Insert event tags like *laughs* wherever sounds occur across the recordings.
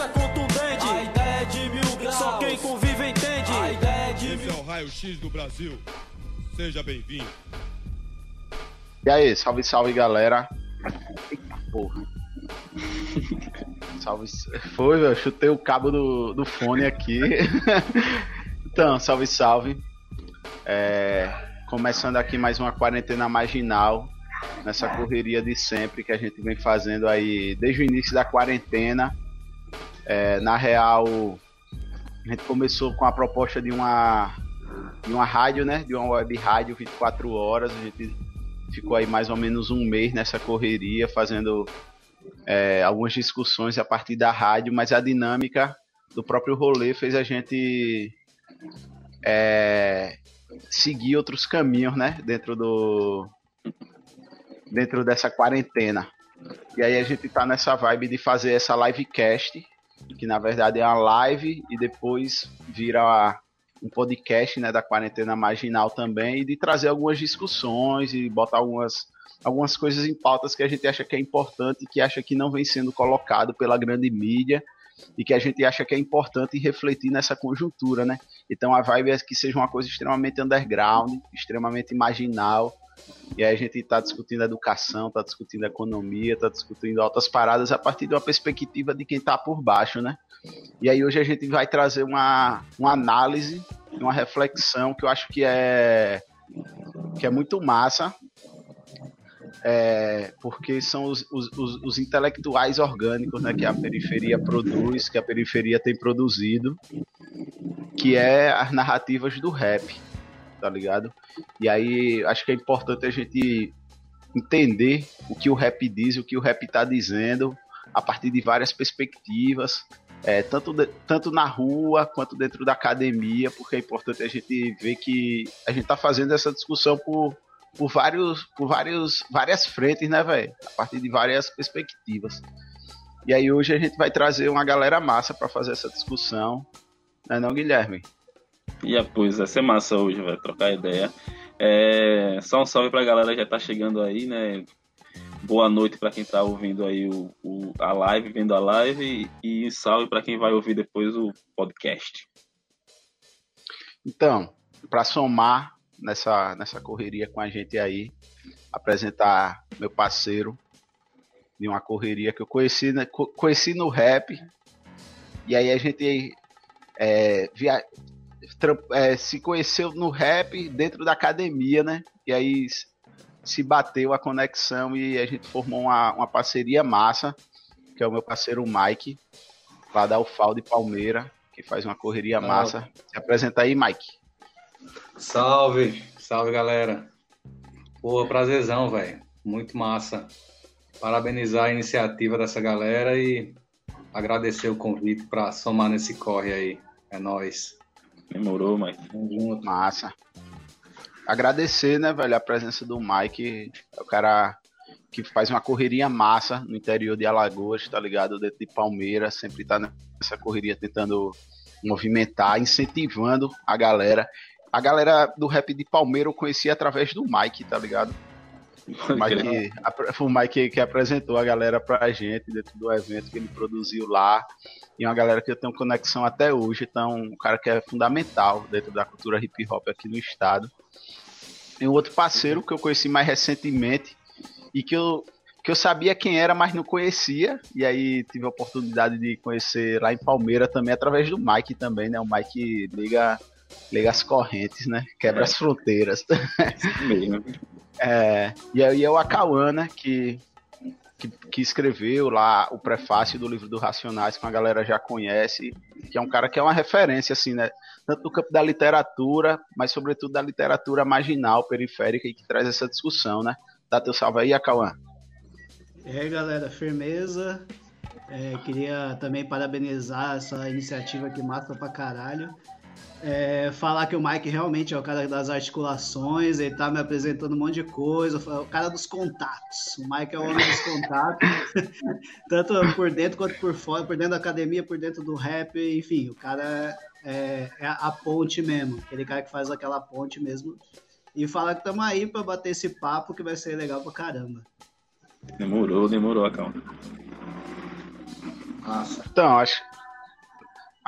isso é contundente. A ideia é de mil graus. Só quem convive entende. A ideia é de Esse é o Raio X do Brasil. Seja bem-vindo. E aí, salve, salve galera. Eita porra. Salve. Foi, eu chutei o cabo do, do fone aqui. *laughs* então, salve, salve. É, começando aqui mais uma quarentena marginal. Nessa correria de sempre que a gente vem fazendo aí desde o início da quarentena. É, na real, a gente começou com a proposta de uma, de uma rádio, né? De uma web rádio 24 horas. A gente ficou aí mais ou menos um mês nessa correria, fazendo é, algumas discussões a partir da rádio, mas a dinâmica do próprio rolê fez a gente é, seguir outros caminhos, né? Dentro do dentro dessa quarentena. E aí a gente tá nessa vibe de fazer essa livecast, que na verdade é uma live e depois vira um podcast, né, da quarentena marginal também e de trazer algumas discussões e botar algumas algumas coisas em pautas que a gente acha que é importante e que acha que não vem sendo colocado pela grande mídia e que a gente acha que é importante refletir nessa conjuntura, né? Então a vibe é que seja uma coisa extremamente underground, extremamente marginal, e aí a gente está discutindo educação, está discutindo economia, está discutindo altas paradas a partir de uma perspectiva de quem está por baixo, né? E aí hoje a gente vai trazer uma, uma análise, uma reflexão que eu acho que é que é muito massa é, porque são os, os, os, os, intelectuais orgânicos né, que a periferia produz, que a periferia tem produzido, que é as narrativas do rap, tá ligado? E aí acho que é importante a gente entender o que o rap diz, o que o rap tá dizendo, a partir de várias perspectivas, é, tanto, de, tanto na rua quanto dentro da academia, porque é importante a gente ver que a gente tá fazendo essa discussão por por vários, por vários, várias frentes, né, velho? A partir de várias perspectivas. E aí hoje a gente vai trazer uma galera massa para fazer essa discussão, né, não, Guilherme? E yeah, pois vai ser massa hoje, vai trocar ideia. É, só um salve pra galera que já tá chegando aí, né? Boa noite para quem tá ouvindo aí o, o, a live, vendo a live, e, e salve para quem vai ouvir depois o podcast. Então, para somar nessa, nessa correria com a gente aí, apresentar meu parceiro de uma correria que eu conheci, né, conheci no rap, e aí a gente é, via, é, se conheceu no rap dentro da academia, né? E aí se bateu a conexão e a gente formou uma, uma parceria massa, que é o meu parceiro Mike, lá da UFAL de Palmeira, que faz uma correria massa. Se apresenta aí, Mike. Salve, salve galera. Pô, prazerzão, velho. Muito massa. Parabenizar a iniciativa dessa galera e agradecer o convite para somar nesse corre aí. É nós. Demorou, Mike. Massa. Agradecer, né, velho, a presença do Mike, é o cara que faz uma correria massa no interior de Alagoas, tá ligado? Dentro de Palmeiras, sempre tá nessa correria tentando movimentar, incentivando a galera a galera do rap de Palmeiras eu conhecia através do Mike, tá ligado? O Mike, foi o Mike que apresentou a galera pra gente dentro do evento que ele produziu lá. E uma galera que eu tenho conexão até hoje. Então, um cara que é fundamental dentro da cultura hip hop aqui no estado. Tem um outro parceiro que eu conheci mais recentemente e que eu, que eu sabia quem era, mas não conhecia. E aí tive a oportunidade de conhecer lá em Palmeiras também, através do Mike também, né? O Mike liga liga as correntes, né? Quebra é. as fronteiras. *laughs* é, e aí é o Acauã, né? Que, que, que, escreveu lá o prefácio do livro do Racionais, que a galera já conhece, que é um cara que é uma referência, assim, né? Tanto no campo da literatura, mas sobretudo da literatura marginal, periférica, e que traz essa discussão, né? Dá teu salve aí, Acauã. E aí, galera, firmeza. É, queria também parabenizar essa iniciativa que mata pra caralho. É, falar que o Mike realmente é o cara das articulações, ele tá me apresentando um monte de coisa, o cara dos contatos. O Mike é o homem dos contatos, *laughs* tanto por dentro quanto por fora, por dentro da academia, por dentro do rap, enfim, o cara é, é a ponte mesmo, aquele cara que faz aquela ponte mesmo. E falar que estamos aí para bater esse papo que vai ser legal pra caramba. Demorou, demorou, calma. Nossa. Então, acho,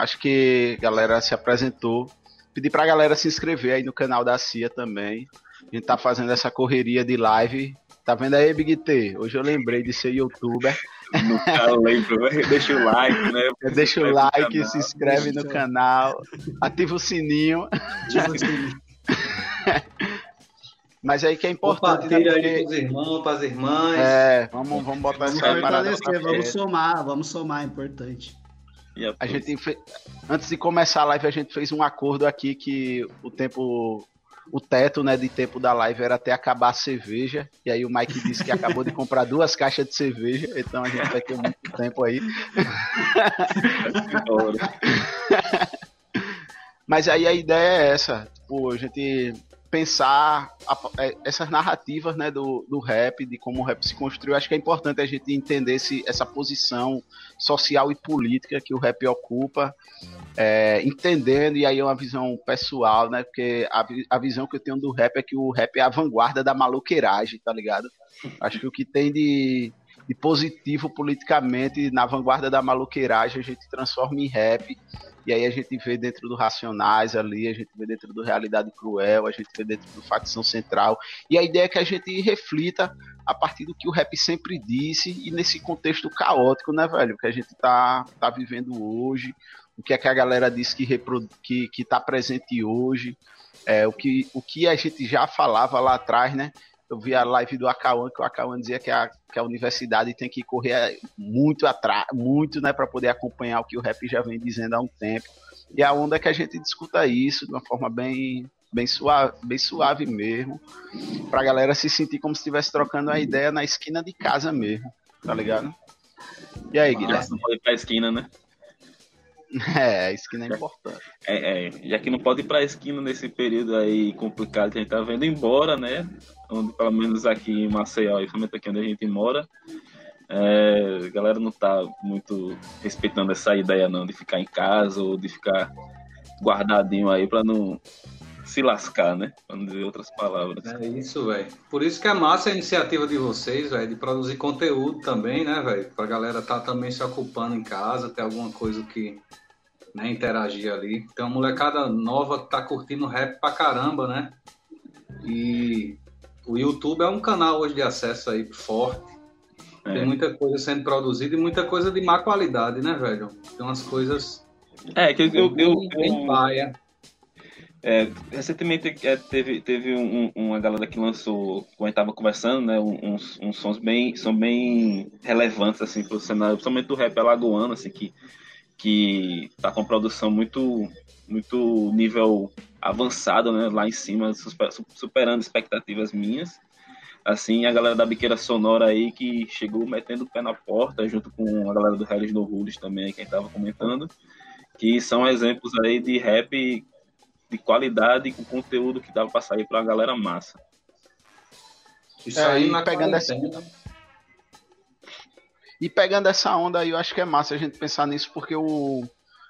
Acho que a galera se apresentou. Pedir pra galera se inscrever aí no canal da CIA também. A gente tá fazendo essa correria de live. Tá vendo aí, Big T? Hoje eu lembrei de ser youtuber. Nunca lembro, *laughs* deixa o like, né? Deixa o like, se inscreve no canal, ativa o sininho. Ativa o sininho. *laughs* Mas aí que é importante. Compartilha né, aí pros irmãos, pras irmãs. É, vamos, vamos botar vamos essa parada. Vamos somar, vamos somar, é importante. A gente fe... Antes de começar a live, a gente fez um acordo aqui que o tempo. O teto né, de tempo da live era até acabar a cerveja. E aí o Mike disse que acabou de comprar duas caixas de cerveja. Então a gente vai ter muito tempo aí. *laughs* Mas aí a ideia é essa. Tipo, a gente pensar a, é, essas narrativas né, do, do rap, de como o rap se construiu. Acho que é importante a gente entender esse, essa posição social e política que o rap ocupa, é, entendendo, e aí é uma visão pessoal, né? Porque a, a visão que eu tenho do rap é que o rap é a vanguarda da maloqueiragem, tá ligado? Acho que o que tem de, de positivo politicamente na vanguarda da maloqueiragem a gente transforma em rap e aí a gente vê dentro do Racionais ali, a gente vê dentro do Realidade Cruel, a gente vê dentro do Facção Central. E a ideia é que a gente reflita a partir do que o rap sempre disse e nesse contexto caótico, né, velho? Que a gente tá, tá vivendo hoje, o que é que a galera disse que, que, que tá presente hoje, é, o, que, o que a gente já falava lá atrás, né? Eu vi a live do Acauan, que o Acauan dizia que a, que a universidade tem que correr muito atrás, muito, né, para poder acompanhar o que o rap já vem dizendo há um tempo. E a onda é que a gente discuta isso de uma forma bem, bem suave, bem suave mesmo, pra galera se sentir como se estivesse trocando a ideia na esquina de casa mesmo, tá ligado? E aí, Guilherme? Não pode ir pra esquina, né? *laughs* É, a esquina é importante. É, é, já que não pode ir pra esquina nesse período aí complicado que a gente tá vendo, embora, né? Onde, pelo menos aqui em Maceió, principalmente aqui onde a gente mora, é, a galera não tá muito respeitando essa ideia não, de ficar em casa ou de ficar guardadinho aí pra não se lascar, né? Pra não dizer outras palavras. É isso, velho. Por isso que é massa a iniciativa de vocês, velho, de produzir conteúdo também, né, velho? Pra galera tá também se ocupando em casa, ter alguma coisa que né, interagir ali. Tem uma molecada nova que tá curtindo rap pra caramba, né? E o YouTube é um canal hoje de acesso aí forte. É. Tem muita coisa sendo produzida e muita coisa de má qualidade, né, velho? Tem umas coisas. É, que eu. eu, eu, eu paia. É, recentemente é, teve, teve um, uma galera que lançou, quando a gente tava conversando, né, uns, uns sons bem, são bem relevantes assim, pro cenário, principalmente do rap alagoano, assim, que que tá com produção muito muito nível avançado, né, lá em cima, superando expectativas minhas. Assim, a galera da Biqueira Sonora aí que chegou metendo o pé na porta, junto com a galera do Harris No Rules também, quem tava comentando, que são exemplos aí de rap de qualidade com conteúdo que dava para sair para a galera massa. Isso é, aí pegando essa e pegando essa onda aí, eu acho que é massa a gente pensar nisso, porque o,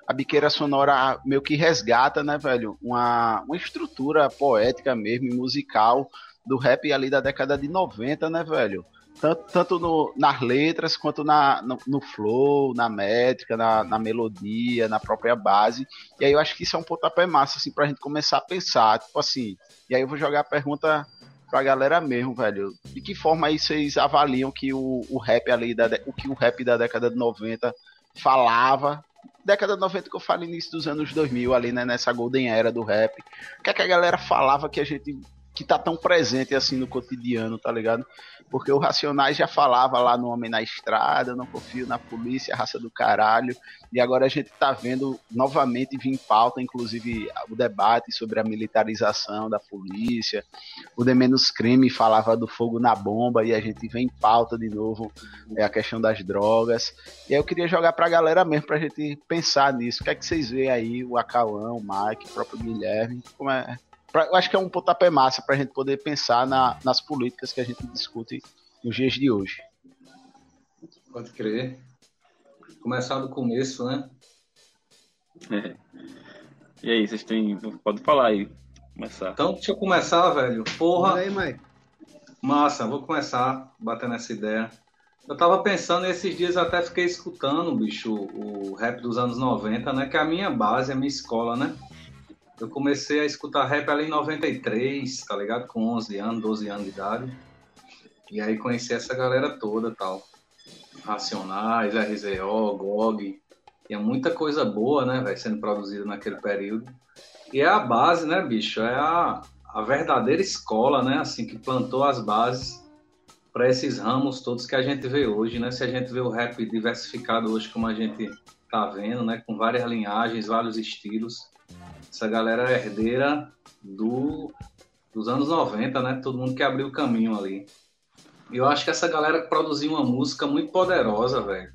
a biqueira sonora meio que resgata, né, velho, uma, uma estrutura poética mesmo, musical, do rap ali da década de 90, né, velho? Tanto, tanto no, nas letras quanto na, no, no flow, na métrica, na, na, melodia, na própria base. E aí eu acho que isso é um pontapé massa, assim, pra gente começar a pensar, tipo assim. E aí eu vou jogar a pergunta pra galera mesmo, velho. De que forma aí vocês avaliam que o, o rap ali, da, o que o rap da década de 90 falava? Década de 90 que eu falo início dos anos 2000 ali, né, nessa golden era do rap. O que é que a galera falava que a gente que tá tão presente assim no cotidiano, tá ligado? Porque o Racionais já falava lá no Homem na Estrada, não confio na polícia, raça do caralho. E agora a gente tá vendo novamente vir em pauta, inclusive, o debate sobre a militarização da polícia. O De Menos Crime falava do fogo na bomba e a gente vem em pauta de novo é a questão das drogas. E aí eu queria jogar pra galera mesmo, pra gente pensar nisso. O que é que vocês veem aí, o Acauão, o Mike, o próprio Guilherme? Como é, pra, eu acho que é um pontapé massa para a gente poder pensar na, nas políticas que a gente discute nos dias de hoje. Pode crer. Começar do começo, né? É. E aí, vocês têm. Pode falar aí. Começar. Então, deixa eu começar, velho. Porra. aí, Mike. Massa, vou começar batendo essa ideia. Eu tava pensando esses dias até fiquei escutando, bicho, o rap dos anos 90, né? Que é a minha base, a minha escola, né? Eu comecei a escutar rap ali em 93, tá ligado? Com 11 anos, 12 anos de idade. E aí conheci essa galera toda tal. Racionais, RZO, GOG. Tinha muita coisa boa, né, velho, sendo produzida naquele período. E é a base, né, bicho? É a, a verdadeira escola, né, assim, que plantou as bases para esses ramos todos que a gente vê hoje, né? Se a gente vê o rap diversificado hoje como a gente tá vendo, né, com várias linhagens, vários estilos. Essa galera é herdeira do dos anos 90, né? Todo mundo que abriu o caminho ali. E eu acho que essa galera produziu uma música muito poderosa, velho.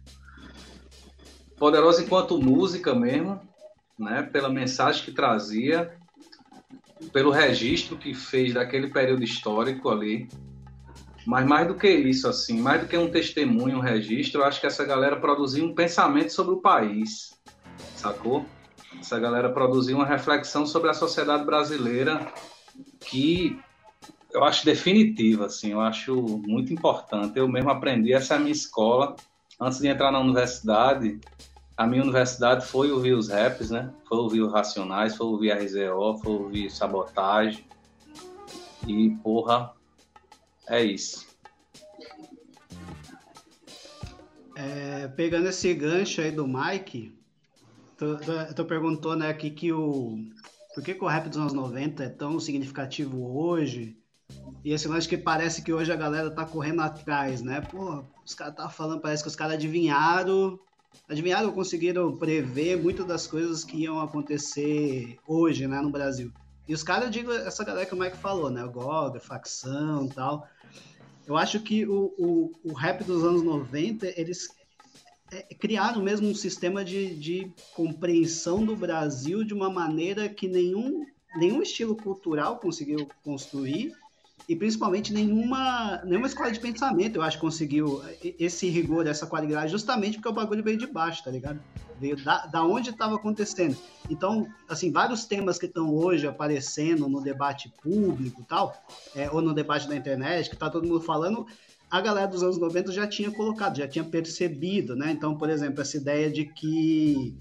Poderosa enquanto música mesmo, né? Pela mensagem que trazia, pelo registro que fez daquele período histórico ali. Mas mais do que isso, assim, mais do que um testemunho, um registro, eu acho que essa galera produziu um pensamento sobre o país, sacou? Essa galera produziu uma reflexão sobre a sociedade brasileira que eu acho definitiva, assim, eu acho muito importante. Eu mesmo aprendi, essa é a minha escola. Antes de entrar na universidade, a minha universidade foi ouvir os raps, né? Foi ouvir os Racionais, foi ouvir RZO, foi ouvir Sabotagem. E, porra, é isso. É, pegando esse gancho aí do Mike, tu, tu, tu perguntou, né, que, que o, por que, que o rap dos anos 90 é tão significativo hoje? E esse lance que parece que hoje a galera tá correndo atrás, né? Pô, os caras tá falando, parece que os caras adivinharam, adivinharam, conseguiram prever muitas das coisas que iam acontecer hoje, né, no Brasil. E os caras, digo, essa galera que o Mike falou, né? O GOG, facção e tal. Eu acho que o, o, o rap dos anos 90, eles é, criaram mesmo um sistema de, de compreensão do Brasil de uma maneira que nenhum, nenhum estilo cultural conseguiu construir e principalmente nenhuma, nenhuma escola de pensamento, eu acho, conseguiu esse rigor, essa qualidade, justamente porque o bagulho veio de baixo, tá ligado? Veio da, da onde estava acontecendo. Então, assim, vários temas que estão hoje aparecendo no debate público e tal, é, ou no debate da internet, que tá todo mundo falando, a galera dos anos 90 já tinha colocado, já tinha percebido, né? Então, por exemplo, essa ideia de que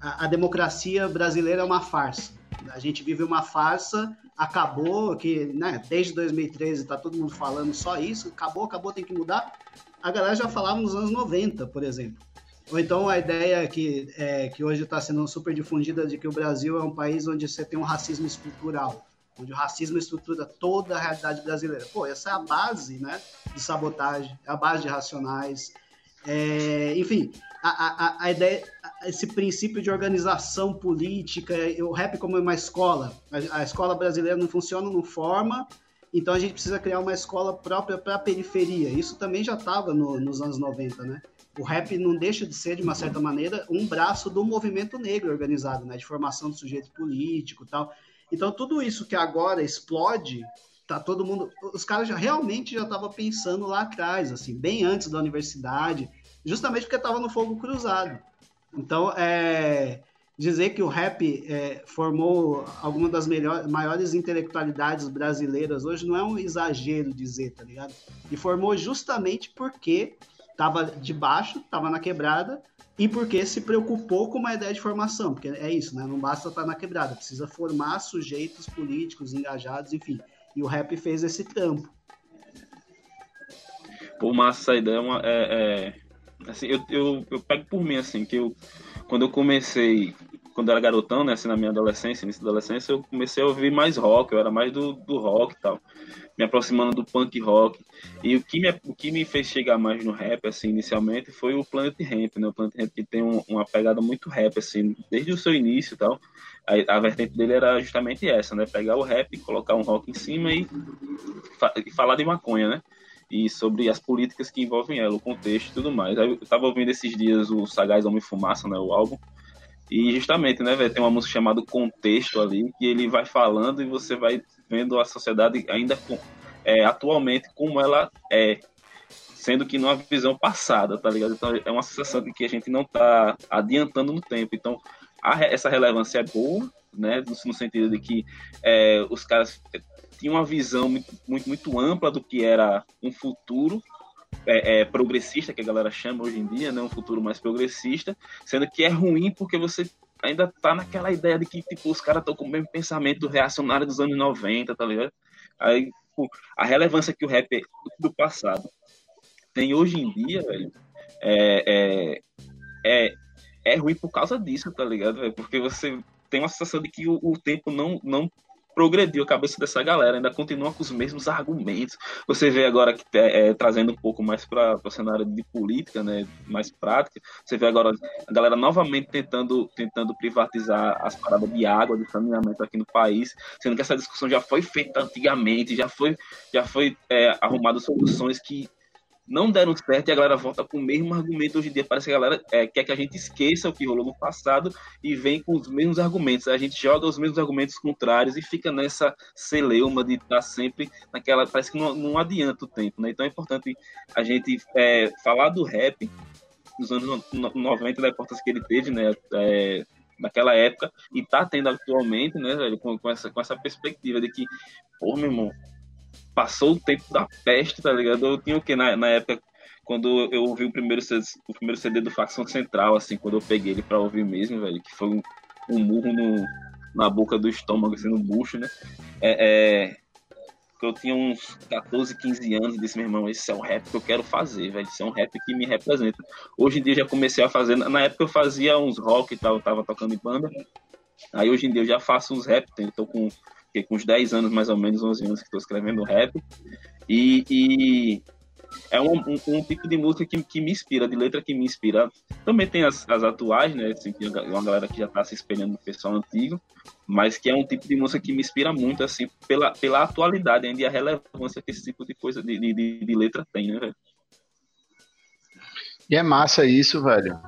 a, a democracia brasileira é uma farsa. A gente vive uma farsa acabou, que né, desde 2013 está todo mundo falando só isso, acabou, acabou, tem que mudar. A galera já falava nos anos 90, por exemplo. Ou então a ideia que, é, que hoje está sendo super difundida de que o Brasil é um país onde você tem um racismo estrutural, onde o racismo estrutura toda a realidade brasileira. Pô, essa é a base né, de sabotagem, a base de racionais. É, enfim, a, a, a ideia, esse princípio de organização política, o rap como uma escola. A, a escola brasileira não funciona, não forma, então a gente precisa criar uma escola própria para a periferia. Isso também já estava no, nos anos 90, né? O rap não deixa de ser, de uma certa maneira, um braço do movimento negro organizado, né? De formação do sujeito político tal. Então tudo isso que agora explode, tá todo mundo... Os caras já realmente já estavam pensando lá atrás, assim, bem antes da universidade, justamente porque estava no fogo cruzado. Então, é, dizer que o rap é, formou alguma das melhores, maiores intelectualidades brasileiras hoje não é um exagero dizer, tá ligado? E formou justamente porque estava de baixo, estava na quebrada, e porque se preocupou com uma ideia de formação, porque é isso, né? Não basta estar na quebrada, precisa formar sujeitos políticos engajados, enfim. E o rap fez esse trampo. Pô, massa essa é, uma, é, é Assim, eu, eu, eu pego por mim, assim, que eu, quando eu comecei, quando eu era garotão, né, assim, na minha adolescência, início da adolescência, eu comecei a ouvir mais rock, eu era mais do, do rock e tal, me aproximando do punk rock. E o que, me, o que me fez chegar mais no rap, assim, inicialmente, foi o Planet Ramp, né, o Planet Ramp que tem um, uma pegada muito rap, assim, desde o seu início e tal. A, a vertente dele era justamente essa, né, pegar o rap, colocar um rock em cima e, fa e falar de maconha, né e sobre as políticas que envolvem ela, o contexto e tudo mais. Aí eu tava ouvindo esses dias o Sagaz Homem Fumaça, né, o álbum, e justamente, né, tem uma música chamada Contexto ali, que ele vai falando e você vai vendo a sociedade ainda com, é, atualmente como ela é, sendo que numa visão passada, tá ligado? Então é uma sensação de que a gente não tá adiantando no tempo. Então a, essa relevância é boa, né, no, no sentido de que é, os caras tinha uma visão muito, muito, muito ampla do que era um futuro, é, é, progressista, que a galera chama hoje em dia, né? Um futuro mais progressista, sendo que é ruim porque você ainda tá naquela ideia de que, tipo, os caras estão com o mesmo pensamento reacionário dos anos 90, tá ligado? Aí, tipo, a relevância que o rap do passado tem hoje em dia, velho, é, é, é, é ruim por causa disso, tá ligado? Porque você tem uma sensação de que o, o tempo não, não progrediu a cabeça dessa galera, ainda continua com os mesmos argumentos. Você vê agora que é, é trazendo um pouco mais para o cenário de política, né, mais prática. Você vê agora a galera novamente tentando, tentando privatizar as paradas de água, de saneamento aqui no país, sendo que essa discussão já foi feita antigamente, já foi, já foi é, arrumado soluções que não deram certo e a galera volta com o mesmo argumento hoje em dia. Parece que a galera é, quer que a gente esqueça o que rolou no passado e vem com os mesmos argumentos. A gente joga os mesmos argumentos contrários e fica nessa celeuma de estar sempre naquela. Parece que não, não adianta o tempo, né? Então é importante a gente é, falar do rap dos anos 90, da importância que ele teve, né? É, naquela época e tá tendo atualmente, né, velho, com, com, essa, com essa perspectiva de que, pô, meu irmão, passou o tempo da peste, tá ligado? Eu tinha o que na, na época, quando eu ouvi o primeiro, CD, o primeiro CD do Facção Central, assim, quando eu peguei ele pra ouvir mesmo, velho, que foi um, um murro no, na boca do estômago, assim, no bucho, né? É, é, eu tinha uns 14, 15 anos e disse, meu irmão, esse é um rap que eu quero fazer, velho. Esse é um rap que me representa. Hoje em dia já comecei a fazer. Na época eu fazia uns rock e tal, eu tava tocando em banda. Aí hoje em dia eu já faço uns rap, tô com fiquei com uns 10 anos, mais ou menos, 11 anos que estou escrevendo rap. E, e é um, um, um, tipo de música que, que me inspira, de letra que me inspira. Também tem as, as atuais, né? Assim, é uma galera que já está se espelhando no pessoal antigo, mas que é um tipo de música que me inspira muito, assim, pela, pela atualidade ainda e a relevância que esse tipo de coisa, de, de, de letra tem, né, velho? E é massa isso, velho.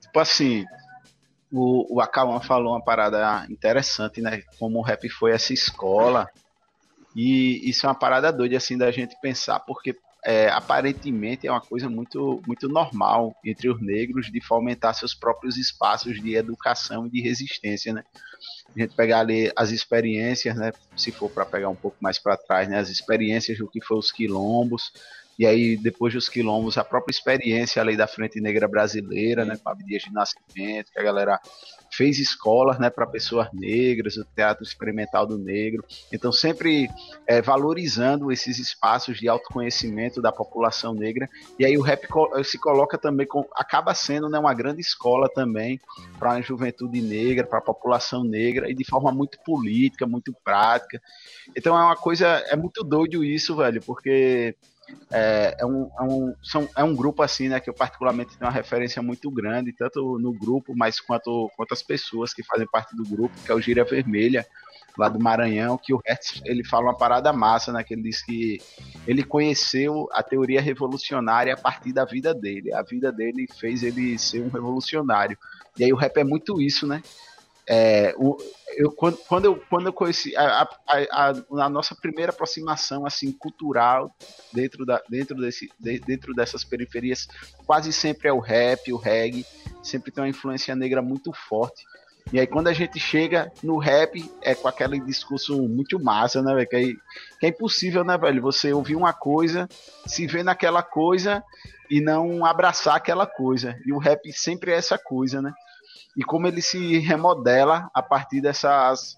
Tipo assim, o, o Akawan falou uma parada interessante, né? Como o rap foi essa escola. E isso é uma parada doida, assim, da gente pensar, porque é, aparentemente é uma coisa muito, muito normal entre os negros de fomentar seus próprios espaços de educação e de resistência, né? A gente pegar ali as experiências, né? Se for para pegar um pouco mais para trás, né? As experiências do que foi os quilombos, e aí, depois dos quilombos, a própria experiência ali da Frente Negra Brasileira, né, com Dias de Nascimento, que a galera fez escolas né, para pessoas negras, o Teatro Experimental do Negro. Então, sempre é, valorizando esses espaços de autoconhecimento da população negra. E aí, o rap se coloca também, com, acaba sendo né, uma grande escola também para a juventude negra, para a população negra, e de forma muito política, muito prática. Então, é uma coisa, é muito doido isso, velho, porque é, é, um, é, um, são, é um grupo assim, né, que eu particularmente tenho uma referência muito grande, tanto no grupo, mas quanto, quanto as pessoas que fazem parte do grupo, que é o Gira Vermelha, lá do Maranhão, que o Hertz, ele fala uma parada massa, né, que ele diz que ele conheceu a teoria revolucionária a partir da vida dele, a vida dele fez ele ser um revolucionário, e aí o rap é muito isso, né, é, o, eu, quando, quando, eu, quando eu conheci a, a, a, a, nossa primeira aproximação assim cultural dentro, da, dentro, desse, de, dentro dessas periferias, quase sempre é o rap, o reggae, sempre tem uma influência negra muito forte. E aí quando a gente chega no rap, é com aquele discurso muito massa, né, velho? Que, é, que é impossível, né, velho? Você ouvir uma coisa, se ver naquela coisa e não abraçar aquela coisa. E o rap sempre é essa coisa, né? E como ele se remodela a partir dessas,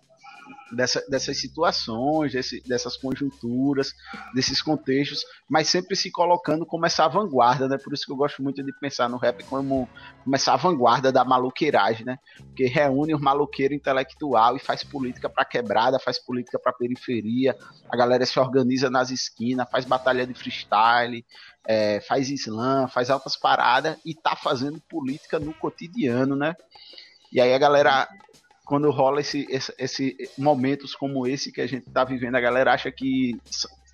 dessa, dessas situações, desse, dessas conjunturas, desses contextos, mas sempre se colocando como essa vanguarda, né? Por isso que eu gosto muito de pensar no rap como, como essa vanguarda da maluqueiragem, né? Porque reúne os maloqueiros intelectual e faz política para quebrada, faz política para periferia, a galera se organiza nas esquinas, faz batalha de freestyle, é, faz slam, faz altas paradas e tá fazendo política no cotidiano, né? E aí a galera, quando rola esse, esse, esse momentos como esse que a gente está vivendo, a galera acha que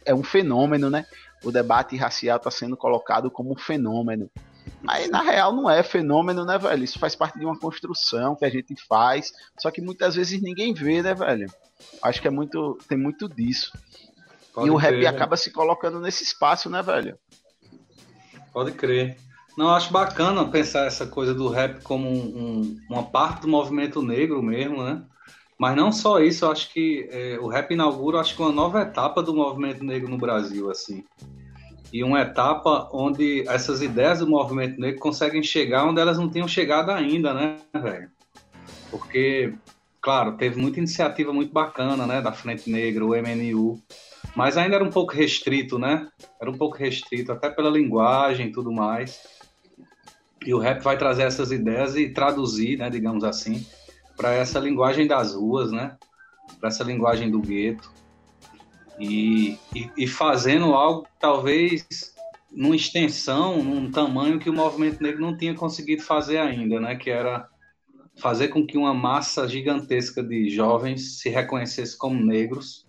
é um fenômeno, né? O debate racial está sendo colocado como um fenômeno. Mas na real não é fenômeno, né, velho? Isso faz parte de uma construção que a gente faz, só que muitas vezes ninguém vê, né, velho? Acho que é muito, tem muito disso. Pode e o rap né? acaba se colocando nesse espaço, né, velho? Pode crer. Não, acho bacana pensar essa coisa do rap como um, um, uma parte do movimento negro mesmo, né? Mas não só isso, eu acho que é, o rap inaugura, acho que uma nova etapa do movimento negro no Brasil, assim. e uma etapa onde essas ideias do movimento negro conseguem chegar onde elas não tinham chegado ainda, né, velho? Porque, claro, teve muita iniciativa muito bacana, né, da Frente Negra, o MNU, mas ainda era um pouco restrito, né? Era um pouco restrito, até pela linguagem e tudo mais. E o rap vai trazer essas ideias e traduzir, né, digamos assim, para essa linguagem das ruas, né? Para essa linguagem do gueto. E, e, e, fazendo algo talvez numa extensão, num tamanho que o movimento negro não tinha conseguido fazer ainda, né? Que era fazer com que uma massa gigantesca de jovens se reconhecesse como negros,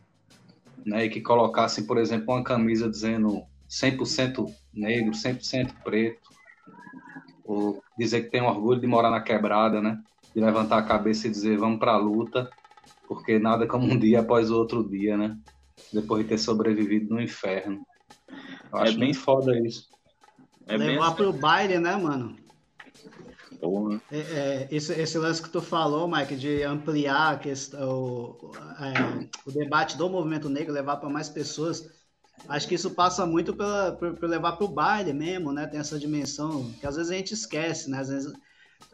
né? E que colocassem, por exemplo, uma camisa dizendo 100% negro, 100% preto, ou dizer que tem orgulho de morar na quebrada, né? De levantar a cabeça e dizer vamos para a luta, porque nada como um dia após o outro dia, né? depois de ter sobrevivido no inferno. Eu acho é bem foda isso. É Levar pro baile, né, mano? É, é, esse, esse, lance que tu falou, Mike, de ampliar a questão, o, é, o debate do movimento negro, levar para mais pessoas, acho que isso passa muito pela, por, por levar para o baile mesmo, né? Tem essa dimensão que às vezes a gente esquece, né? Às vezes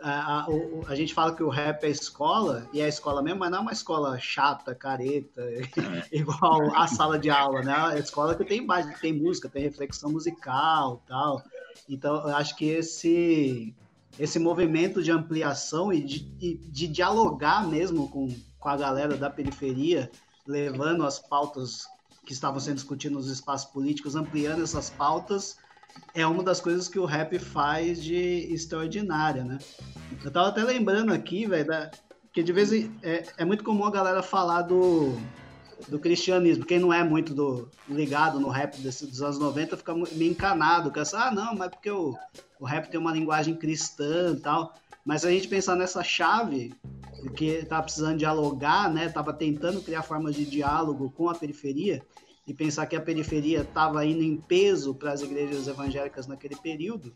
a, a, a, gente fala que o rap é escola, e é escola mesmo, mas não é uma escola chata, careta, *laughs* igual a sala de aula, né? É escola que tem, tem música, tem reflexão musical tal. Então, eu acho que esse, esse movimento de ampliação e de, de, de dialogar mesmo com, com a galera da periferia, levando as pautas que estavam sendo discutidas nos espaços políticos, ampliando essas pautas é uma das coisas que o rap faz de extraordinária, né? Eu tava até lembrando aqui, velho, que de vez em é, é muito comum a galera falar do, do cristianismo. Quem não é muito do, ligado no rap desse, dos anos 90 fica meio encanado, que ah, não, mas porque o, o rap tem uma linguagem cristã e tal. Mas se a gente pensar nessa chave, que tá precisando dialogar, né? Tava tentando criar formas de diálogo com a periferia, e pensar que a periferia estava indo em peso para as igrejas evangélicas naquele período,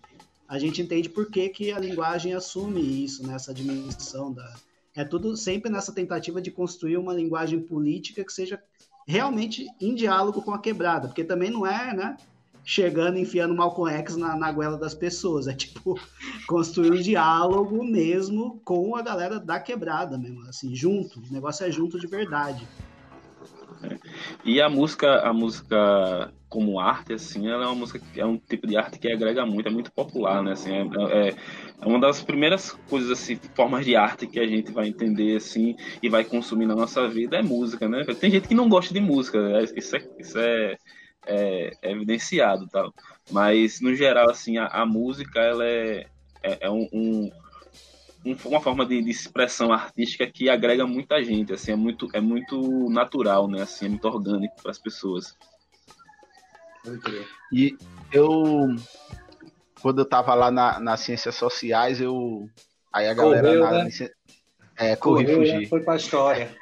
a gente entende por que, que a linguagem assume isso, nessa né, dimensão da. É tudo sempre nessa tentativa de construir uma linguagem política que seja realmente em diálogo com a quebrada, porque também não é, né? Chegando enfiando Malcolm X na, na goela das pessoas. É tipo *laughs* construir um diálogo mesmo com a galera da quebrada mesmo, assim, junto. O negócio é junto de verdade. E a música, a música como arte, assim, ela é uma música é um tipo de arte que agrega muito, é muito popular, né? Assim, é, é, é, uma das primeiras coisas, assim, formas de arte que a gente vai entender, assim, e vai consumir na nossa vida é música, né? Tem gente que não gosta de música, né? isso é, isso é, é, é evidenciado, tal. Mas no geral, assim, a, a música ela é, é, é um, um uma forma de, de, expressão artística que agrega muita gente, assim, é muito, é muito natural, né, assim, é muito orgânico para as pessoas. E eu, quando eu tava lá na, nas ciências sociais, eu, aí a galera Correu, na, né? é, corri Correu, fugir. Né? Foi pra história.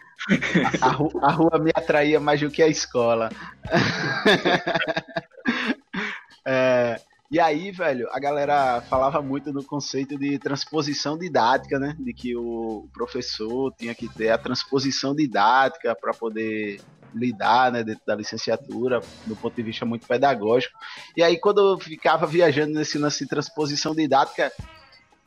A, rua, a rua me atraía mais do que a escola. *laughs* é, e aí, velho, a galera falava muito no conceito de transposição didática, né? De que o professor tinha que ter a transposição didática para poder lidar, né, dentro da licenciatura, do ponto de vista muito pedagógico. E aí, quando eu ficava viajando nesse lance de transposição didática,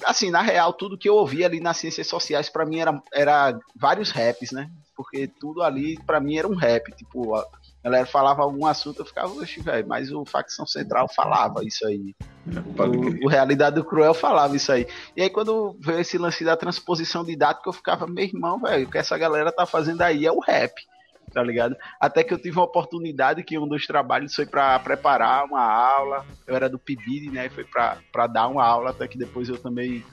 assim, na real, tudo que eu ouvia ali nas ciências sociais, para mim, era, era vários raps, né? Porque tudo ali, para mim, era um rap. Tipo, a galera falava algum assunto, eu ficava, oxe, velho, mas o Facção Central falava isso aí. O, o, Realidade do Cruel falava isso aí. E aí, quando veio esse lance da transposição didática, eu ficava, meu irmão, velho, o que essa galera tá fazendo aí é o rap, tá ligado? Até que eu tive uma oportunidade que um dos trabalhos foi para preparar uma aula, eu era do PIBID, né, foi para dar uma aula, até que depois eu também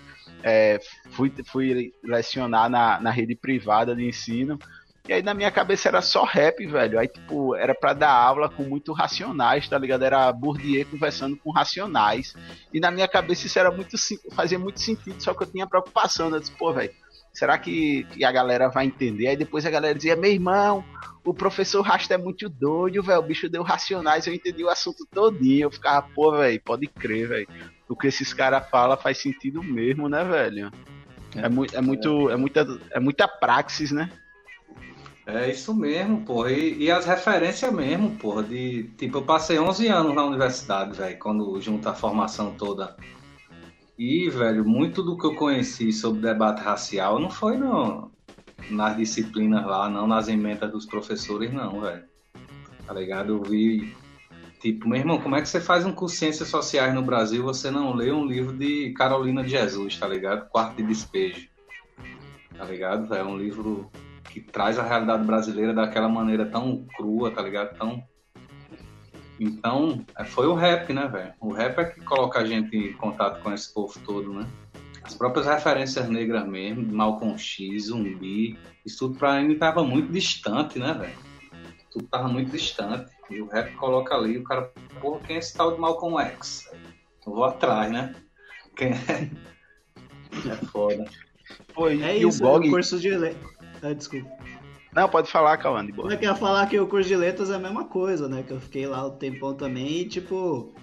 é, fui, fui lecionar na, na rede privada de ensino. E aí na minha cabeça era só rap, velho. Aí, tipo, era pra dar aula com muito racionais, tá ligado? Era Bourdieu conversando com racionais. E na minha cabeça isso era muito fazia muito sentido, só que eu tinha preocupação. Né? Eu disse, pô, velho, será que, que, a galera vai entender? Aí depois a galera dizia, meu irmão, o professor Rasta é muito doido, velho. O bicho deu racionais, eu entendi o assunto todinho. Eu ficava, pô, velho, pode crer, velho. O que esses caras falam faz sentido mesmo, né, velho? É, mu é muito. É muita, é muita praxis, né? É isso mesmo, porra. E, e, as referências mesmo, porra. De, tipo, eu passei 11 anos na universidade, velho, quando junta a formação toda. E, velho, muito do que eu conheci sobre debate racial não foi no, nas disciplinas lá, não, nas emendas dos professores, não, velho. Tá ligado? Eu vi. Tipo, meu irmão, como é que você faz um curso de Ciências Sociais no Brasil você não lê um livro de Carolina de Jesus, tá ligado? Quarto de Despejo. Tá ligado? É um livro que traz a realidade brasileira daquela maneira tão crua, tá ligado? Tão. Então, é, foi o rap, né, velho? O rap é que coloca a gente em contato com esse povo todo, né? As próprias referências negras mesmo, Malcolm X, Zumbi, isso tudo pra mim tava muito distante, né, velho? Tudo tava muito distante. E o rap coloca ali, o cara, porra, quem é esse tal de Malcolm X? Eu vou atrás, né? Quem é? *laughs* É foda. Foi, é e isso, o o curso de ah, desculpa. Não, pode falar, Cauã, de boa. Eu quero falar que o curso de letras é a mesma coisa, né? Que eu fiquei lá o um tempão também e, tipo,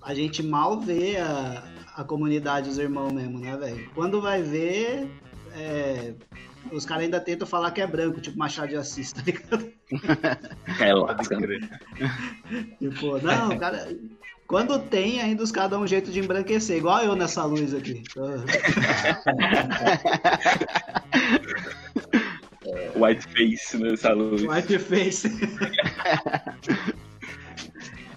a gente mal vê a, a comunidade, os irmãos mesmo, né, velho? Quando vai ver, é, os caras ainda tentam falar que é branco, tipo Machado de Assis, tá ligado? *laughs* É, lasca. tipo, não, cara. Quando tem, ainda os caras dão um jeito de embranquecer, igual eu nessa luz aqui. *laughs* White face nessa luz. White face.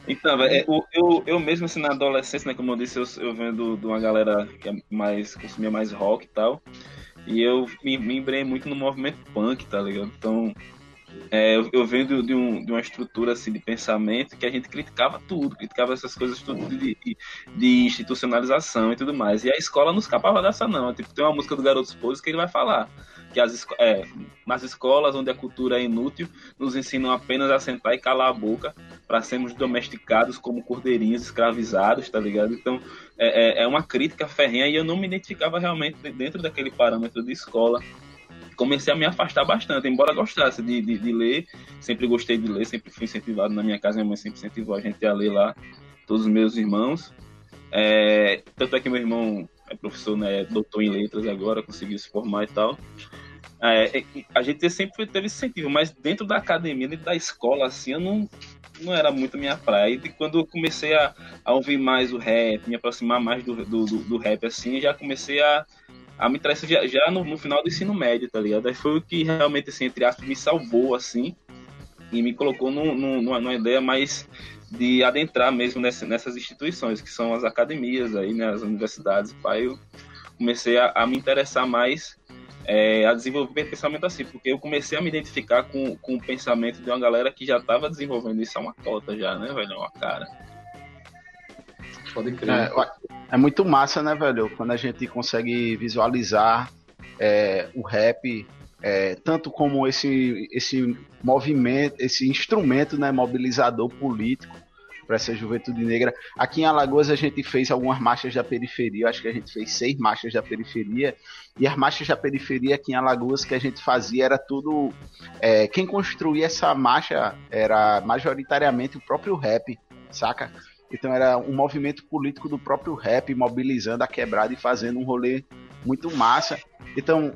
Então, é, eu, eu, eu mesmo assim na adolescência, né, como eu disse, eu, eu venho de uma galera que é mais, consumia mais rock e tal. E eu me, me muito no movimento punk, tá ligado? Então, é, eu, eu venho de, de, um, de, uma estrutura assim, de pensamento que a gente criticava tudo, criticava essas coisas tudo de, de, institucionalização e tudo mais. E a escola não escapava dessa, não. Tipo, tem uma música do Garotos Poses que ele vai falar que as, é, nas escolas onde a cultura é inútil, nos ensinam apenas a sentar e calar a boca para sermos domesticados como cordeirinhos escravizados, tá ligado? Então é, é, é uma crítica ferrenha e eu não me identificava realmente dentro daquele parâmetro de escola comecei a me afastar bastante, embora gostasse de, de, de, ler, sempre gostei de ler, sempre fui incentivado na minha casa, minha mãe sempre incentivou a gente a ler lá, todos os meus irmãos. É, tanto é que meu irmão é professor, né, doutor em letras agora, conseguiu se formar e tal. É, a gente sempre teve incentivo, mas dentro da academia, dentro da escola, assim, eu não, não era muito minha praia. E quando eu comecei a, a ouvir mais o rap, me aproximar mais do, do, do rap, assim, já comecei a, a me interessar já, já no, no, final do ensino médio, tá ligado? Aí foi o que realmente, assim, entre aspas, me salvou, assim, e me colocou no, no, numa, ideia mais de adentrar mesmo nessa, nessas instituições, que são as academias aí, né, as universidades. Pai, eu comecei a, a me interessar mais é, a desenvolver pensamento assim, porque eu comecei a me identificar com, com o pensamento de uma galera que já estava desenvolvendo isso há uma cota já, né, velho? Uma cara. Pode crer. É, é, muito massa, né, velho? Quando a gente consegue visualizar é, o rap é, tanto como esse, esse movimento, esse instrumento né, mobilizador político para essa juventude negra. Aqui em Alagoas a gente fez algumas marchas da periferia, acho que a gente fez seis marchas da periferia, e as marchas da periferia aqui em Alagoas que a gente fazia era tudo. É, quem construía essa marcha era majoritariamente o próprio rap, saca? Então era um movimento político do próprio rap mobilizando a quebrada e fazendo um rolê muito massa. Então,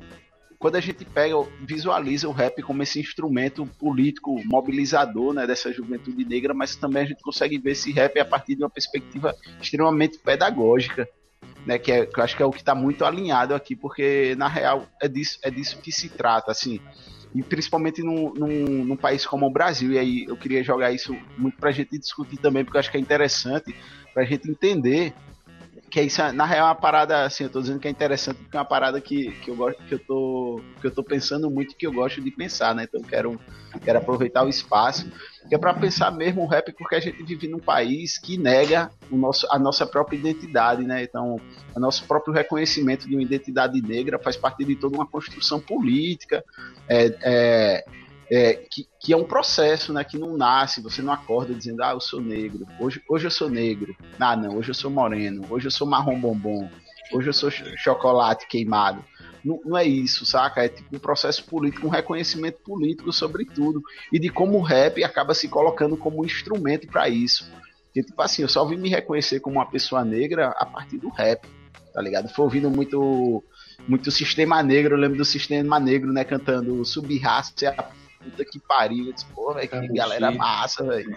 quando a gente pega, visualiza o rap como esse instrumento político mobilizador né, dessa juventude negra, mas também a gente consegue ver esse rap a partir de uma perspectiva extremamente pedagógica, né, que, é, que eu acho que é o que está muito alinhado aqui, porque na real é disso, é disso que se trata, assim, e principalmente num, num, num país como o Brasil, e aí eu queria jogar isso muito para a gente discutir também, porque eu acho que é interessante para a gente entender que isso, na real, é uma parada, assim, eu tô dizendo que é interessante porque é uma parada que, que eu gosto, que eu tô, que eu tô pensando muito que eu gosto de pensar, né? Então quero, quero aproveitar o espaço, que é para pensar mesmo o rap, porque a gente vive num país que nega o nosso, a nossa própria identidade, né? Então, o nosso próprio reconhecimento de uma identidade negra faz parte de toda uma construção política, é, é é, que, que, é um processo, né? Que não nasce, você não acorda dizendo, ah, eu sou negro, hoje, hoje eu sou negro, ah, não, hoje eu sou moreno, hoje eu sou marrom bombom, hoje eu sou chocolate queimado. Não, não, é isso, saca? É tipo um processo político, um reconhecimento político sobre tudo e de como o rap acaba se colocando como um instrumento para isso. Porque, tipo assim, eu só vim me reconhecer como uma pessoa negra a partir do rap, tá ligado? Foi ouvindo muito muito sistema negro, eu lembro do sistema negro, né, cantando Subraça puta que pariu. Eu disse, pô, velho, que galera massa, velho.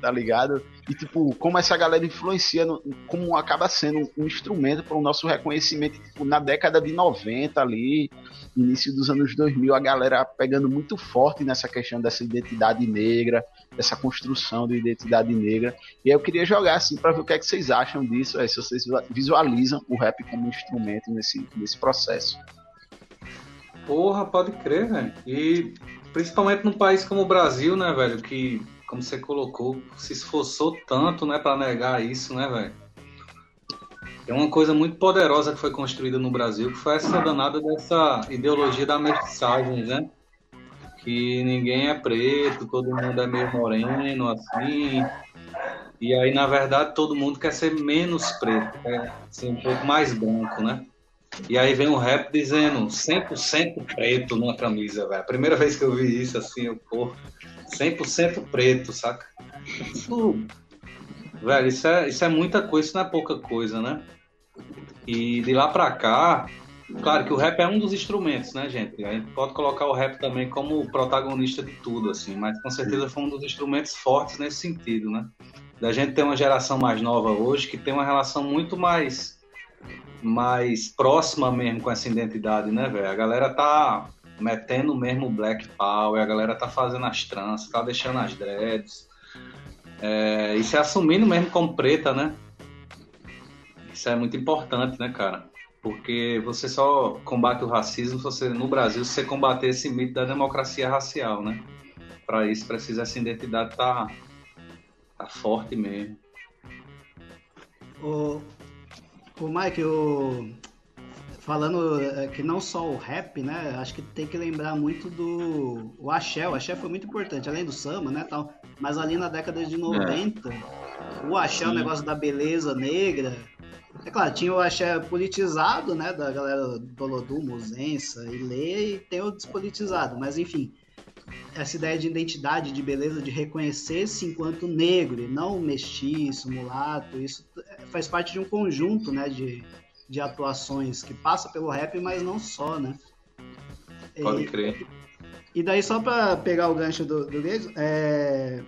Tá ligado? E, tipo, como essa galera influencia, no, como acaba sendo um instrumento para o nosso reconhecimento, tipo, na década de 90 ali, início dos anos 2000, a galera pegando muito forte nessa questão dessa identidade negra, dessa construção de identidade negra. E aí eu queria jogar assim para ver o que é que vocês acham disso, aí, se vocês visualizam o rap como instrumento nesse, nesse processo. Porra, pode crer, velho. E principalmente num país como o Brasil, né, velho, que, como você colocou, se esforçou tanto, né, para negar isso, né, velho. É uma coisa muito poderosa que foi construída no Brasil, que foi essa danada dessa ideologia da mensagem, né? Que ninguém é preto, todo mundo é meio moreno, assim. E aí, na verdade, todo mundo quer ser menos preto, quer ser um pouco mais branco, né? E aí vem o rap dizendo 100% preto numa camisa, velho. Primeira vez que eu vi isso, assim, eu, pô, 100% preto, saca? Isso, velho, isso é, isso é muita coisa, isso não é pouca coisa, né? E de lá pra cá, claro que o rap é um dos instrumentos, né, gente? A gente pode colocar o rap também como protagonista de tudo, assim, mas com certeza foi um dos instrumentos fortes nesse sentido, né? Da gente ter uma geração mais nova hoje que tem uma relação muito mais mais próxima mesmo com essa identidade, né, velho? A galera tá metendo mesmo Black Power, a galera tá fazendo as tranças, tá deixando as dreads. É, e se assumindo mesmo como preta, né? Isso é muito importante, né, cara? Porque você só combate o racismo você, no Brasil se você combater esse mito da democracia racial, né? Para isso precisa essa identidade tá, tá forte mesmo. O, o Mike, o, falando é, que não só o rap, né? Acho que tem que lembrar muito do o axé. O axé foi muito importante, além do samba, né? Tal, mas ali na década de 90, é. o axé, Sim. o negócio da beleza negra. É claro, tinha o axé politizado, né? Da galera do Olodum, Mozensa e Lê, e tem o despolitizado, mas enfim. Essa ideia de identidade, de beleza, de reconhecer-se enquanto negro e não mestiço, mulato, isso faz parte de um conjunto, né? De, de atuações que passa pelo rap, mas não só, né? Pode e, crer. E daí, só para pegar o gancho do, do é...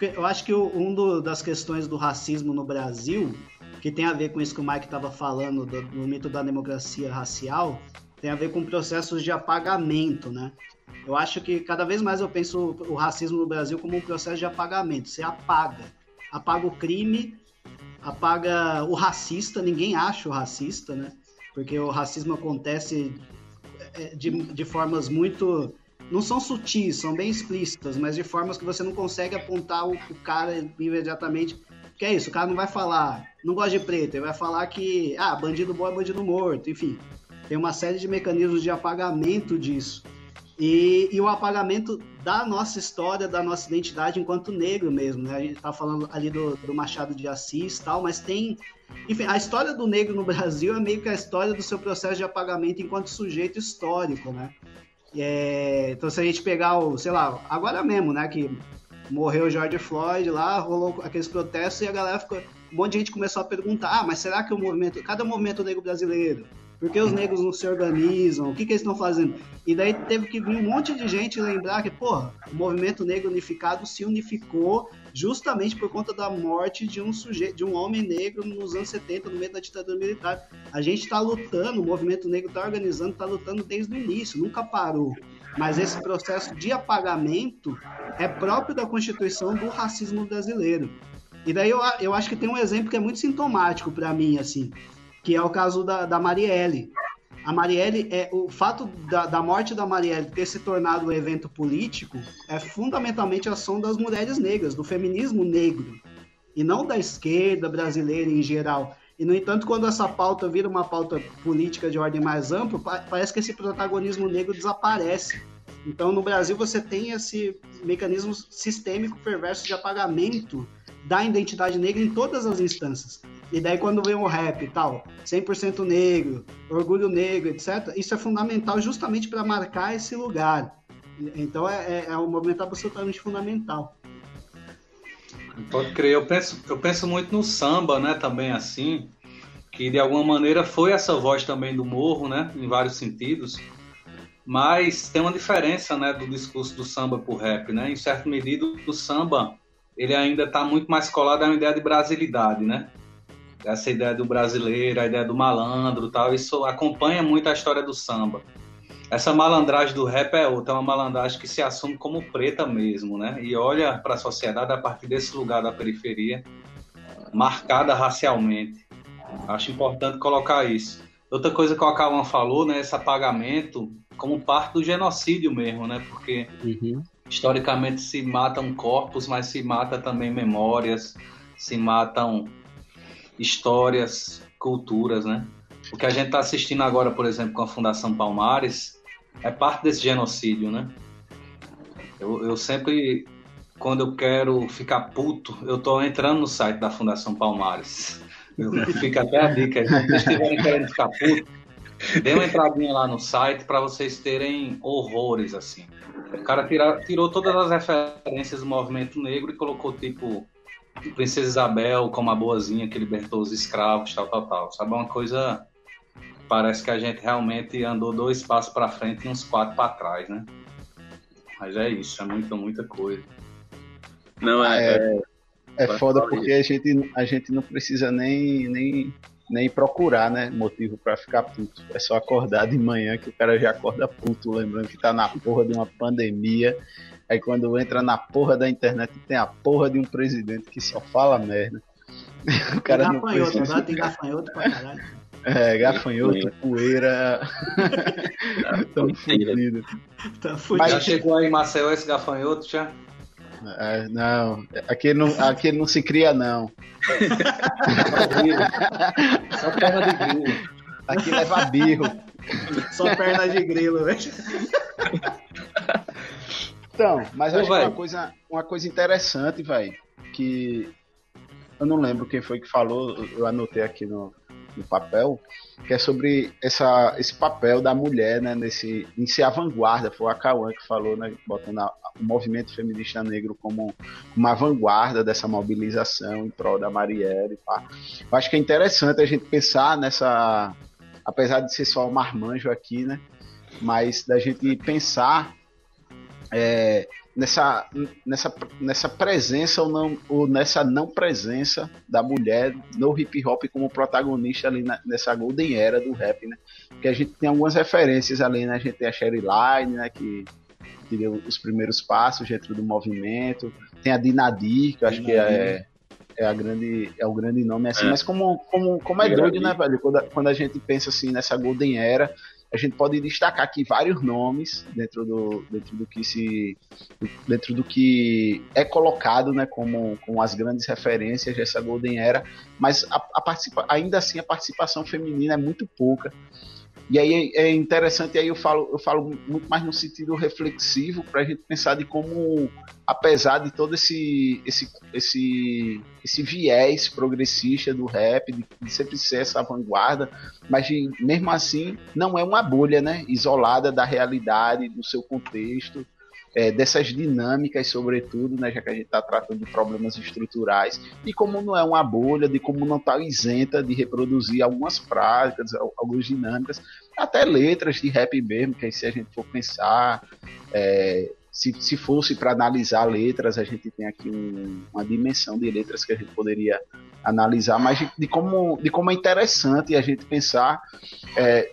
eu acho que uma das questões do racismo no Brasil, que tem a ver com isso que o Mike estava falando, do, do mito da democracia racial, tem a ver com processos de apagamento, né? Eu acho que cada vez mais eu penso o racismo no Brasil como um processo de apagamento. Você apaga. Apaga o crime apaga o racista, ninguém acha o racista, né? Porque o racismo acontece é, de, de formas muito. Não são sutis, são bem explícitas, mas de formas que você não consegue apontar o, o cara imediatamente. Que é isso, o cara não vai falar, não gosta de preto, ele vai falar que, ah, bandido bom é bandido morto, enfim. Tem uma série de mecanismos de apagamento disso. E, e, o apagamento da nossa história, da nossa identidade enquanto negro mesmo, né? A gente tá falando ali do, do Machado de Assis tal, mas tem... Enfim, a história do negro no *laughs* Brasil é meio que a história do seu processo de apagamento enquanto sujeito histórico, né? É, então, se a gente pegar o, sei lá, agora mesmo, né, que morreu o George Floyd lá, rolou aqueles protestos e a galera ficou... Um monte de gente começou a perguntar, ah, mas será que o movimento... Cada movimento negro brasileiro por que os negros não se organizam? O que, que eles estão fazendo? E daí teve que vir um monte de gente lembrar que, porra, o movimento negro unificado se unificou justamente por conta da morte de um sujeito, de um homem negro nos anos 70, no meio da ditadura militar. A gente está lutando, o movimento negro está organizando, está lutando desde o início, nunca parou. Mas esse processo de apagamento é próprio da constituição do racismo brasileiro. E daí eu, eu acho que tem um exemplo que é muito sintomático para mim, assim que é o caso da, da Marielle. A Marielle, é, o fato da, da, morte da Marielle ter se tornado um evento político é fundamentalmente a ação das mulheres negras, do feminismo negro, e não da esquerda brasileira em geral. E, no entanto, quando essa pauta vira uma pauta política de ordem mais ampla, parece que esse protagonismo negro desaparece. Então, no Brasil, você tem esse mecanismo sistêmico perverso de apagamento da identidade negra em todas as instâncias. E daí quando vem o rap e tal, 100% negro, orgulho negro, etc., isso é fundamental justamente para marcar esse lugar. Então é, é, é, um movimento absolutamente fundamental. Pode crer, eu penso, eu penso muito no samba, né, também assim, que de alguma maneira foi essa voz também do morro, né, em vários sentidos. Mas tem uma diferença, né, do discurso do samba pro rap, né? Em certa medida, o samba ele ainda está muito mais colado uma ideia de brasilidade, né? Essa ideia do brasileiro, a ideia do malandro, tal, isso acompanha muito a história do samba. Essa malandragem do rap é outra, é uma malandragem que se assume como preta mesmo, né? E olha para a sociedade a partir desse lugar da periferia, marcada racialmente. Acho importante colocar isso. Outra coisa que o Akawan falou, né, esse apagamento como parte do genocídio mesmo, né? Porque uhum. historicamente se matam corpos, mas se mata também memórias, se matam histórias, culturas, né? O que a gente está assistindo agora, por exemplo, com a Fundação Palmares, é parte desse genocídio, né? Eu, eu sempre, quando eu quero ficar puto, eu tô entrando no site da Fundação Palmares. Fica até a dica. Se vocês estiverem querendo ficar puto, dê uma entradinha lá no site para vocês terem horrores, assim. O cara tira, tirou todas as referências do movimento negro e colocou, tipo, Princesa Isabel como a boazinha que libertou os escravos, tal, tal, tal. Sabe uma coisa parece que a gente realmente andou dois passos para frente e uns quatro para trás, né? Mas é isso, é muita, muita coisa. Não, é. É, é foda porque a gente, a gente não precisa nem, nem, nem procurar, né? Motivo para ficar puto. É só acordar de manhã que o cara já acorda puto, lembrando que tá na porra de uma pandemia. Aí quando entra na porra da internet tem a porra de um presidente que só fala merda. *laughs* O cara tem gafanhoto, precisa... agora tem gafanhoto pra caralho. É, gafanhoto, poeira. *laughs* Tão fudido. Tá fudido. Já chegou aí em Maceió esse gafanhoto já? É, não, aqui não, aqui não se cria, não. *laughs* Só perna de grilo. Aqui leva birro. Só perna de grilo, velho. Então, mas Pô, acho que uma coisa, uma coisa interessante, velho, que eu não lembro quem foi que falou, eu anotei aqui no, no papel, que é sobre essa, esse papel da mulher, né, nesse, em ser a vanguarda, foi a Cauã que falou, né, botando a, o movimento feminista negro como uma vanguarda dessa mobilização em prol da Marielle, pá. Eu acho que é interessante a gente pensar nessa, apesar de ser só o marmanjo aqui, né, mas da gente pensar é, nessa, nessa, nessa presença ou, não, ou nessa não presença da mulher no hip hop como protagonista ali na, nessa golden era do rap, né? Porque a gente tem algumas referências ali, né? A gente tem a Sherry Line, né? Que, que deu os primeiros passos dentro do movimento. Tem a Dinadir, que eu acho que é, é, a grande, é o grande nome, assim. É. Mas como, como, como é doido, né, velho? Quando a, quando a gente pensa assim nessa golden era, a gente pode destacar aqui vários nomes dentro do, dentro do que se dentro do que é colocado né, como, como as grandes referências dessa Golden Era, mas a, a participa, ainda assim a participação feminina é muito pouca. E aí é interessante, aí eu falo, eu falo muito mais no sentido reflexivo para a gente pensar de como, apesar de todo esse, esse, esse, esse viés progressista do rap, de, de sempre ser essa vanguarda, mas de, mesmo assim não é uma bolha, né? Isolada da realidade, do seu contexto, é, dessas dinâmicas, sobretudo, né, já que a gente está tratando de problemas estruturais, e como não é uma bolha, de como não está isenta de reproduzir algumas práticas, algumas dinâmicas, até letras de rap mesmo, que aí se a gente for pensar, é, se, se fosse para analisar letras, a gente tem aqui um, uma dimensão de letras que a gente poderia analisar, mas de, de como, de como é interessante a gente pensar é,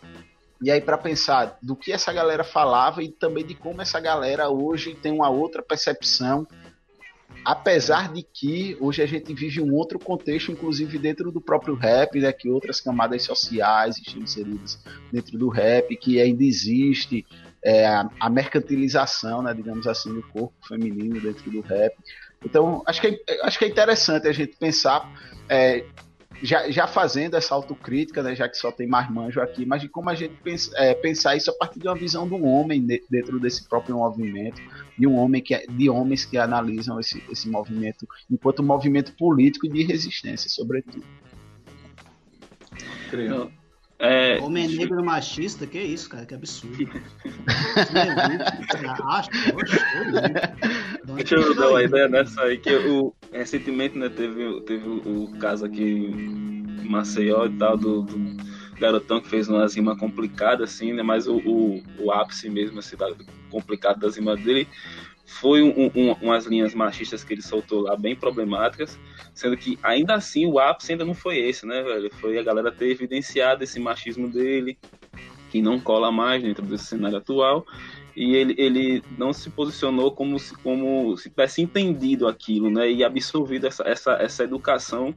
e aí, para pensar do que essa galera falava e também de como essa galera hoje tem uma outra percepção, apesar de que hoje a gente vive um outro contexto, inclusive dentro do próprio rap, né, que outras camadas sociais estão inseridas dentro do rap, que ainda existe é, a, mercantilização, né, digamos assim, do corpo feminino dentro do rap. Então, acho que é, acho que é interessante a gente pensar é, já, já fazendo essa autocrítica, né, já que só tem mais manjo aqui, mas de como a gente pensa, é, pensar isso a partir de uma visão do homem dentro desse próprio movimento, de um homem que de homens que analisam esse, esse movimento enquanto movimento político e de resistência, sobretudo. Creio. É... Homem negro machista, que isso, cara, que absurdo. Deixa eu dar uma ideia nessa aí, que o, recentemente né, teve, teve o, caso aqui em Maceió e tal, do, do, garotão que fez uma rima complicada, assim, né? Mas o, o, o ápice mesmo, assim, da, complicado das rimas dele foi um, um, umas linhas machistas que ele soltou lá bem problemáticas, sendo que ainda assim o ápice ainda não foi esse, né, velho? Foi a galera ter evidenciado esse machismo dele, que não cola mais dentro desse cenário atual, e ele, ele não se posicionou como se, como se tivesse entendido aquilo, né, e absorvido essa, essa, essa educação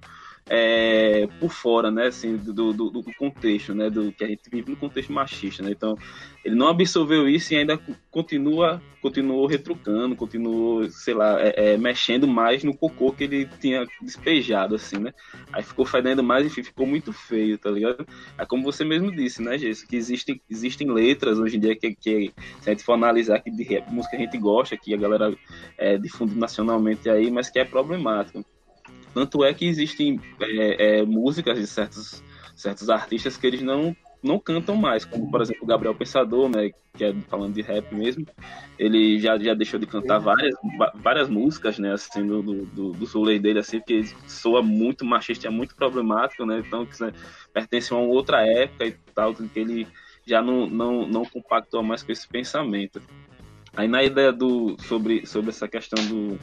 é, por fora, né, assim, do, do, do, contexto, né, do que a gente vive no contexto machista, né, então ele não absorveu isso e ainda continua, continuou retrucando, continuou, sei lá, é, é, mexendo mais no cocô que ele tinha despejado, assim, né, aí ficou fedendo mais, enfim, ficou muito feio, tá ligado? É como você mesmo disse, né, Gesso, que existem, existem letras hoje em dia que, que se a gente for analisar que de música a gente gosta, que a galera é, difunde nacionalmente aí, mas que é problemática tanto é que existem é, é, músicas de certos, certos artistas que eles não, não cantam mais, como por exemplo o Gabriel Pensador, né, que é falando de rap mesmo, ele já, já deixou de cantar várias, várias músicas, né, assim, do, do, do soul dele, assim, porque soa muito machista, é muito problemático, né, então né, pertence a uma outra época e tal, que ele já não, não, não compactou mais com esse pensamento. Aí na ideia do sobre, sobre essa questão do,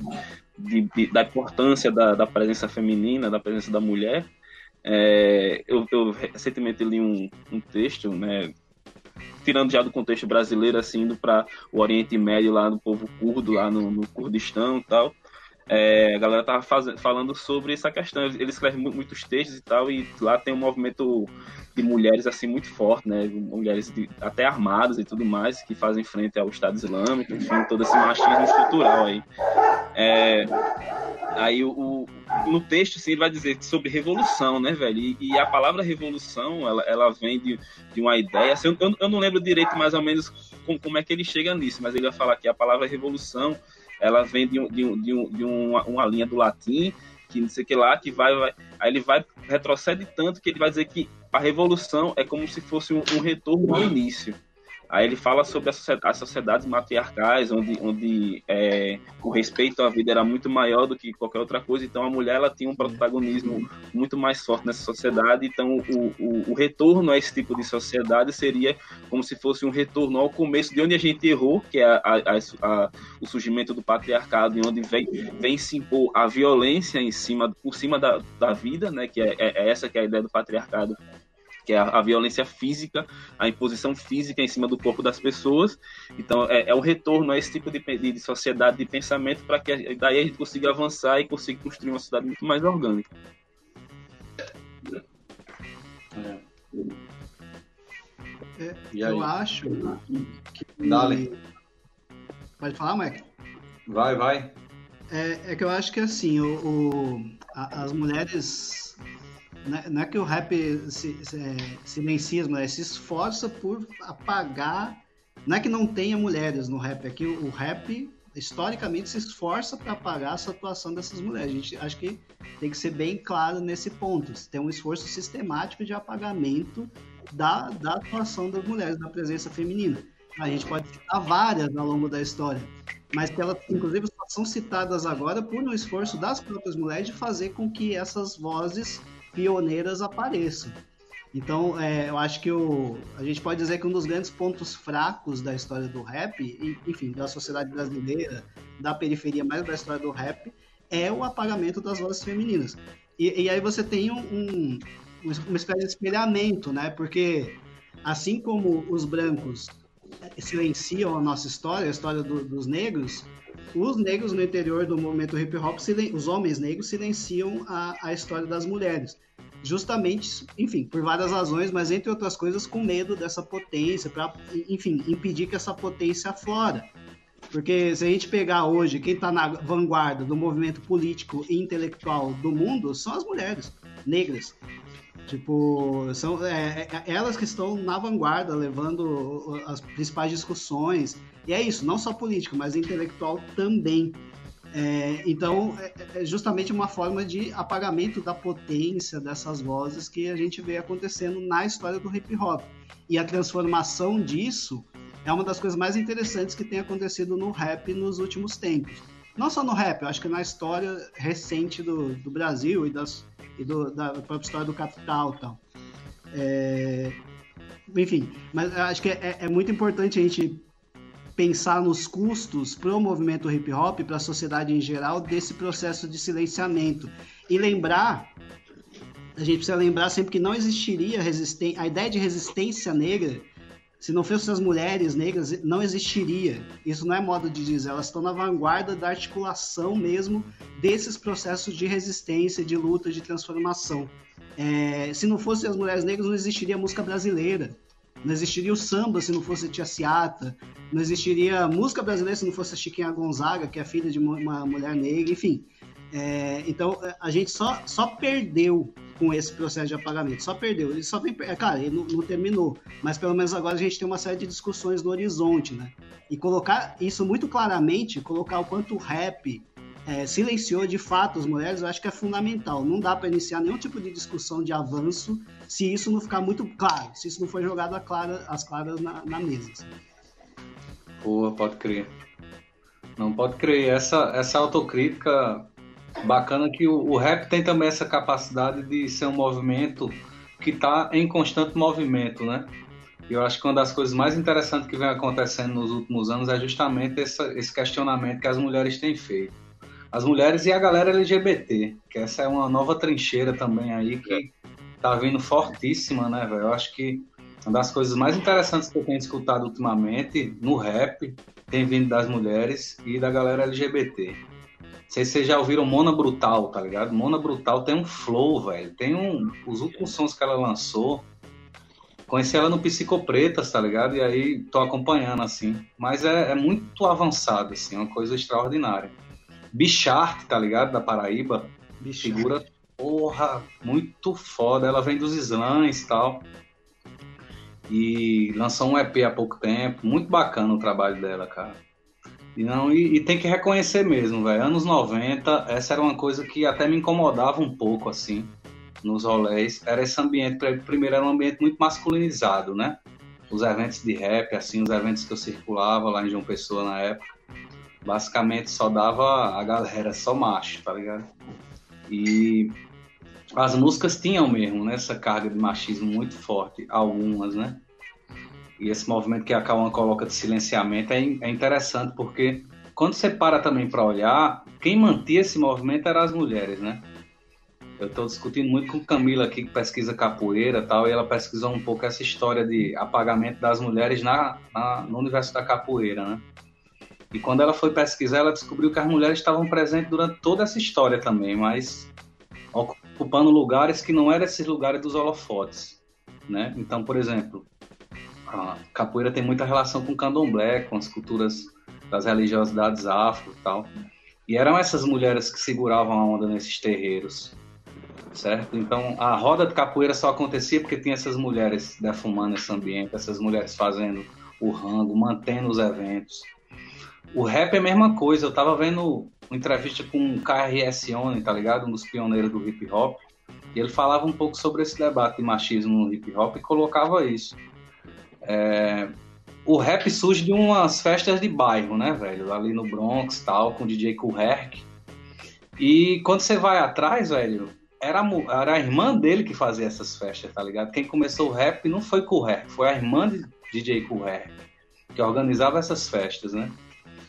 de, de, da importância da, da, presença feminina, da presença da mulher, é, eu, eu, recentemente li um, um, texto, né, tirando já do contexto brasileiro, assim, indo para o Oriente Médio, lá no povo curdo, lá no, no Kurdistão e tal, é, a galera tava faz, falando sobre essa questão. Ele escreve muitos textos e tal, e lá tem um movimento de mulheres assim muito forte, né? Mulheres de, até armadas e tudo mais, que fazem frente ao Estado Islâmico, enfim, todo esse machismo estrutural aí. É, aí o, o, no texto assim, ele vai dizer sobre revolução, né, velho? E, e a palavra revolução, ela, ela vem de, de uma ideia. Assim, eu, eu não lembro direito mais ou menos com, como é que ele chega nisso, mas ele vai falar que a palavra revolução ela vem de, de, de, de uma, uma linha do latim que não sei o que lá, que vai, vai, aí ele vai, retrocede tanto que ele vai dizer que a revolução é como se fosse um, um retorno ao início. Aí ele fala sobre as sociedades matriarcais, onde, onde é, o respeito à vida era muito maior do que qualquer outra coisa. Então a mulher ela tinha um protagonismo muito mais forte nessa sociedade. Então o, o, o retorno a esse tipo de sociedade seria como se fosse um retorno ao começo de onde a gente errou, que é a, a, a, o surgimento do patriarcado, e onde vem, vem se impor a violência em cima, por cima da, da vida, né? Que é, é essa que é a ideia do patriarcado que é a, a, violência física, a imposição física em cima do corpo das pessoas. Então, é, é o retorno a esse tipo de, de sociedade de pensamento para que daí a gente consiga avançar e consiga construir uma sociedade muito mais orgânica. É. Eu acho que. Dale. Pode falar, Mike? Vai, vai. É, é que eu acho que assim, o, o a, as mulheres não é que o rap se, se, é, se esforça por apagar. Não é que não tenha mulheres no rap, é que o, rap historicamente se esforça para apagar a atuação dessas mulheres. A gente acho que tem que ser bem claro nesse ponto. Tem um esforço sistemático de apagamento da, da atuação das mulheres, da presença feminina. A gente pode citar várias ao longo da história, mas que elas, inclusive, são citadas agora por um esforço das próprias mulheres de fazer com que essas vozes pioneiras apareçam. Então, é, eu acho que o, a gente pode dizer que um dos grandes pontos fracos da história do rap, enfim, da sociedade brasileira, da periferia, mais da história do rap, é o apagamento das vozes femininas. E, e aí você tem um, um, uma espécie de espelhamento, né? Porque assim como os brancos silenciam a nossa história, a história do, dos negros, os negros no interior do movimento hip hop, os homens negros silenciam a, a história das mulheres. Justamente, enfim, por várias razões, mas entre outras coisas, com medo dessa potência, para, enfim, impedir que essa potência aflora. Porque se a gente pegar hoje, quem está na vanguarda do movimento político e intelectual do mundo são as mulheres negras. Tipo, são é, é, elas que estão na vanguarda, levando as principais discussões. E é isso, não só político, mas intelectual também. É, então, é, é justamente uma forma de apagamento da potência dessas vozes que a gente vê acontecendo na história do hip hop. E a transformação disso é uma das coisas mais interessantes que tem acontecido no rap nos últimos tempos. Não só no rap, eu acho que na história recente do, do Brasil e das, e do, da própria história do capital e tal. É... Enfim, mas acho que é, é muito importante a gente pensar nos custos para o movimento hip hop, para a sociedade em geral, desse processo de silenciamento. E lembrar, a gente precisa lembrar sempre que não existiria resistência, a ideia de resistência negra, se não fossem as mulheres negras, não existiria. Isso não é modo de dizer, elas estão na vanguarda da articulação mesmo desses processos de resistência, de luta, de transformação. É, se não fossem as mulheres negras, não existiria música brasileira. Não existiria o samba se não fosse Tia Ciata. Não existiria música brasileira se não fosse a Chiquinha Gonzaga, que é filha de uma mulher negra, enfim. É, então, a gente só, só perdeu com esse processo de apagamento. Só perdeu. Ele só vem. É, cara, ele não, não, terminou. Mas pelo menos agora a gente tem uma série de discussões no horizonte, né? E colocar isso muito claramente, colocar o quanto o rap é, silenciou de fato as mulheres, eu acho que é fundamental. Não dá para iniciar nenhum tipo de discussão de avanço se isso não ficar muito claro, se isso não for jogado clara, as claras na, na mesa. Boa, pode crer. Não pode crer. Essa, essa autocrítica bacana que o, o rap tem também essa capacidade de ser um movimento que está em constante movimento, né? E eu acho que uma das coisas mais interessantes que vem acontecendo nos últimos anos é justamente essa, esse questionamento que as mulheres têm feito as mulheres e a galera LGBT, que essa é uma nova trincheira também aí que tá vindo fortíssima, né, velho? Eu acho que uma das coisas mais interessantes que eu tenho escutado ultimamente no rap tem vindo das mulheres e da galera LGBT. Sei se vocês já ouviram Mona Brutal, tá ligado? Mona Brutal tem um flow, velho. Tem um. Os últimos sons que ela lançou. Conheci ela no Psicopretas, tá ligado? E aí tô acompanhando, assim. Mas é, é muito avançado, assim, é uma coisa extraordinária. Bichart, tá ligado? Da Paraíba. Bichart. Figura, porra, muito foda. Ela vem dos slams e tal. E lançou um EP há pouco tempo. Muito bacana o trabalho dela, cara. E, não, e, e tem que reconhecer mesmo, velho. Anos 90, essa era uma coisa que até me incomodava um pouco, assim, nos rolês. Era esse ambiente, primeiro era um ambiente muito masculinizado, né? Os eventos de rap, assim, os eventos que eu circulava lá em João Pessoa na época basicamente só dava a galera só macho, tá ligado? E as músicas tinham mesmo né, essa carga de machismo muito forte, algumas, né? E esse movimento que a Cauã coloca de silenciamento é, é interessante porque quando você para também para olhar, quem mantinha esse movimento eram as mulheres, né? Eu estou discutindo muito com Camila aqui, que pesquisa capoeira tal, e ela pesquisou um pouco essa história de apagamento das mulheres na, na no universo da capoeira, né? E quando ela foi pesquisar, ela descobriu que as mulheres estavam presentes durante toda essa história também, mas ocupando lugares que não eram esses lugares dos holofotes, né? Então, por exemplo, a capoeira tem muita relação com o candomblé, com as culturas das religiosidades afro e tal. E eram essas mulheres que seguravam a onda nesses terreiros, certo? Então, a roda de capoeira só acontecia porque tinha essas mulheres defumando esse ambiente, essas mulheres fazendo o rango, mantendo os eventos. O rap é a mesma coisa. Eu tava vendo uma entrevista com o KRS One, tá ligado? Um dos pioneiros do hip hop. E ele falava um pouco sobre esse debate de machismo no hip hop e colocava isso. É... O rap surge de umas festas de bairro, né, velho? Ali no Bronx tal, com o DJ Kool Herc. E quando você vai atrás, velho, era a, era a irmã dele que fazia essas festas, tá ligado? Quem começou o rap não foi Kool Herc, foi a irmã de DJ Kool Herc, que organizava essas festas, né?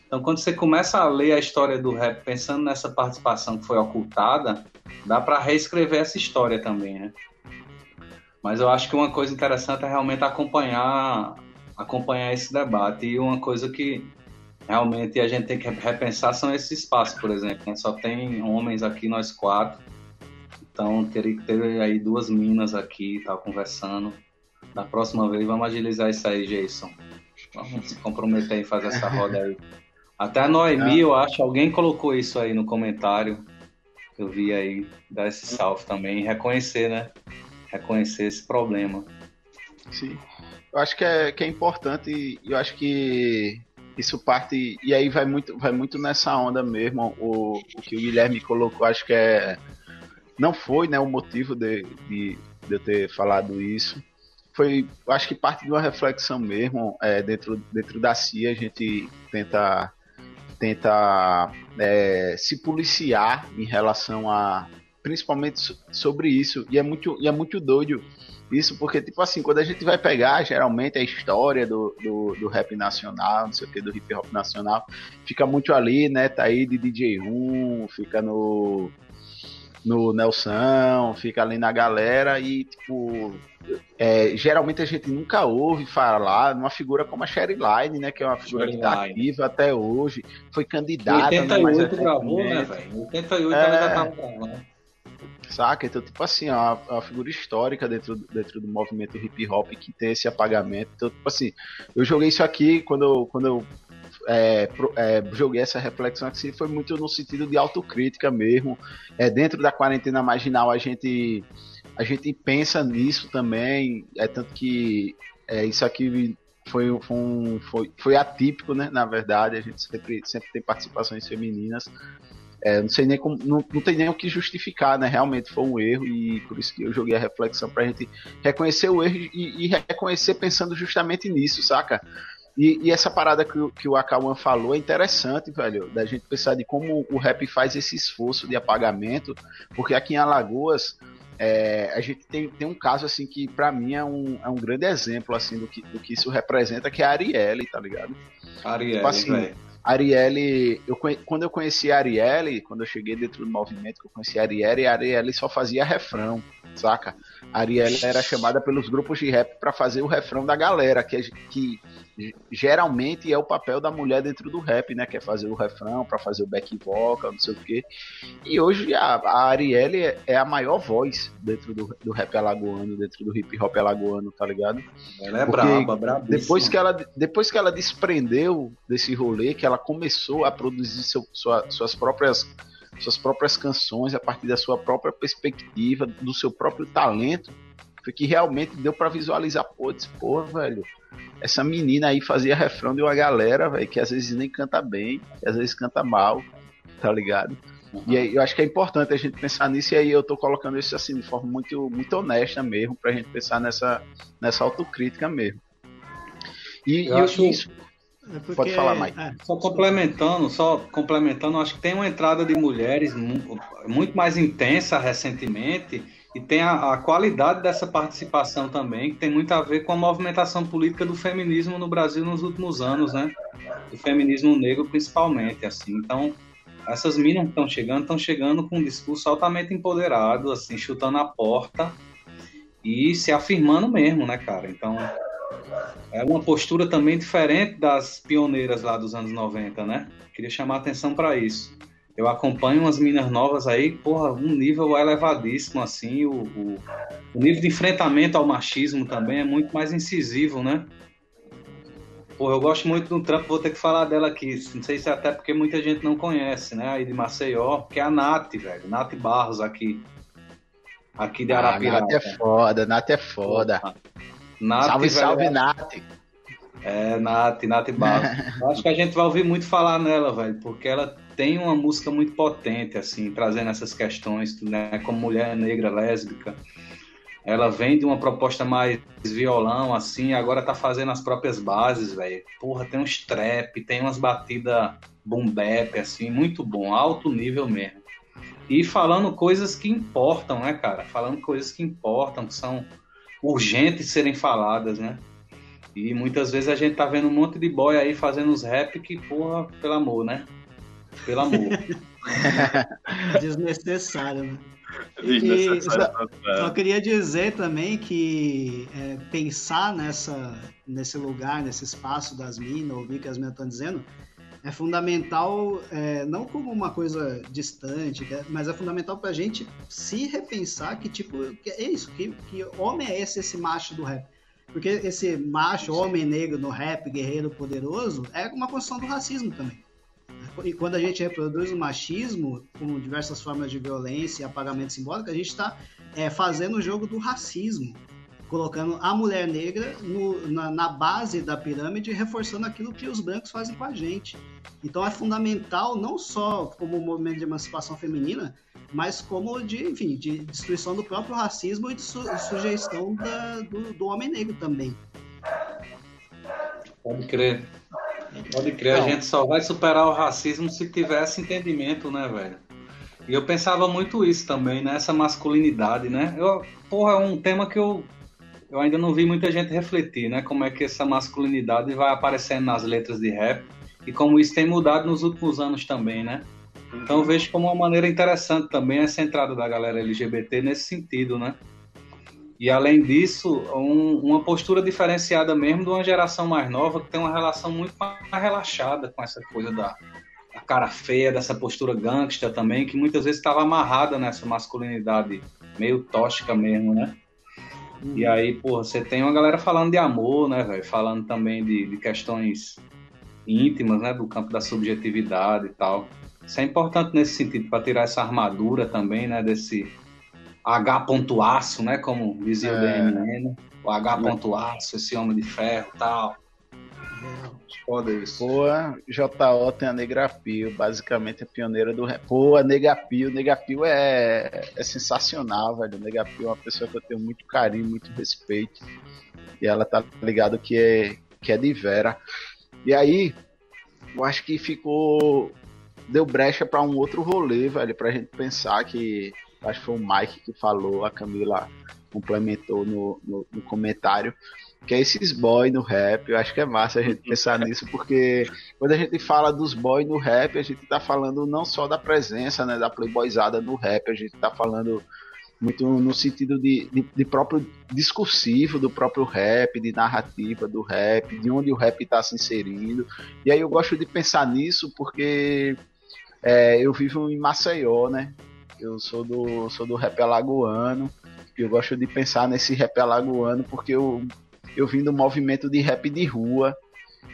Então, quando você começa a ler a história do rap pensando nessa participação que foi ocultada, dá para reescrever essa história também, né? Mas eu acho que uma coisa interessante é realmente acompanhar acompanhar esse debate e uma coisa que realmente a gente tem que repensar são esses espaços, por exemplo. Né? Só tem homens aqui, nós quatro. Então teria que ter aí duas minas aqui, tá conversando. Da próxima vez vamos agilizar isso aí, Jason. Vamos se comprometer em fazer essa roda aí. *laughs* Até a Noemi, é. eu acho, alguém colocou isso aí no comentário. Eu vi aí, dar esse salve também, reconhecer, né? Reconhecer esse problema. Sim. Eu acho que é, que é importante e eu acho que isso parte. E aí vai muito, vai muito nessa onda mesmo. O, o que o Guilherme colocou, acho que é. Não foi né, o motivo de, de, de eu ter falado isso foi, acho que parte de uma reflexão mesmo, é, dentro, dentro da CIA a gente tenta tenta é, se policiar em relação a, principalmente sobre isso. E é muito, e é muito doido isso, porque, tipo assim, quando a gente vai pegar, geralmente, a história do, do, do rap nacional, não sei o que, do hip hop nacional, fica muito ali, né? Tá aí de DJ 1, fica no no Nelson, fica ali na galera e, tipo, é, geralmente a gente nunca ouve falar numa figura como a Sherry Line, né? Que é uma figura Sherry que tá ativa até hoje, foi candidata. Em 88 gravou, né, velho? Em 88 é... ela já tava gravando. Saca? Então, tipo assim, é uma, uma, figura histórica dentro, dentro do movimento hip hop que tem esse apagamento. Então, tipo assim, eu joguei isso aqui quando eu, quando eu é, é, joguei essa reflexão aqui foi muito no sentido de autocrítica mesmo. É, dentro da quarentena marginal a gente a gente pensa nisso também, é tanto que é, isso aqui foi, foi, um, foi, foi atípico, né? Na verdade, a gente sempre, sempre tem participações femininas. É, não sei nem como, não, não tem nem o que justificar, né? Realmente foi um erro e por isso que eu joguei a reflexão pra gente reconhecer o erro e, e reconhecer pensando justamente nisso, saca? E, e, essa parada que, que o Akawan falou é interessante, velho, da gente pensar de como o rap faz esse esforço de apagamento, porque aqui em Alagoas é, a gente tem, tem um caso assim que para mim é um, é um grande exemplo assim do que, do que isso representa, que é a Arielle, tá ligado? Arielle, tipo assim, Arielle, eu, quando eu conheci a Arielle, quando eu cheguei dentro do movimento, que eu conheci a Arielle, a Arielle só fazia refrão, saca? A Arielle era chamada pelos grupos de rap para fazer o refrão da galera, que, que geralmente é o papel da mulher dentro do rap, né? Que é fazer o refrão, para fazer o back vocal, não sei o quê. E hoje a, a Arielle é, é a maior voz dentro do, do rap alagoano, dentro do hip hop alagoano, tá ligado? Ela é Porque braba, braba. Depois que, ela, depois que ela desprendeu desse rolê, que ela começou a produzir seu, sua, suas próprias suas próprias canções a partir da sua própria perspectiva, do seu próprio talento, foi que realmente deu para visualizar, pô, disse, pô, velho, essa menina aí fazia refrão de uma galera, velho, que às vezes nem canta bem, que às vezes canta mal, tá ligado? Uhum. E aí eu acho que é importante a gente pensar nisso, e aí eu tô colocando isso assim de forma muito, muito honesta mesmo, pra gente pensar nessa, nessa autocrítica mesmo. E, eu e acho... isso. É porque, Pode falar, Mike. É, só complementando, só complementando, acho que tem uma entrada de mulheres muito mais intensa recentemente e tem a, a, qualidade dessa participação também, que tem muito a ver com a movimentação política do feminismo no Brasil nos últimos anos, né? Do feminismo negro principalmente, assim. Então, essas minas que estão chegando, estão chegando com um discurso altamente empoderado, assim, chutando a porta e se afirmando mesmo, né, cara? Então, é uma postura também diferente das pioneiras lá dos anos 90, né? Queria chamar a atenção para isso. Eu acompanho umas minas novas aí, porra, um nível elevadíssimo, assim, o, o, o, nível de enfrentamento ao machismo também é muito mais incisivo, né? Porra, eu gosto muito do Trump, vou ter que falar dela aqui, não sei se é até porque muita gente não conhece, né, aí de Maceió, que é a Nath, velho, Nath Barros aqui, aqui de Arapiraca. Ah, Nath é foda, Nath é foda. Nath, salve, velho, salve, Nath. É, Nath, Nath Barros. *laughs* Acho que a gente vai ouvir muito falar nela, velho, porque ela tem uma música muito potente, assim, trazendo essas questões, né, como mulher negra, lésbica. Ela vem de uma proposta mais violão, assim, agora tá fazendo as próprias bases, velho. Porra, tem uns trap, tem umas batidas boom bap, assim, muito bom, alto nível mesmo. E falando coisas que importam, né, cara? Falando coisas que importam, que são urgentes serem faladas, né? E muitas vezes a gente tá vendo um monte de boy aí fazendo os rap que, porra, pelo amor, né? Pelo amor. *laughs* Desnecessário, né? E só, só, queria dizer também que é, pensar nessa, nesse lugar, nesse espaço das minas, ouvir o que as minas estão dizendo, é fundamental, é, não como uma coisa distante, é, mas é fundamental para a gente se repensar que tipo, que é isso, que, que homem é esse, esse macho do rap. Porque esse macho, homem negro no rap, guerreiro poderoso, é uma construção do racismo também. E quando a gente reproduz o machismo com diversas formas de violência e apagamento simbólico, a gente está é, fazendo o jogo do racismo, colocando a mulher negra no, na, na, base da pirâmide, reforçando aquilo que os brancos fazem com a gente. Então é fundamental não só como um movimento de emancipação feminina, mas como de, enfim, de destruição do próprio racismo e de su, sujeição da, do, do homem negro também. Pode crer. Pode crer, a gente só vai superar o racismo se tivesse entendimento, né, velho? E eu pensava muito isso também, né? Essa masculinidade, né? Eu, porra, é um tema que eu, eu ainda não vi muita gente refletir, né? Como é que essa masculinidade vai aparecendo nas letras de rap e como isso tem mudado nos últimos anos também, né? Então vejo como uma maneira interessante também essa entrada da galera LGBT nesse sentido, né? E além disso, um, uma postura diferenciada mesmo de uma geração mais nova que tem uma relação muito mais relaxada com essa coisa da, da cara feia, dessa postura gangsta também, que muitas vezes estava amarrada nessa masculinidade meio tóxica mesmo, né? E aí, porra, você tem uma galera falando de amor, né, velho? Falando também de, de questões íntimas, né? Do campo da subjetividade e tal. Isso é importante nesse sentido, para tirar essa armadura também, né? Desse H ponto aço, né? Como dizia é. o DMN. O H ponto aço, esse homem de ferro e tal. Foda isso. Pô, JO tem a Negrapio, basicamente é pioneira do rap. Pô, Negapio, Negapio é, é sensacional, velho. Negapio é uma pessoa que eu tenho muito carinho, muito respeito. E ela tá ligado que é, que é de Vera. E aí, eu acho que ficou. Deu brecha para um outro rolê, velho, pra gente pensar que acho que foi o Mike que falou, a Camila complementou no, no, no comentário, que é esses boy no rap. Eu acho que é massa a gente *laughs* pensar nisso, porque quando a gente fala dos boy no rap, a gente tá falando não só da presença, né, da playboyzada no rap, a gente tá falando muito no sentido de, de, de, próprio discursivo do próprio rap, de narrativa do rap, de onde o rap está se inserindo. E aí eu gosto de pensar nisso porque é, eu vivo em Maceió, né? Eu sou do, sou do rap alagoano. E eu gosto de pensar nesse rap alagoano porque eu, eu vim do movimento de rap de rua.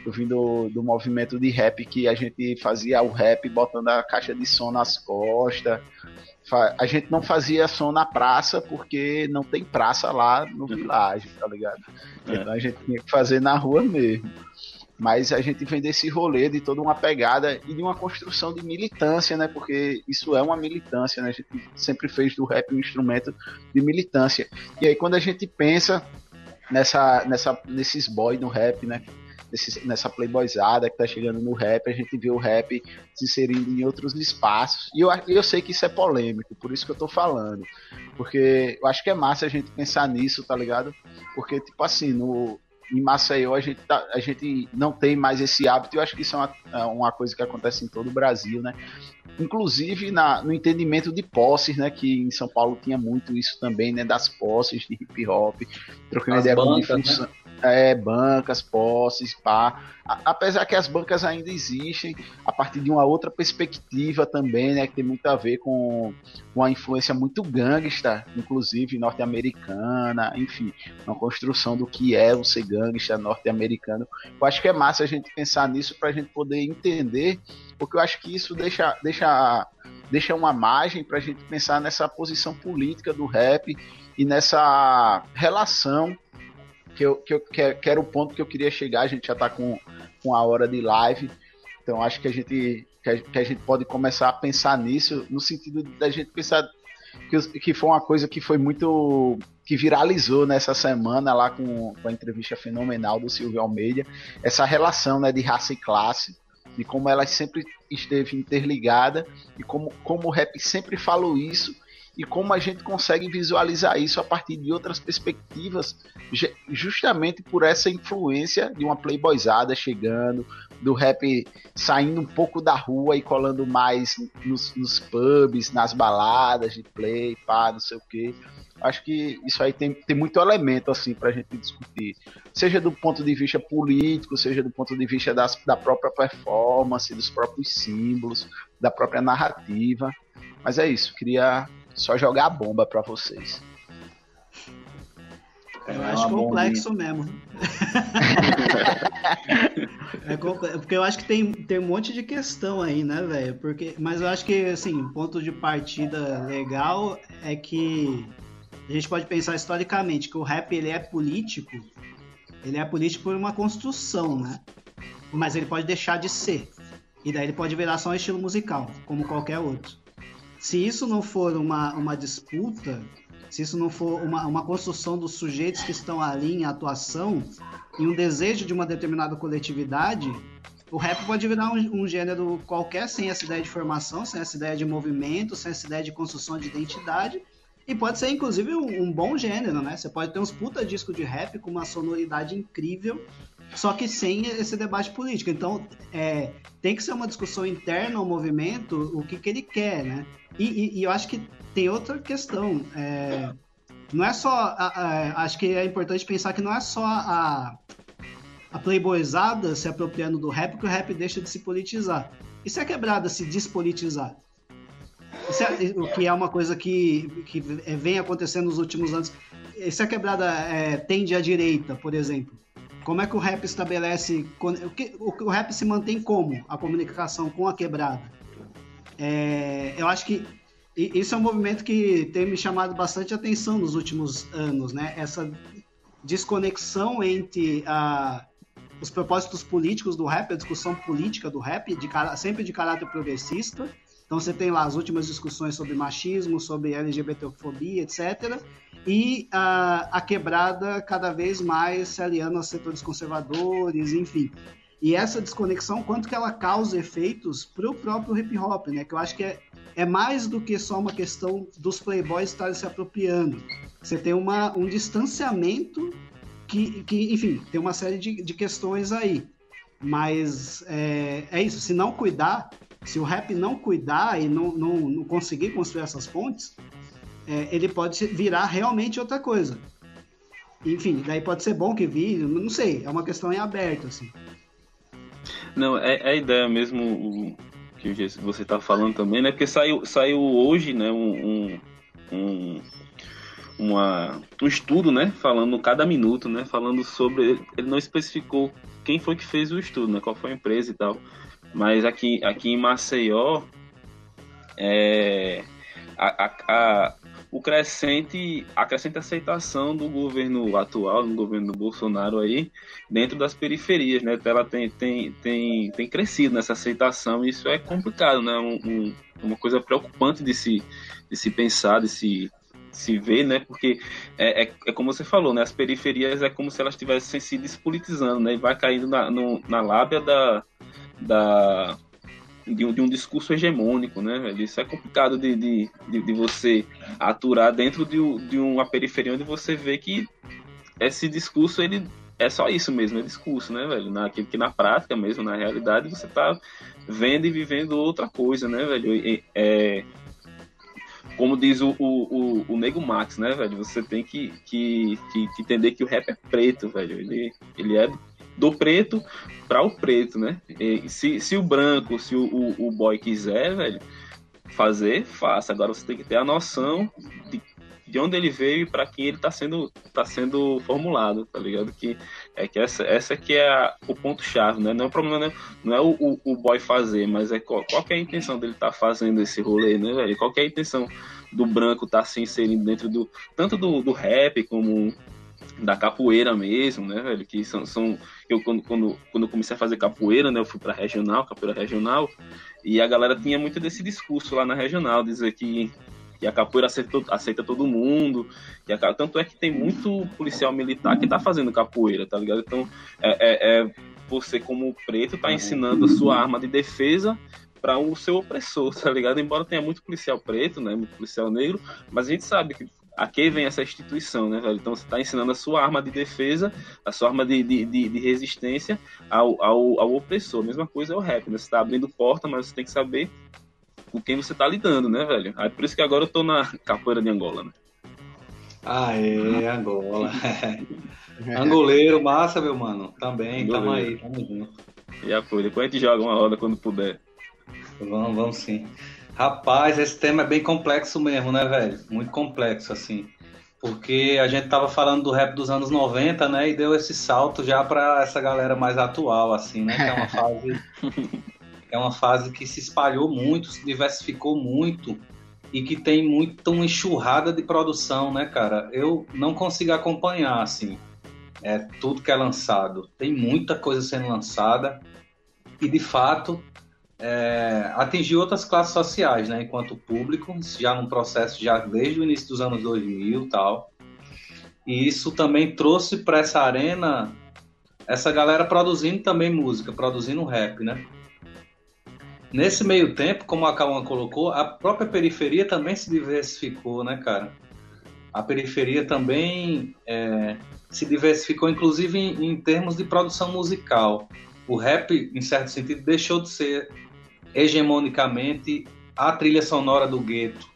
Eu vim do, do movimento de rap que a gente fazia o rap botando a caixa de som nas costas. A gente não fazia som na praça porque não tem praça lá no vilagem, tá ligado? É. Então a gente tinha que fazer na rua mesmo mas a gente vem desse rolê de toda uma pegada e de uma construção de militância, né? Porque isso é uma militância, né? A gente sempre fez do rap um instrumento de militância. E aí quando a gente pensa nessa, nessa nesses boys no rap, né? Nessa playboyzada que tá chegando no rap, a gente vê o rap se inserindo em outros espaços. E eu, eu sei que isso é polêmico, por isso que eu tô falando. Porque eu acho que é massa a gente pensar nisso, tá ligado? Porque, tipo assim, no, em Maceió a gente, tá, a gente não tem mais esse hábito, eu acho que isso é uma, é uma coisa que acontece em todo o Brasil, né? Inclusive na, no entendimento de posses, né? Que em São Paulo tinha muito isso também, né? Das posses de hip hop, trocando ideia com difusão. Né? É, bancas, posses, pá. apesar que as bancas ainda existem, a partir de uma outra perspectiva também, né, que tem muito a ver com uma influência muito gangsta, inclusive norte-americana, enfim, uma construção do que é o ser gangsta norte-americano. Eu acho que é massa a gente pensar nisso para a gente poder entender, porque eu acho que isso deixa, deixa, deixa uma margem para a gente pensar nessa posição política do rap e nessa relação que, eu, que, eu, que, era o ponto que eu queria chegar. A gente já está com, com a hora de live, então acho que a gente que a, gente pode começar a pensar nisso no sentido da gente pensar que, que foi uma coisa que foi muito que viralizou nessa semana lá com, com a entrevista fenomenal do Silvio Almeida essa relação né de raça e classe de como ela sempre esteve interligada e como, como o rap sempre falou isso e como a gente consegue visualizar isso a partir de outras perspectivas, justamente por essa influência de uma playboyzada chegando, do rap saindo um pouco da rua e colando mais nos, nos pubs, nas baladas de play, pá, não sei o que. Acho que isso aí tem, tem muito elemento assim para a gente discutir, seja do ponto de vista político, seja do ponto de vista das, da própria performance, dos próprios símbolos, da própria narrativa. Mas é isso, queria só jogar a bomba para vocês. Eu é acho complexo bombinha. mesmo. *laughs* é, porque eu acho que tem, tem um monte de questão aí, né, velho? Porque, mas eu acho que, assim, ponto de partida legal é que a gente pode pensar historicamente que o rap ele é político, ele é político por uma construção, né? Mas ele pode deixar de ser. E daí ele pode virar só um estilo musical, como qualquer outro. Se isso não for uma, uma disputa, se isso não for uma, uma construção dos sujeitos que estão ali em atuação, e um desejo de uma determinada coletividade, o rap pode virar um, um, gênero qualquer sem essa ideia de formação, sem essa ideia de movimento, sem essa ideia de construção de identidade. E pode ser, inclusive, um, um bom gênero, né? Você pode ter uns puta disco de rap com uma sonoridade incrível, só que sem esse debate político. Então, é, tem que ser uma discussão interna ao movimento, o que, que ele quer, né? E, e, e eu acho que tem outra questão. É, não é só. A, a, acho que é importante pensar que não é só a, a playboyzada se apropriando do rap que o rap deixa de se politizar. E se a quebrada se despolitizar? É, o que é uma coisa que, que vem acontecendo nos últimos anos. E se a quebrada é, tende à direita, por exemplo? Como é que o rap estabelece. O, que, o, rap se mantém como? A comunicação com a quebrada. É, eu acho que isso é um movimento que tem me chamado bastante atenção nos últimos anos, né? Essa desconexão entre a, os propósitos políticos do rap, a discussão política do rap, de, sempre de caráter progressista. Então você tem lá as últimas discussões sobre machismo, sobre LGBTfobia, etc. E a, a quebrada cada vez mais se aliando aos setores conservadores, enfim. E essa desconexão, quanto que ela causa efeitos para o próprio hip hop, né? Que eu acho que é, é mais do que só uma questão dos playboys estarem se apropriando. Você tem uma, um distanciamento que, que, enfim, tem uma série de, de questões aí. Mas é, é, isso, se não cuidar, se o rap não cuidar e não, não, não conseguir construir essas pontes, é, ele pode virar realmente outra coisa. Enfim, daí pode ser bom que vire, não sei, é uma questão em aberto, assim. Não, é, é a ideia mesmo que você está falando também, né? Porque saiu, saiu hoje, né, um, um, uma, um estudo, né, falando cada minuto, né, falando sobre, ele não especificou quem foi que fez o estudo, né, qual foi a empresa e tal, mas aqui, aqui em Maceió, é, a, a, a, o crescente, a crescente aceitação do governo atual, do governo do Bolsonaro aí, dentro das periferias, né, ela tem, tem, tem, tem crescido nessa aceitação e isso é complicado, né, um, um, uma coisa preocupante de se, de se pensar, de se se vê, né? Porque é, é, é, como você falou, né? As periferias é como se elas estivessem se despolitizando, né? E vai caindo na, no, na lábia da, da, de, um, de um discurso hegemônico, né? Isso é complicado de, de, de, de você aturar dentro de, de uma periferia onde você vê que esse discurso, ele é só isso mesmo, é discurso, né, velho? Que, na prática mesmo, na realidade, você tá vendo e vivendo outra coisa, né, velho? É, como diz o, o, o, o Nego Max, né, velho? Você tem que, que, que, que, entender que o rap é preto, velho. Ele, ele é do preto para o preto, né? E se, se o branco, se o, o, o boy quiser, velho, fazer, faça. Agora você tem que ter a noção de de onde ele veio e para quem ele está sendo, tá sendo formulado, tá ligado? Que é que essa, essa que é a, o ponto chave, né? Não é o problema, né? não é o, o, o, boy fazer, mas é qual, qual é a intenção dele estar tá fazendo esse rolê, né, velho? Qual é a intenção do branco estar tá se inserindo dentro do tanto do, do rap como da capoeira mesmo, né, velho? Que são, são eu quando, quando, quando eu comecei a fazer capoeira, né, eu fui para regional, capoeira regional, e a galera tinha muito desse discurso lá na regional, dizer que que a capoeira aceita, aceita todo mundo. Que a, tanto é que tem muito policial militar que tá fazendo capoeira, tá ligado? Então, é, é, é você, como preto, tá ensinando a sua arma de defesa para o seu opressor, *laughs* tá ligado? Embora tenha muito policial preto, né? Muito policial negro, mas a gente sabe que aqui vem essa instituição, né, velho? Então você está ensinando a sua arma de defesa, a sua arma de, de, de, de resistência ao, ao, ao, opressor. A mesma coisa é o rap, né? Você está abrindo porta, mas você tem que saber com quem você tá lidando, né, velho? Aí por isso que agora eu tô na capoeira de Angola, né? Aê, Angola. *laughs* Angoleiro, massa, meu mano. Também, Angoleiro. tamo aí, tamo junto. E apoio. Depois a gente joga uma roda quando puder. Vamos, vamos sim. Rapaz, esse tema é bem complexo mesmo, né, velho? Muito complexo, assim. Porque a gente tava falando do rap dos anos 90, né? E deu esse salto já pra essa galera mais atual, assim, né? Que é uma fase *laughs* é uma fase que se espalhou muito, se diversificou muito e que tem muito uma enxurrada de produção, né, cara? Eu não consigo acompanhar, assim, é, tudo que é lançado. Tem muita coisa sendo lançada e, de fato, é, atingiu outras classes sociais, né, enquanto público, já num processo já desde o início dos anos 2000 tal. E isso também trouxe para essa arena essa galera produzindo também música, produzindo rap, né? Nesse meio tempo, como a Cauã colocou, a própria periferia também se diversificou, né, cara? A periferia também é, se diversificou, inclusive em, em termos de produção musical. O rap, em certo sentido, deixou de ser hegemonicamente a trilha sonora do gueto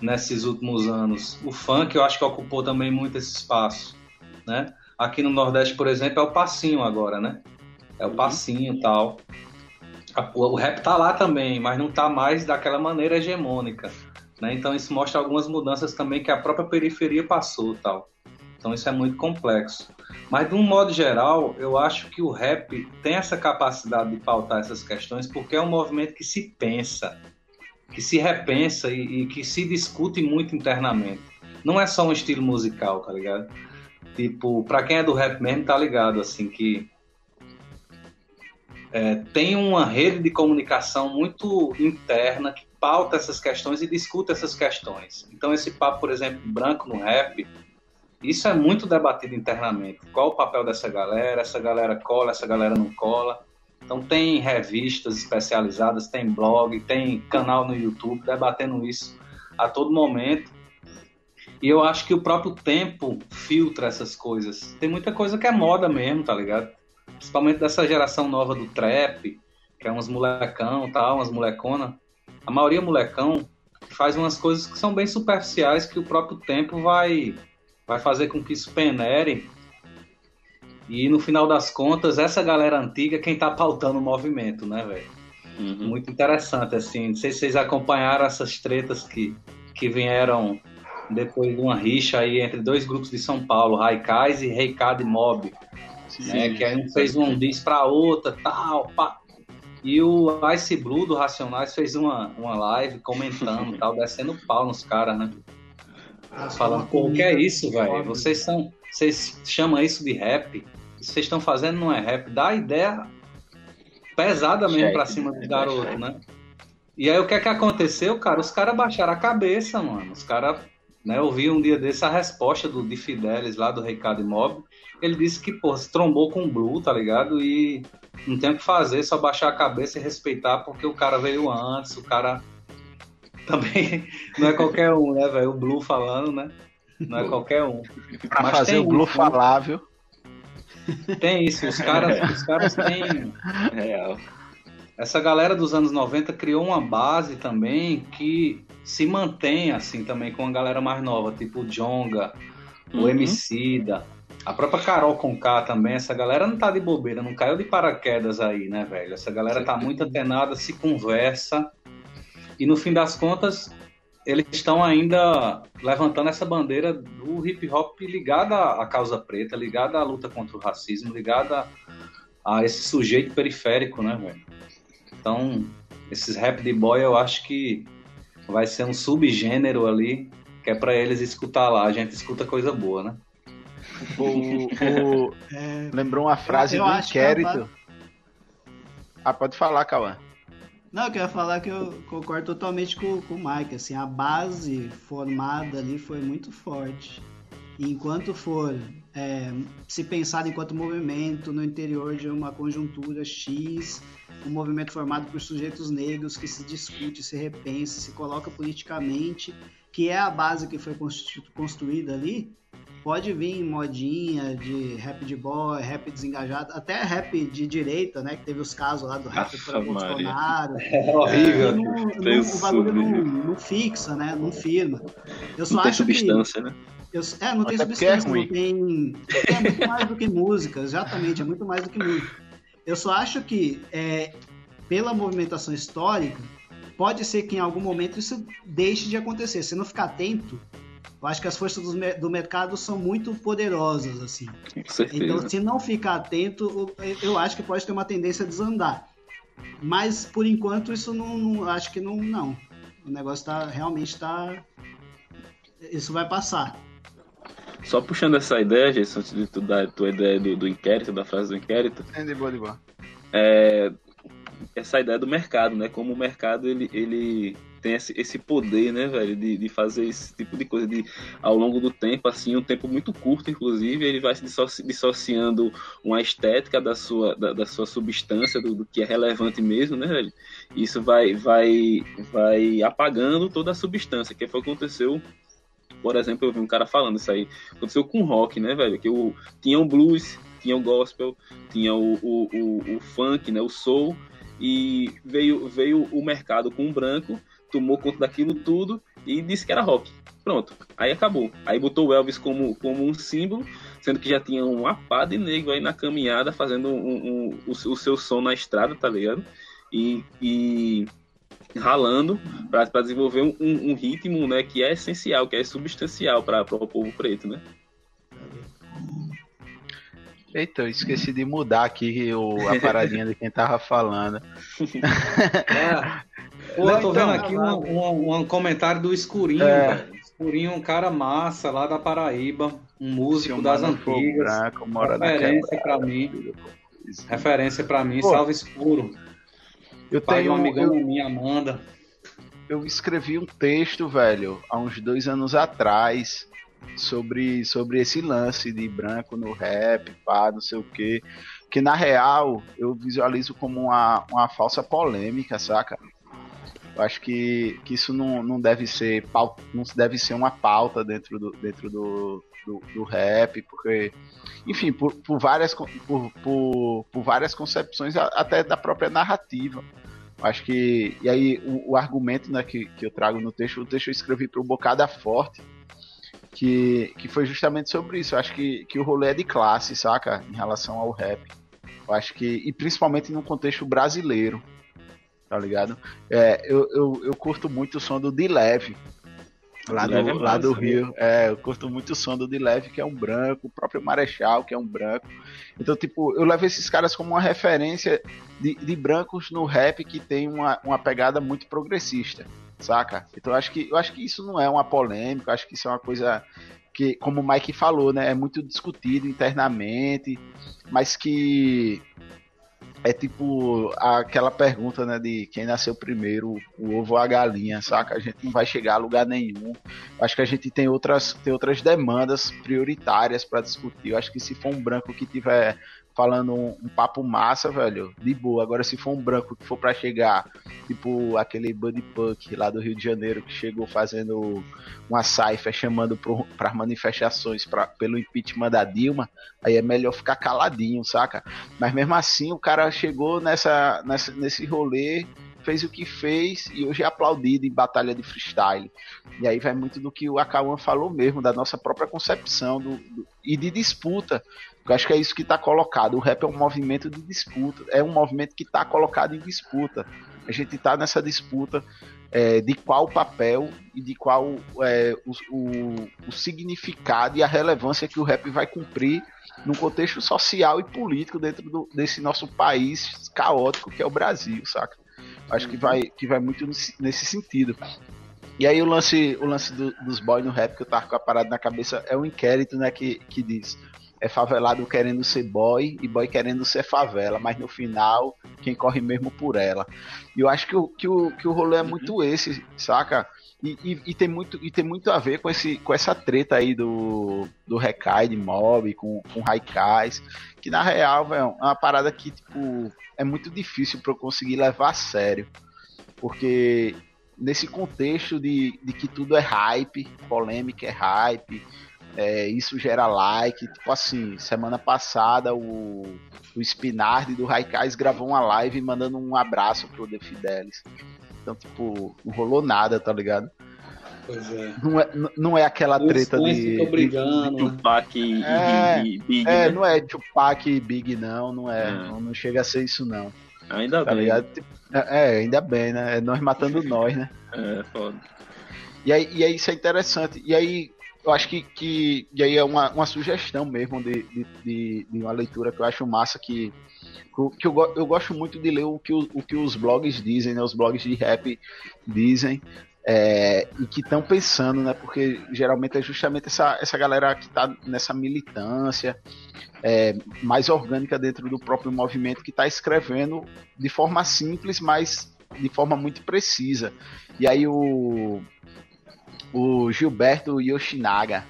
nesses últimos anos. O funk, eu acho que ocupou também muito esse espaço, né? Aqui no Nordeste, por exemplo, é o passinho agora, né? É o passinho e tal. O rap tá lá também, mas não tá mais daquela maneira hegemônica, né? Então isso mostra algumas mudanças também que a própria periferia passou, tal. Então isso é muito complexo. Mas de um modo geral, eu acho que o rap tem essa capacidade de pautar essas questões porque é um movimento que se pensa, que se repensa e, e que se discute muito internamente. Não é só um estilo musical, tá ligado? Tipo, pra quem é do rap mesmo, tá ligado, assim, que é, tem uma rede de comunicação muito interna que pauta essas questões e discute essas questões. Então, esse papo, por exemplo, branco no rap, isso é muito debatido internamente. Qual o papel dessa galera? Essa galera cola, essa galera não cola. Então tem revistas especializadas, tem blog, tem canal no YouTube debatendo isso a todo momento. E eu acho que o próprio tempo filtra essas coisas. Tem muita coisa que é moda mesmo, tá ligado? Principalmente dessa geração nova do trap, que é uns molecão, tal, umas molecona. A maioria molecão faz umas coisas que são bem superficiais que o próprio tempo vai vai fazer com que isso penere e no final das contas, essa galera antiga quem tá pautando o movimento, né, velho? Uhum. Muito interessante, assim. Não sei se vocês acompanharam essas tretas que, que vieram depois de uma rixa aí entre dois grupos de São Paulo, Raikais e Reicado e Mob. Sim, né, que aí um fez um diz pra outra, tal, pá. E o Ice Blue do Racionais fez uma, uma live comentando, *laughs* tal, descendo pau nos caras, né? Falando, pô, o que é isso, velho? Vocês são. Vocês chamam isso de rap? que vocês estão fazendo não é rap, dá ideia pesada mesmo pra cima dos garotos, né? E aí o que é que aconteceu, cara? Os caras baixaram a cabeça, mano. Os caras, né, eu vi um dia desse a resposta do Di Fidelis lá do Recado Imóvel. Ele disse que, pô, se trombou com o Blue, tá ligado? E não tem o que fazer, só baixar a cabeça e respeitar, porque o cara veio antes, o cara também não é qualquer um, né, velho? O Blue falando, né? Não é qualquer um. Pra Mas fazer o Blue um, falável. Tem isso, os caras, os caras têm. Real. Essa galera dos anos 90 criou uma base também que se mantém assim também com a galera mais nova, tipo o Jonga, uhum. o Emicida, a própria Carol Conká também, essa galera não tá de bobeira, não caiu de paraquedas aí, né, velho? Essa galera tá muito antenada, se conversa. E no fim das contas, eles estão ainda levantando essa bandeira do hip hop ligada à causa preta, ligada à luta contra o racismo, ligada a esse sujeito periférico, né, velho? Então, esses rap de boy eu acho que vai ser um subgênero ali, que é para eles escutar lá. A gente escuta coisa boa, né? O, o... *laughs* É... Lembrou uma frase eu, eu do inquérito. Ah, pode falar, Cauã. Não, eu queria falar que eu concordo totalmente com, com o Mike. Assim, a base formada ali foi muito forte. Enquanto for é, se pensar enquanto movimento no interior de uma conjuntura X, um movimento formado por sujeitos negros que se discute, se repensa, se coloca politicamente, que é a base que foi construída ali, pode vir modinha de rap de boy, rap desengajado, até rap de direita, né? Que teve os casos lá do rap para Bolsonaro. É horrível. Não, não, o bagulho não, não, fixa, né? Não firma. Eu só não acho tem substância, que, né? Eu, é, não tem Até é substância, é não tem. É muito mais do que música, exatamente, é muito mais do que música. Eu só acho que, é, pela movimentação histórica, pode ser que em algum momento isso deixe de acontecer. Se não ficar atento, eu acho que as forças do, do mercado são muito poderosas, assim. Então, se não ficar atento, eu acho que pode ter uma tendência a desandar. Mas, por enquanto, isso não, não acho que não, não. O negócio tá, realmente está... Isso vai passar. Só puxando essa ideia, Jason, antes de tu dar a tua ideia do, do inquérito, da frase do inquérito. É, de boa, de boa. É, essa ideia do mercado, né? Como o mercado, ele... ele tem esse, esse poder, né, velho, de, de fazer esse tipo de coisa de, ao longo do tempo, assim, um tempo muito curto, inclusive, ele vai se dissoci, dissociando uma estética da sua, da, da sua substância, do, do, que é relevante mesmo, né, velho? Isso vai, vai, vai apagando toda a substância, que foi o que aconteceu por exemplo, eu vi um cara falando isso aí. Aconteceu com rock, né, velho? Que o, tinha o blues, tinha o gospel, tinha o, o, o, o funk, né, o soul, e veio, veio o mercado com um branco, tomou conta daquilo tudo e disse que era rock. Pronto, aí acabou. Aí botou o Elvis como, como um símbolo, sendo que já tinha uma pá de negro aí na caminhada, fazendo um, um, o, o, seu som na estrada, tá ligado? E, e ralando para desenvolver um, um, ritmo né, que é essencial, que é substancial para o povo preto, né? Eita, eu esqueci de mudar aqui o, a paradinha de quem tava falando. *laughs* *laughs* É. Pô, eu tô então, vendo aqui um, um, um, comentário do Escurinho, é. velho. Escurinho, um cara massa lá da Paraíba, um músico das antigas. Branco, mora referência para mim. Referência para mim, Pô, salve escuro. Eu Pai tenho um amigão eu, minha Amanda. Eu escrevi um texto, velho, há uns dois anos atrás, sobre, sobre esse lance de branco no rap, pá, não sei o quê. Que na real eu visualizo como uma, uma falsa polêmica, saca? Eu acho que, que isso não, não deve ser não deve ser uma pauta dentro do, dentro do, do, do rap, porque, enfim, por, por, várias, por, por, por várias concepções até da própria narrativa. Eu acho que. E aí, o, o argumento né, que, que eu trago no texto, o texto eu escrevi para o Bocada Forte, que, que foi justamente sobre isso. Eu acho que, que o rolê é de classe, saca? Em relação ao rap. Eu acho que. E principalmente no contexto brasileiro. Tá ligado? É, eu, eu, eu curto muito o som do De Leve. Lá do, é lá do Rio. É, eu curto muito o som do De Leve, que é um branco, o próprio Marechal, que é um branco. Então, tipo, eu levo esses caras como uma referência de, de brancos no rap que tem uma, uma pegada muito progressista saca? Então eu acho que eu acho que isso não é uma polêmica, eu acho que isso é uma coisa que, como o Mike falou, né, é muito discutido internamente, mas que é tipo aquela pergunta, né, de quem nasceu primeiro, o ovo ou a galinha, saca? A gente não vai chegar a lugar nenhum. Acho que a gente tem outras, tem outras demandas prioritárias para discutir. Eu acho que se for um branco que tiver falando um, um, papo massa, velho, de boa. Agora, se for um branco que for para chegar, tipo aquele Buddy Punk lá do Rio de Janeiro, que chegou fazendo uma saifa chamando para manifestações pra, pelo impeachment da Dilma, aí é melhor ficar caladinho, saca? Mas mesmo assim, o cara chegou nessa, nessa nesse rolê fez o que fez e hoje é aplaudido em batalha de freestyle. E aí vai muito do que o Akawan falou mesmo, da nossa própria concepção do, do e de disputa. Eu acho que é isso que está colocado. O rap é um movimento de disputa, é um movimento que está colocado em disputa. A gente está nessa disputa é, de qual papel e de qual é, o, o, o, significado e a relevância que o rap vai cumprir num contexto social e político dentro do, desse nosso país caótico que é o Brasil, saca? Acho que vai, que vai muito nesse sentido. E aí o lance, o lance do, dos boys no rap que eu tava com a parada na cabeça é um inquérito, né, que, que diz é favelado querendo ser boy e boy querendo ser favela, mas no final quem corre mesmo por ela. E eu acho que o, que o, que o rolê é muito uhum. esse, saca? E, e, e, tem muito, e tem muito a ver com, esse, com essa treta aí do, do Recai de Mob, com, com Raikais, que na real véio, é uma parada que tipo, é muito difícil para eu conseguir levar a sério. Porque nesse contexto de, de que tudo é hype, polêmica é hype, é, isso gera like. Tipo assim, semana passada o, o Spinardi do Raikais gravou uma live mandando um abraço pro The Fidelis. Então, tipo, não rolou nada, tá ligado? Pois é. Não é, não é aquela Os treta de. Brigando, de, de Tupac e, é, e, Big. É, né? não é Tupac e Big, não. Não é. é. Não, não, chega a ser isso, não. Ainda tá bem. Ligado? Tipo, é, ainda bem, né? É nós matando nós, né? É, foda. E aí, e aí isso é interessante. E aí, eu acho que, que e aí é uma, uma sugestão mesmo de, de, de, de uma leitura que eu acho massa que, que eu, eu gosto muito de ler o que, o, o que os blogs dizem, né, os blogs de rap dizem é, e que estão pensando, né, porque geralmente é justamente essa, essa galera que está nessa militância é, mais orgânica dentro do próprio movimento que está escrevendo de forma simples, mas de forma muito precisa. E aí o, o Gilberto Yoshinaga,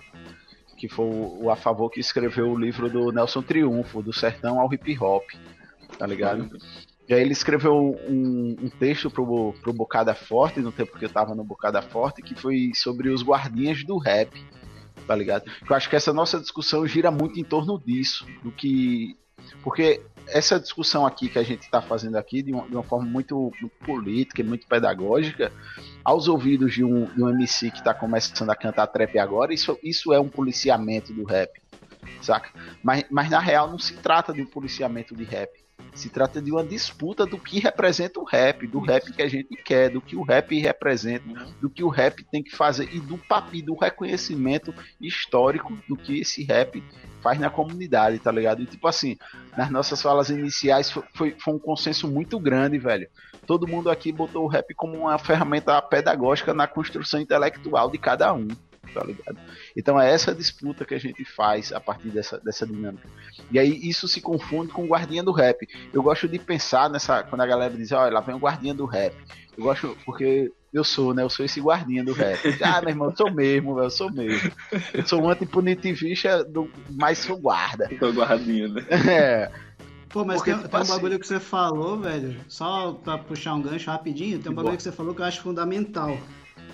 que foi o, a favor que escreveu o livro do Nelson Triunfo, do sertão ao hip hop, tá ligado? E aí ele escreveu um, um texto pro, pro Bocada Forte, no tempo que eu tava no Bocada Forte, que foi sobre os guardinhas do rap, tá ligado? Eu acho que essa nossa discussão gira muito em torno disso, do que... Porque essa discussão aqui que a gente está fazendo aqui, de uma, de uma forma muito, muito, política e muito pedagógica, aos ouvidos de um, de um MC que está começando a cantar trap agora, isso, isso é um policiamento do rap, saca? Mas, mas na real não se trata de um policiamento de rap se trata de uma disputa do que representa o rap, do rap que a gente quer, do que o rap representa, do que o rap tem que fazer e do papi, do reconhecimento histórico do que esse rap faz na comunidade, tá ligado? E tipo assim, nas nossas falas iniciais foi, foi um consenso muito grande, velho. Todo mundo aqui botou o rap como uma ferramenta pedagógica na construção intelectual de cada um tá ligado? Então é essa disputa que a gente faz a partir dessa, dessa dinâmica. E aí isso se confunde com o guardinha do rap. Eu gosto de pensar nessa, quando a galera diz, olha, lá vem o guardinha do rap. Eu gosto, porque eu sou, né? Eu sou esse guardinha do rap. Ah, meu irmão, eu sou mesmo, velho, eu sou mesmo. Eu sou um antipunitivista, do, mas sou guarda. Sou guardinha, né? *laughs* É. Pô, mas Porque, tem, tipo tem um assim... bagulho que você falou, velho, só pra puxar um gancho rapidinho, tem um bagulho que você falou que eu acho fundamental.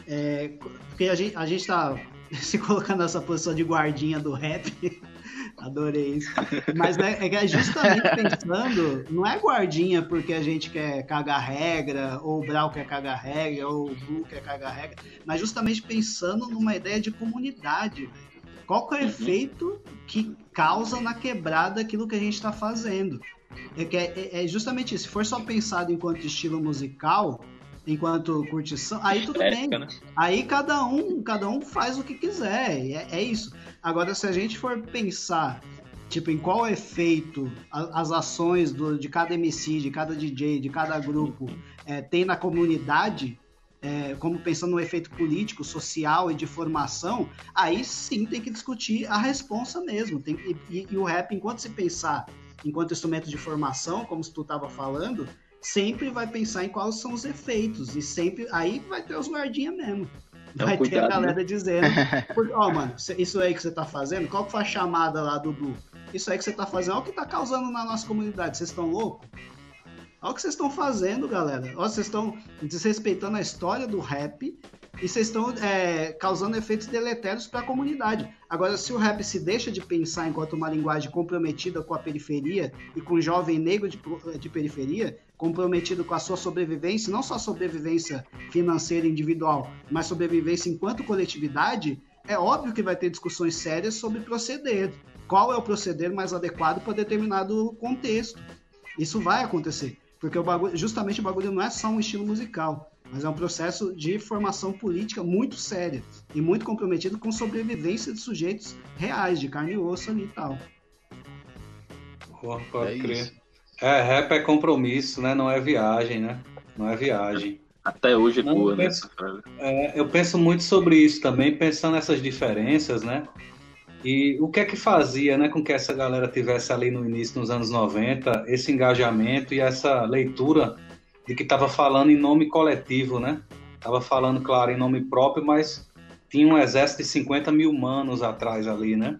É, porque a gente, a gente tá *laughs* se colocando nessa posição de guardinha do rap. Adorei isso. Mas né, é justamente pensando, não é guardinha porque a gente quer cagar regra, ou o Brau quer cagar regra, ou o Blue quer cagar regra, mas justamente pensando numa ideia de comunidade. Qual que é o uhum. efeito que causa na quebrada aquilo que a gente está fazendo? É, é, é justamente isso. Se for só pensado enquanto estilo musical, enquanto curtição, aí tudo bem. Né? Aí cada um, cada um faz o que quiser. É, é, isso. Agora, se a gente for pensar, tipo, em qual efeito as ações do, de cada MC, de cada DJ, de cada grupo é, tem na comunidade, é, como pensando no efeito político, social e de formação, aí sim tem que discutir a responsa mesmo. Tem, e, e o rap, enquanto se pensar enquanto instrumento de formação, como tu estava falando, sempre vai pensar em quais são os efeitos. E sempre. Aí vai ter os guardinha mesmo. Vai Não, ter a galera né? dizendo. *laughs* Ó, oh, mano, isso aí que você tá fazendo, qual que foi a chamada lá, Dudu? Isso aí que você tá fazendo, olha o que tá causando na nossa comunidade. Vocês estão loucos? Olha o que vocês estão fazendo, galera. Olha, vocês estão desrespeitando a história do rap e vocês estão é, causando efeitos deletérios para a comunidade. Agora, se o rap se deixa de pensar enquanto uma linguagem comprometida com a periferia e com o jovem negro de, de periferia, comprometido com a sua sobrevivência, não só sobrevivência financeira individual, mas sobrevivência enquanto coletividade, é óbvio que vai ter discussões sérias sobre proceder. Qual é o proceder mais adequado para determinado contexto? Isso vai acontecer, porque o bagulho, justamente o bagulho não é só um estilo musical, mas é um processo de formação política muito séria e muito comprometido com sobrevivência de sujeitos reais, de carne e osso ali e tal. pode é crer. Isso. É, rap é compromisso, né? Não é viagem, né? Não é viagem. Até hoje é boa, né? É, eu penso muito sobre isso também, pensando nessas diferenças, né? E o que é que fazia né, com que essa galera tivesse ali no início, nos anos 90, esse engajamento e essa leitura de que estava falando em nome coletivo, né? Estava falando, claro, em nome próprio, mas tinha um exército de 50 mil manos atrás ali, né?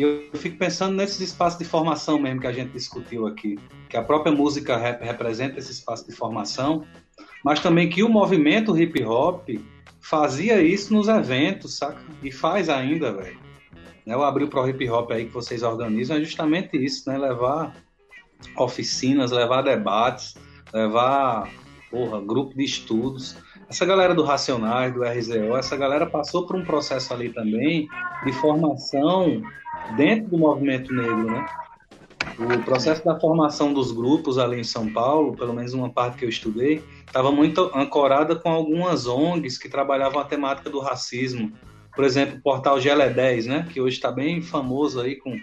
E eu fico pensando nesses espaços de formação mesmo que a gente discutiu aqui, que a própria música rap representa esse espaço de formação, mas também que o movimento hip hop fazia isso nos eventos, saca? E faz ainda, velho. Né, o Abril Pro Hip Hop aí que vocês organizam é justamente isso, né? Levar oficinas, levar debates, levar, porra, grupo de estudos. Essa galera do Racionais, do RZO, essa galera passou por um processo ali também de formação dentro do movimento negro, né? O processo da formação dos grupos ali em São Paulo, pelo menos uma parte que eu estudei, estava muito ancorada com algumas ONGs que trabalhavam a temática do racismo. Por exemplo, o portal GL 10, né? Que hoje está bem famoso aí com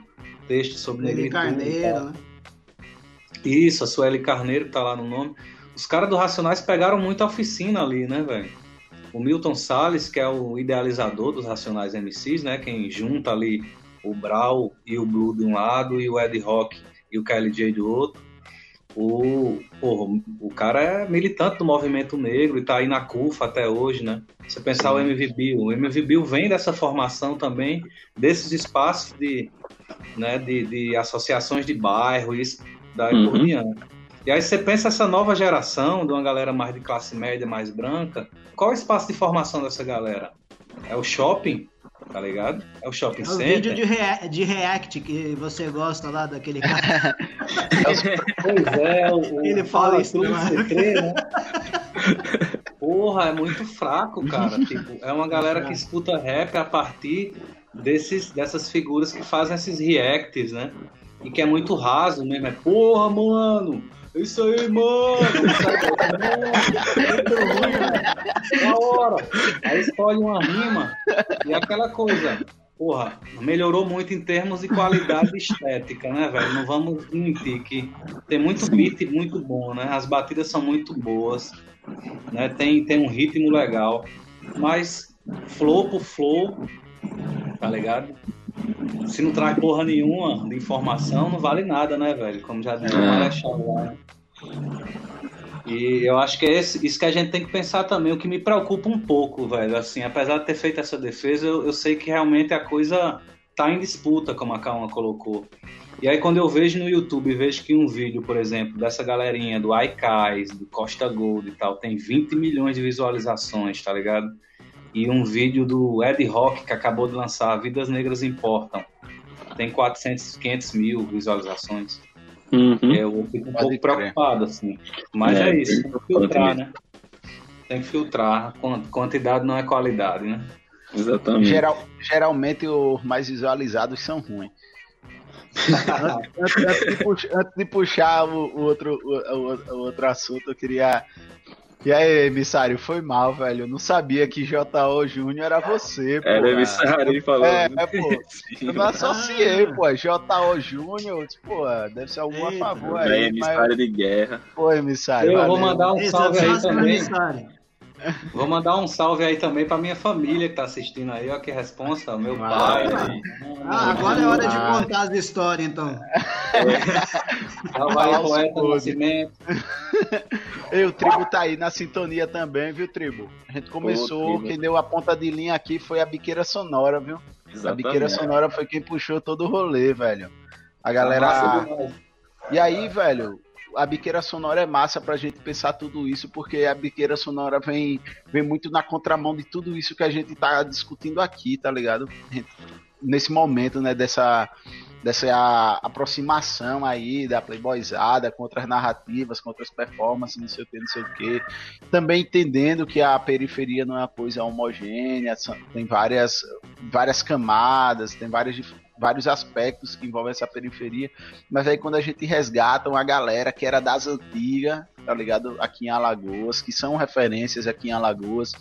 textos sobre negritude. Carneiro, né? Isso, a Sueli Carneiro, que tá lá no nome. Os caras do Racionais pegaram muita oficina ali, né, velho? O Milton Salles, que é o idealizador dos Racionais MCs, né? Quem junta ali o Brau e o Blue de um lado e o Ed Rock e o KLJ do outro. o, porra, o cara é militante do movimento negro e tá aí na CUFA até hoje, né? Você pensar o MV Bill, o MV Bill vem dessa formação também, desses espaços de, né, de, de associações de bairro e daí uhum. por diante. E aí você pensa essa nova geração, de uma galera mais de classe média, mais branca, qual é o espaço de formação dessa galera? É o shopping? Tá ligado? É o shopping é o center. vídeo de, rea de react que você gosta lá daquele cara. *laughs* pois é, o, *laughs* ele fala isso, né? né? Porra, é muito fraco, cara. *laughs* Tipo, é uma galera que escuta rap a partir desses, dessas figuras que fazem esses reacts, né? E que é muito raso mesmo. É, porra, mano, isso aí, *laughs* mano! Da hora! Aí escolhe uma rima e aquela coisa, porra, melhorou muito em termos de qualidade estética, né, velho? Não vamos mentir que tem muito beat muito bom, né? As batidas são muito boas, né? Tem, tem um ritmo legal, mas flow por flow, tá ligado? Se não traz porra nenhuma de informação, não vale nada, né, velho? Como já disse é. Marechal lá. Né? E eu acho que é esse, isso que a gente tem que pensar também, o que me preocupa um pouco, velho. Assim, apesar de ter feito essa defesa, eu, eu sei que realmente a coisa tá em disputa, como a Calma colocou. E aí quando eu vejo no YouTube, vejo que um vídeo, por exemplo, dessa galerinha do Aikais, do Costa Gold e tal, tem 20 milhões de visualizações, tá ligado? E um vídeo do Ed Rock que acabou de lançar Vidas Negras Importam. Tem 400, 500 mil visualizações. Uhum. Eu fico um Pode pouco crer. preocupado, assim. Mas é, é isso, tem que filtrar, né? Tem que filtrar. Quantidade não é qualidade, né? Exatamente. Geral, geralmente os mais visualizados são ruins. *laughs* antes, antes, de puxar, antes, de puxar, o, o outro, o, o, outro assunto, eu queria e aí, emissário, foi mal, velho. Eu não sabia que J.O. Júnior era você, pô. Era emissário, ele falou. É, é pô. *laughs* Eu não associei, pô. J.O. Júnior, pô, deve ser algum Eita, favor aí. É emissário mas... de guerra. Pô, emissário. Eu valeu. vou mandar um salve aí também. Vou mandar um salve aí também pra minha família que tá assistindo aí, ó, que responsa, meu ah, pai. Ah, agora é hora de contar as histórias, então. É. Vai, poeta Nascimento. E o Tribo tá aí na sintonia também, viu, Tribo? A gente começou, quem deu a ponta de linha aqui foi a Biqueira Sonora, viu? Exatamente. A Biqueira Sonora foi quem puxou todo o rolê, velho. A galera. E aí, velho, a biqueira sonora é massa pra gente pensar tudo isso, porque a biqueira sonora vem, vem muito na contramão de tudo isso que a gente tá discutindo aqui, tá ligado? Nesse momento, né, dessa, dessa aproximação aí da playboyzada com outras narrativas, com outras performances, não sei o que, não sei o que. Também entendendo que a periferia não é uma coisa homogênea, tem várias, várias camadas, tem várias vários aspectos que envolvem essa periferia, mas aí quando a gente resgata uma galera que era das antigas, tá ligado? Aqui em Alagoas, que são referências aqui em Alagoas,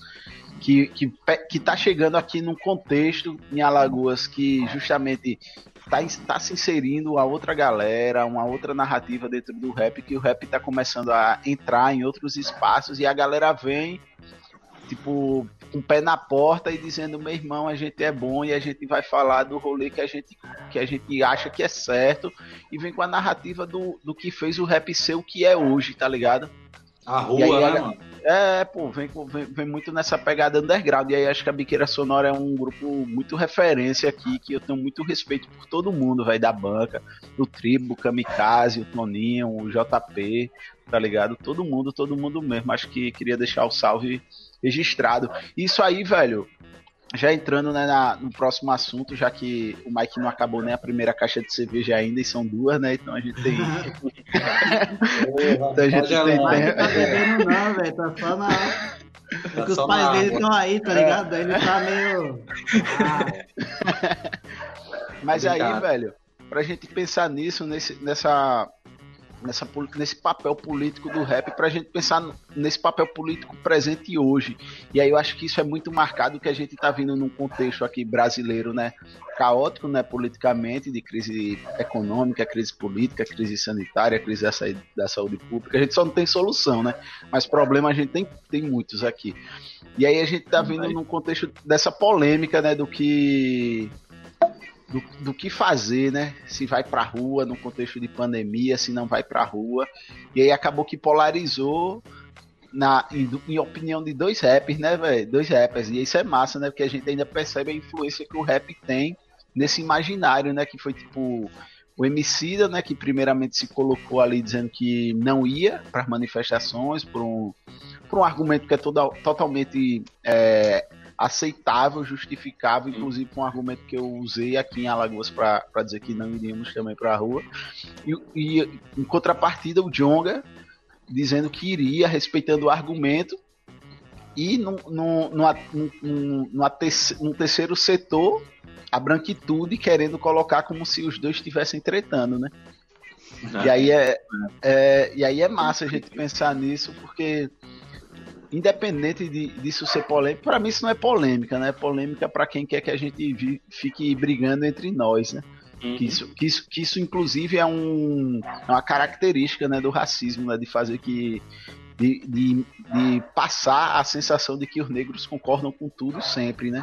que, que, que tá chegando aqui num contexto em Alagoas que justamente tá, tá se inserindo a outra galera, uma outra narrativa dentro do rap, que o rap tá começando a entrar em outros espaços e a galera vem tipo, com o pé na porta e dizendo, meu irmão, a gente é bom e a gente vai falar do rolê que a gente, que a gente acha que é certo e vem com a narrativa do, do que fez o rap ser o que é hoje, tá ligado? A rua, né, mano? É, pô, vem, vem, vem, muito nessa pegada underground. E aí acho que a Biqueira Sonora é um grupo muito referência aqui, que eu tenho muito respeito por todo mundo, velho, da banca, do Tribo, o Kamikaze, o Toninho, o JP, tá ligado? Todo mundo, todo mundo mesmo. Acho que queria deixar o salve registrado. Isso aí, velho, já entrando né, na, no próximo assunto, já que o Mike não acabou nem a primeira caixa de cerveja ainda, e são duas, né? Então a gente tem. *laughs* então a gente tem. Mike tá bebendo não, velho, tá só na. Porque tá os pais dele estão aí, tá ligado? Ele tá meio. Ah. *laughs* Mas aí, velho, pra gente pensar nisso, nesse, nessa nessa, nesse papel político do rap para a gente pensar nesse papel político presente hoje. E aí eu acho que isso é muito marcado que a gente está vindo num contexto aqui brasileiro, né, caótico, né, politicamente, de crise econômica, crise política, crise sanitária, crise da saúde, da saúde pública. A gente só não tem solução, né? Mas problema a gente tem, tem muitos aqui. E aí a gente está vindo num contexto dessa polêmica, né, do que do, do, que fazer, né? Se vai pra rua no contexto de pandemia, se não vai pra rua. E aí acabou que polarizou na, em, em opinião de dois rappers, né, velho? Dois rappers. E isso é massa, né? Porque a gente ainda percebe a influência que o rap tem nesse imaginário, né? Que foi tipo o Emicida, né, que primeiramente se colocou ali dizendo que não ia para as manifestações por um, por um argumento que é toda, totalmente é, aceitável, justificável, inclusive com um argumento que eu usei aqui em Alagoas para dizer que não iríamos também para a rua. E, e, em contrapartida, o Jonga dizendo que iria, respeitando o argumento, e no, no, no, terceiro setor, a branquitude querendo colocar como se os dois estivessem tretando, né? E aí é, é, e aí é massa a gente pensar nisso, porque independente de, disso ser polêmico, para mim isso não é polêmica, né? É polêmica para quem quer que a gente vi, fique brigando entre nós, né? Uhum. Que, isso, que, isso, que isso, inclusive, é, um, é uma característica né, do racismo, né? De fazer que. De, de, de passar a sensação de que os negros concordam com tudo sempre, né?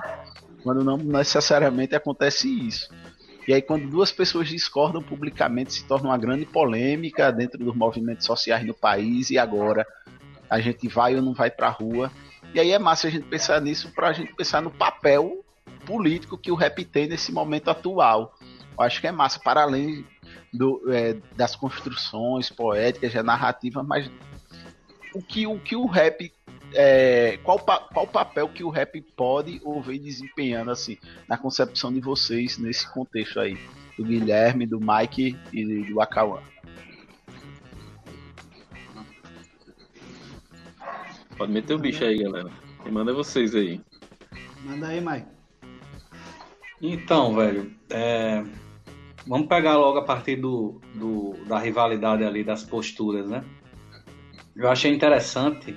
Quando não necessariamente acontece isso. E aí, quando duas pessoas discordam publicamente, se torna uma grande polêmica dentro dos movimentos sociais no país. E agora, a gente vai ou não vai para a rua. E aí é massa a gente pensar nisso para a gente pensar no papel político que o rap tem nesse momento atual. Eu acho que é massa, para além do, é, das construções poéticas, da narrativa, mas o que o, que o rap. É, qual, qual papel que o rap pode ou vem desempenhando assim na concepção de vocês nesse contexto aí do Guilherme, do Mike e do Akawan? Pode meter o bicho aí, galera. E manda vocês aí. Manda aí, Mike. Então, velho, é... vamos pegar logo a partir do, do, da rivalidade ali, das posturas, né? Eu achei interessante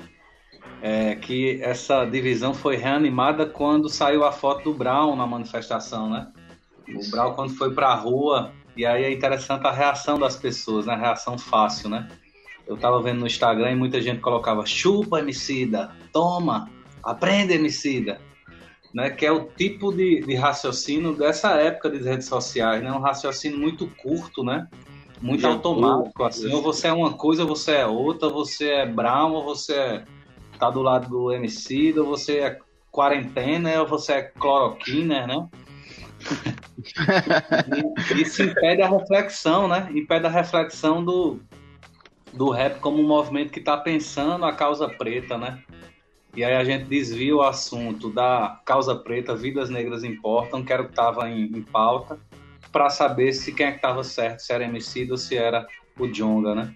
é, que essa divisão foi reanimada quando saiu a foto do Brown na manifestação, né? O Brown quando foi pra rua, e aí é interessante a reação das pessoas, né? A reação fácil, né? Eu tava vendo no Instagram e muita gente colocava chupa Emicida, toma, aprende Emicida, né? Que é o tipo de, de raciocínio dessa época de redes sociais, né? Um raciocínio muito curto, né? Muito Já automático, assim. Ou você é uma coisa, ou você é outra, você é Brown, ou você é, tá do lado do Emicida, ou você é quarentena, ou você é cloroquina, né? *laughs* e, isso impede a reflexão, né? Impede a reflexão do, do rap como um movimento que está pensando a causa preta, né? E aí a gente desvia o assunto da causa preta, vidas negras importam, que era o que estava em, em, pauta, para saber se quem é que estava certo, se era MC ou se era o Jonga, né?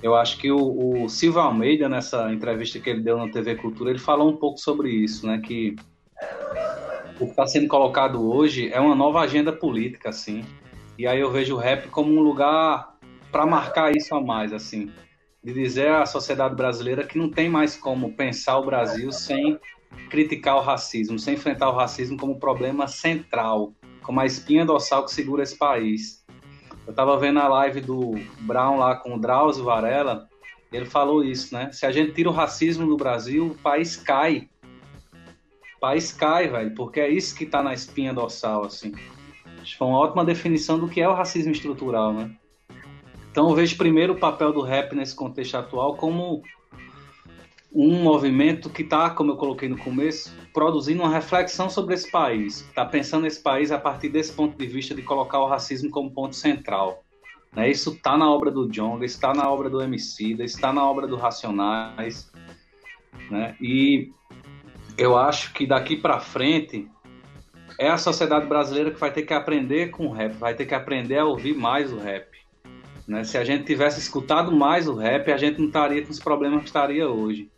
Eu acho que o, o Silva Almeida, nessa entrevista que ele deu na TV Cultura, ele falou um pouco sobre isso, né? Que o que está sendo colocado hoje é uma nova agenda política, assim. E aí eu vejo o rap como um lugar para marcar isso a mais, assim, de dizer à sociedade brasileira que não tem mais como pensar o Brasil sem criticar o racismo, sem enfrentar o racismo como problema central, como a espinha dorsal que segura esse país. Eu estava vendo a live do Brown lá com o Drauzio Varela, ele falou isso, né? Se a gente tira o racismo do Brasil, o país cai. O país cai, velho, porque é isso que está na espinha dorsal, assim. Acho que foi uma ótima definição do que é o racismo estrutural, né? Então eu vejo primeiro o papel do rap nesse contexto atual como um movimento que está, como eu coloquei no começo, produzindo uma reflexão sobre esse país. Está pensando esse país a partir desse ponto de vista de colocar o racismo como ponto central. Né? Isso está na obra do Jonga, está na obra do Emicida, está na obra do Racionais. Né? E eu acho que daqui para frente é a sociedade brasileira que vai ter que aprender com o rap, vai ter que aprender a ouvir mais o rap. Né? Se a gente tivesse escutado mais o rap, a gente não estaria com os problemas que estaria hoje.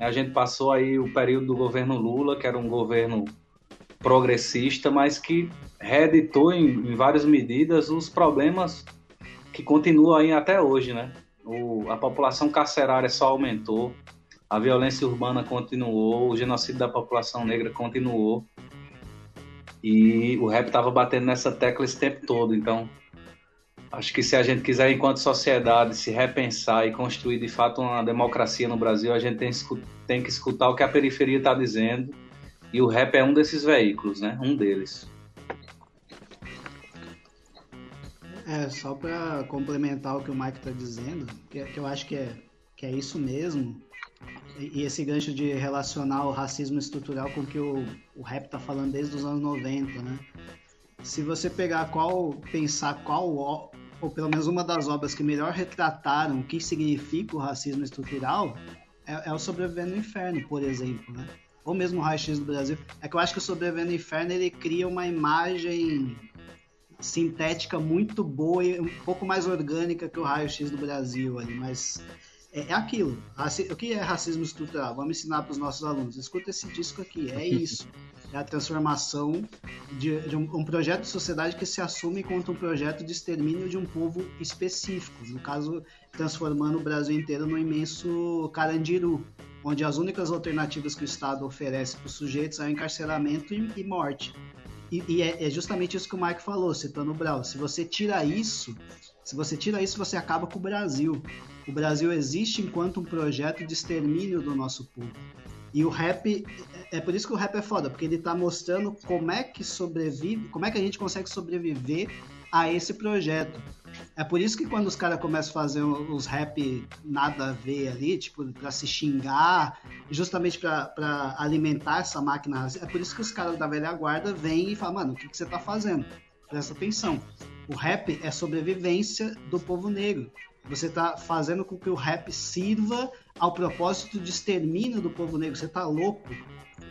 A gente passou aí o período do governo Lula, que era um governo progressista, mas que reeditou em, em várias medidas os problemas que continuam aí até hoje, né? O, a população carcerária só aumentou, a violência urbana continuou, o genocídio da população negra continuou. E o rap estava batendo nessa tecla esse tempo todo. Então, Acho que se a gente quiser, enquanto sociedade, se repensar e construir de fato uma democracia no Brasil, a gente tem, tem que escutar o que a periferia está dizendo. E o rap é um desses veículos, né? Um deles. É, só para complementar o que o Mike está dizendo, que, que, eu acho que é, que é isso mesmo, e, e, esse gancho de relacionar o racismo estrutural com o que o, o rap tá falando desde os anos 90, né? Se você pegar qual, pensar qual, ou pelo menos uma das obras que melhor retrataram o que significa o racismo estrutural, é, é o Sobrevivendo no Inferno, por exemplo, né? Ou mesmo o Raio X do Brasil. É que eu acho que o Sobrevivendo no Inferno ele cria uma imagem sintética muito boa e um pouco mais orgânica que o Raio X do Brasil ali, mas é, é aquilo. O que é racismo estrutural? Vamos ensinar para os nossos alunos. Escuta esse disco aqui, é isso. *laughs* É a transformação de, de um, um, projeto de sociedade que se assume enquanto um projeto de extermínio de um povo específico. No caso, transformando o Brasil inteiro num imenso carandiru, onde as únicas alternativas que o Estado oferece para os sujeitos é o encarceramento e, e morte. E, e é, é, justamente isso que o Mike falou, citando o Brau. Se você tira isso, se você tira isso, você acaba com o Brasil. O Brasil existe enquanto um projeto de extermínio do nosso povo. E o rap, é por isso que o rap é foda, porque ele tá mostrando como é que sobrevive, como é que a gente consegue sobreviver a esse projeto. É por isso que quando os caras começam a fazer os rap nada a ver ali, tipo, pra se xingar, justamente para alimentar essa máquina, é por isso que os caras da velha guarda vêm e falam, mano, o que, que você tá fazendo? Presta atenção. O rap é sobrevivência do povo negro. Você está fazendo com que o rap sirva ao propósito de extermínio do povo negro. Você tá louco?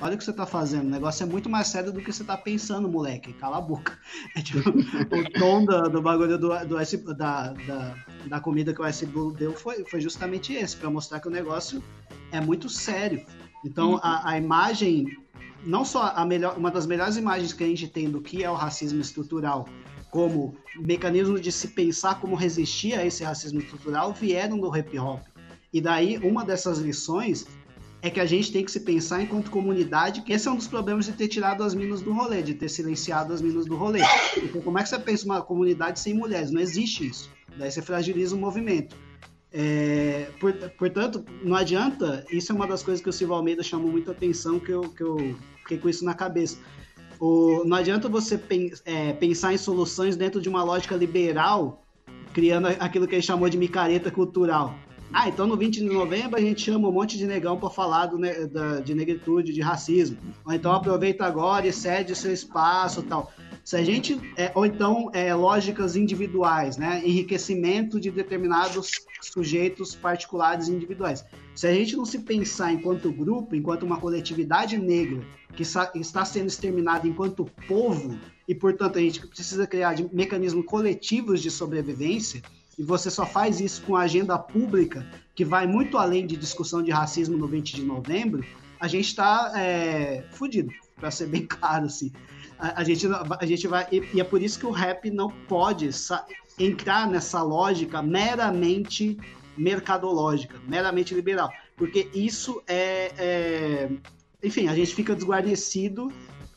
Olha o que você tá fazendo. O negócio é muito mais sério do que você tá pensando, moleque. Cala a boca. *laughs* É tipo, o tom do, do bagulho do, do da, da, da, comida que o S Blue deu foi, foi justamente esse, para mostrar que o negócio é muito sério. Então, a, a imagem, não só a melhor, uma das melhores imagens que a gente tem do que é o racismo estrutural, como mecanismo de se pensar como resistir a esse racismo estrutural vieram do hip hop. E daí, uma dessas lições é que a gente tem que se pensar enquanto comunidade, que esse é um dos problemas de ter tirado as minas do rolê, de ter silenciado as minas do rolê. Então, como é que você pensa uma comunidade sem mulheres? Não existe isso. Daí você fragiliza o movimento. É, por, portanto, não adianta, isso é uma das coisas que o Silva Almeida chamou muita atenção, que eu, que eu fiquei com isso na cabeça. O, não adianta você pen, é, pensar em soluções dentro de uma lógica liberal, criando aquilo que ele chamou de micareta cultural. Ah, então no 20 de novembro a gente chama um monte de negão para falar do, da, de negritude, de racismo. Ou então aproveita agora e cede seu espaço tal. Se a gente. É, ou então é, lógicas individuais, né? Enriquecimento de determinados sujeitos particulares individuais. Se a gente não se pensar enquanto grupo, enquanto uma coletividade negra que está sendo exterminada enquanto povo, e portanto a gente precisa criar mecanismos coletivos de sobrevivência, e você só faz isso com a agenda pública, que vai muito além de discussão de racismo no 20 de novembro, a gente está é, fudido, para ser bem *laughs* claro, assim. A, a, gente, a gente vai. E, é por isso que o rap não pode entrar nessa lógica meramente mercadológica, meramente liberal. Porque isso é, é. Enfim, a gente fica desguarnecido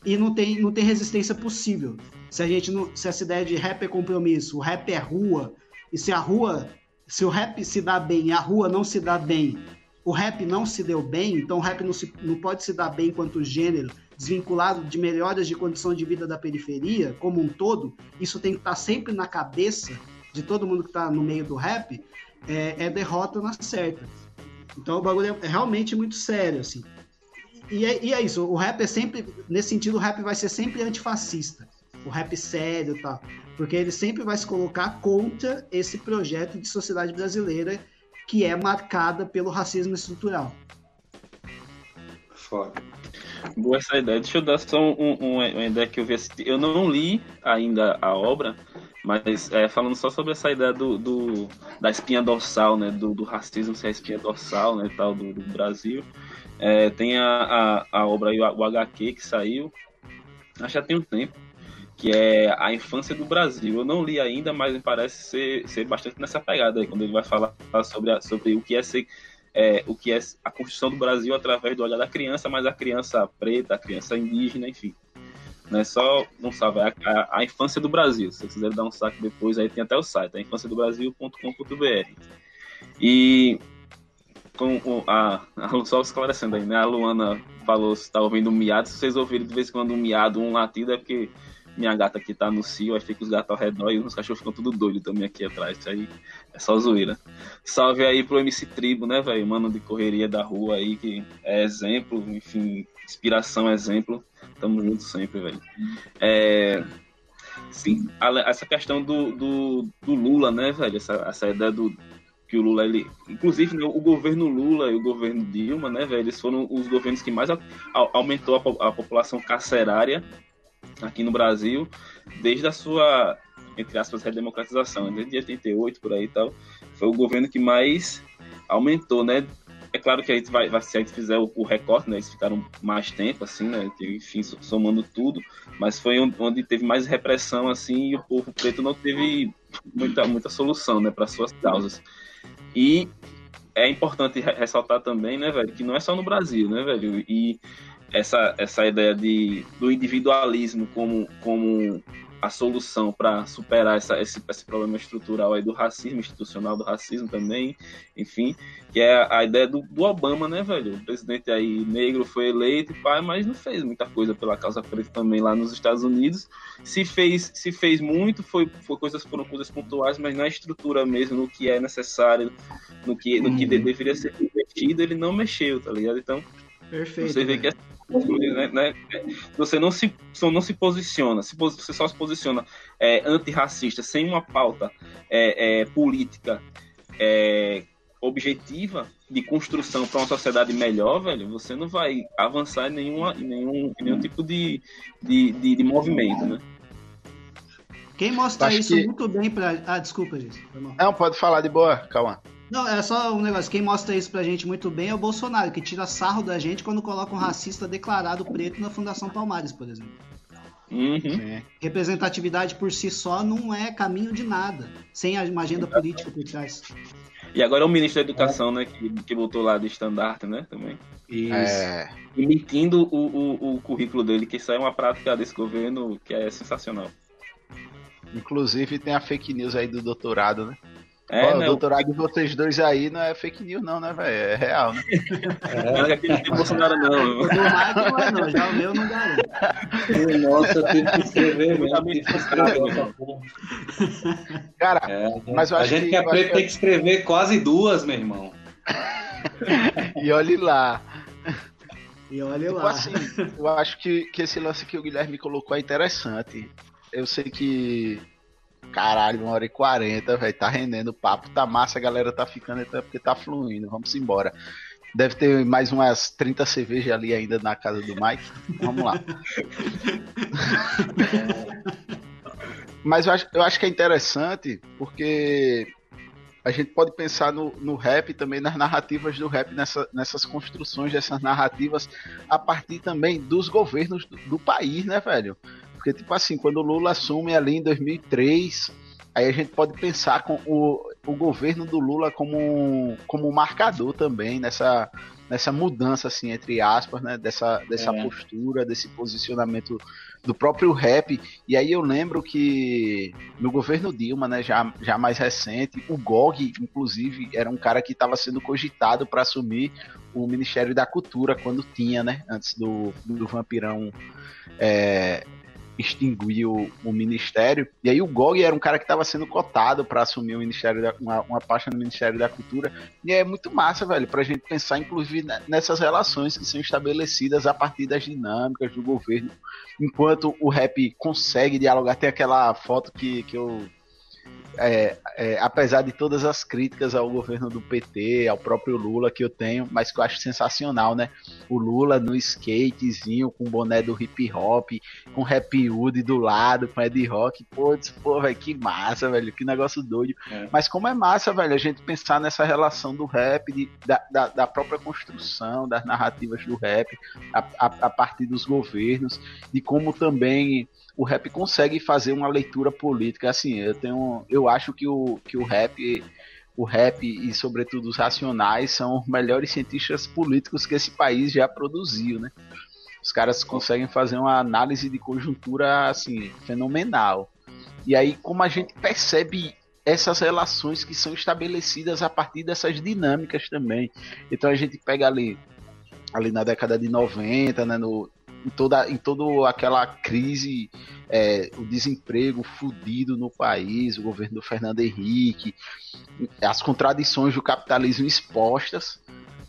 e não tem, não tem resistência possível. Se a gente não, se essa ideia de rap é compromisso, o rap é rua, e se a rua, se o rap se dá bem e a rua não se dá bem, o rap não se deu bem, então o rap não, se, não pode se dar bem quanto gênero, desvinculado de melhoras de condição de vida da periferia como um todo, isso tem que estar sempre na cabeça de todo mundo que está no meio do rap, é, é, derrota na certa. Então o bagulho é, é realmente muito sério, assim. E é, e é, isso, o rap é sempre, nesse sentido, o rap vai ser sempre antifascista. O rap sério e tal porque ele sempre vai se colocar contra esse projeto de sociedade brasileira que é marcada pelo racismo estrutural. Foda. Boa essa ideia. Deixa eu dar só um, um, uma ideia que eu vi. Eu não li ainda a obra, mas é, falando só sobre essa ideia do, do da espinha dorsal, né, do, do, racismo ser a espinha dorsal, né, tal do, do Brasil. É, tem a, a, a obra aí, o HQ que saiu, acho que já tem um tempo que é A Infância do Brasil. Eu não li ainda, mas me parece ser, ser bastante nessa pegada aí, quando ele vai falar sobre, a, sobre o que é ser. É, o que é a construção do Brasil através do olhar da criança, mas a criança preta, a criança indígena, enfim. Não é só um salve, é a, a, infância do Brasil. Se vocês quiserem dar um saque depois, aí tem até o site, é infânciadobrasil.com.br. E com a, a, só esclarecendo aí, né? A Luana falou se está ouvindo um miado. Se vocês ouvirem de vez em quando um miado, um latido, é porque minha gata aqui tá no cio, aí fica os gatos ao redor e os cachorros ficam tudo doidos também aqui atrás. Isso aí é só zoeira. Salve aí pro MC Tribo, né, velho? Mano de correria da rua aí, que é exemplo, enfim, inspiração, exemplo. Tamo junto sempre, velho. É, sim, essa questão do, do, do, Lula, né, velho? Essa, essa ideia do que o Lula, ele, inclusive né, o governo Lula e o governo Dilma, né, velho, eles foram os governos que mais a, a, aumentou a, a população carcerária aqui no Brasil, desde a sua, entre aspas, redemocratização, desde 88 por aí e tal, foi o governo que mais aumentou, né, é claro que a gente vai, vai se a gente fizer o, o, recorte, né, eles ficaram mais tempo, assim, né, enfim, somando tudo, mas foi onde teve mais repressão, assim, e o povo preto não teve muita, muita solução, né, para suas causas. E é importante ressaltar também, né, velho, que não é só no Brasil, né, velho, e essa, essa ideia de, do individualismo como, como a solução para superar essa, esse, esse problema estrutural aí do racismo, institucional do racismo também, enfim, que é a ideia do, do Obama, né, velho? O presidente aí negro foi eleito, pai, mas não fez muita coisa pela causa preta também lá nos Estados Unidos. Se fez, se fez muito, foi, foi coisas foram coisas pontuais, mas na estrutura mesmo, no que é necessário, no que, no que uhum. deveria ser investido, ele não mexeu, tá ligado? Então, Perfeito, você vê né? que é né, né, você não se, não se posiciona, se, você só se posiciona é, antirracista sem uma pauta é, é, política é, objetiva de construção para uma sociedade melhor, velho, você não vai avançar em, nenhuma, em nenhum, em nenhum tipo de, de, de, de movimento, né? Quem mostra isso que... muito bem para. Ah, desculpa, gente. Não, pode falar de boa, calma. Não, é só um negócio. Quem mostra isso pra gente muito bem é o Bolsonaro, que tira sarro da gente quando coloca um racista declarado preto na Fundação Palmares, por exemplo. Uhum. Representatividade por si só não é caminho de nada, sem uma agenda política por trás. E agora é o ministro da Educação, né, que, que botou lá de estandarte, né, também. Isso. É... Emitindo o, o, o currículo dele, que isso é uma prática desse governo que é sensacional. Inclusive tem a fake news aí do doutorado, né? É, o doutorado de vocês dois aí não é fake news, não, né, velho? É real, né? É, não é aquele de Bolsonaro, não. O do Marco não é, não. Já o meu não garanto. Nossa, eu tenho que escrever, mesmo. Que escrever Cara, é, mas eu acho A gente que, que é preto tem que escrever quase duas, meu irmão. *laughs* e olhe lá. E olhe tipo lá. Assim, eu acho que, que esse lance que o Guilherme colocou é interessante. Eu sei que Caralho, uma hora e quarenta, velho. Tá rendendo o papo, tá massa, a galera tá ficando até porque tá fluindo. Vamos embora. Deve ter mais umas 30 cervejas ali ainda na casa do Mike. Vamos lá. *laughs* Mas eu acho, eu acho que é interessante porque a gente pode pensar no, no rap também, nas narrativas do rap, nessa, nessas construções dessas narrativas, a partir também dos governos do, do país, né, velho? Porque, tipo assim, quando o Lula assume ali em 2003, aí a gente pode pensar com o, o governo do Lula como, como um marcador também nessa, nessa mudança, assim, entre aspas, né? Dessa, dessa é. postura, desse posicionamento do próprio rap. E aí eu lembro que no governo Dilma, né, já, já mais recente, o GOG, inclusive, era um cara que estava sendo cogitado para assumir o Ministério da Cultura quando tinha, né? Antes do, do Vampirão é, extinguiu o ministério. E aí o Gog era um cara que estava sendo cotado para assumir o ministério da, uma, uma pasta no Ministério da Cultura. E é muito massa, velho, para a gente pensar, inclusive, nessas relações que são estabelecidas a partir das dinâmicas do governo. Enquanto o rap consegue dialogar, tem aquela foto que, que eu é, é, apesar de todas as críticas ao governo do PT, ao próprio Lula que eu tenho, mas que eu acho sensacional, né? O Lula no skatezinho, com o boné do hip hop, com rap hood do lado, com Ed Rock, pô, pô, velho, que massa, velho, que negócio doido. É. Mas como é massa, velho, a gente pensar nessa relação do rap, de, da, da, da, própria construção das narrativas do rap, a, a, a partir dos governos, e como também o rap consegue fazer uma leitura política. Assim, eu tenho. Eu acho que o, que o rap. O rap e, sobretudo, os racionais são os melhores cientistas políticos que esse país já produziu, né? Os caras conseguem fazer uma análise de conjuntura, assim, fenomenal. E aí, como a gente percebe essas relações que são estabelecidas a partir dessas dinâmicas também. Então a gente pega ali, ali na década de 90, né, no, em toda, em toda aquela crise, é, o desemprego fudido no país, o governo do Fernando Henrique, as contradições do capitalismo expostas,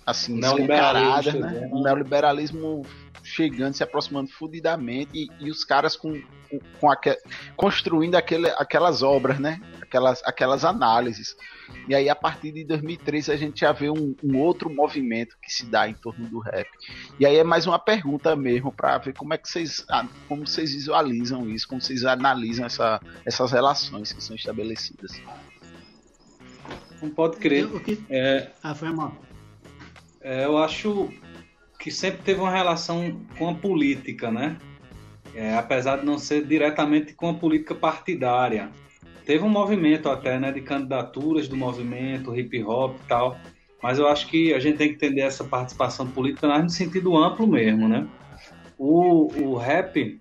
assim, escancaradas, né? O neoliberalismo chegando, se aproximando fudidamente e, e os caras com, com, com aquel, construindo aquele, aquelas obras, né? Aquelas, aquelas análises. E aí, a partir de 2003, a gente já vê um, um outro movimento que se dá em torno do rap. E aí é mais uma pergunta mesmo para ver como é que vocês, como vocês visualizam isso, como vocês analisam essa, essas relações que são estabelecidas. Não pode crer. É, ah, foi mal. É, eu acho que sempre teve uma relação com a política, né? É, apesar de não ser diretamente com a política partidária. Teve um movimento até, né, de candidaturas do movimento, hip hop e tal, mas eu acho que a gente tem que entender essa participação política no sentido amplo mesmo, né? O, o rap,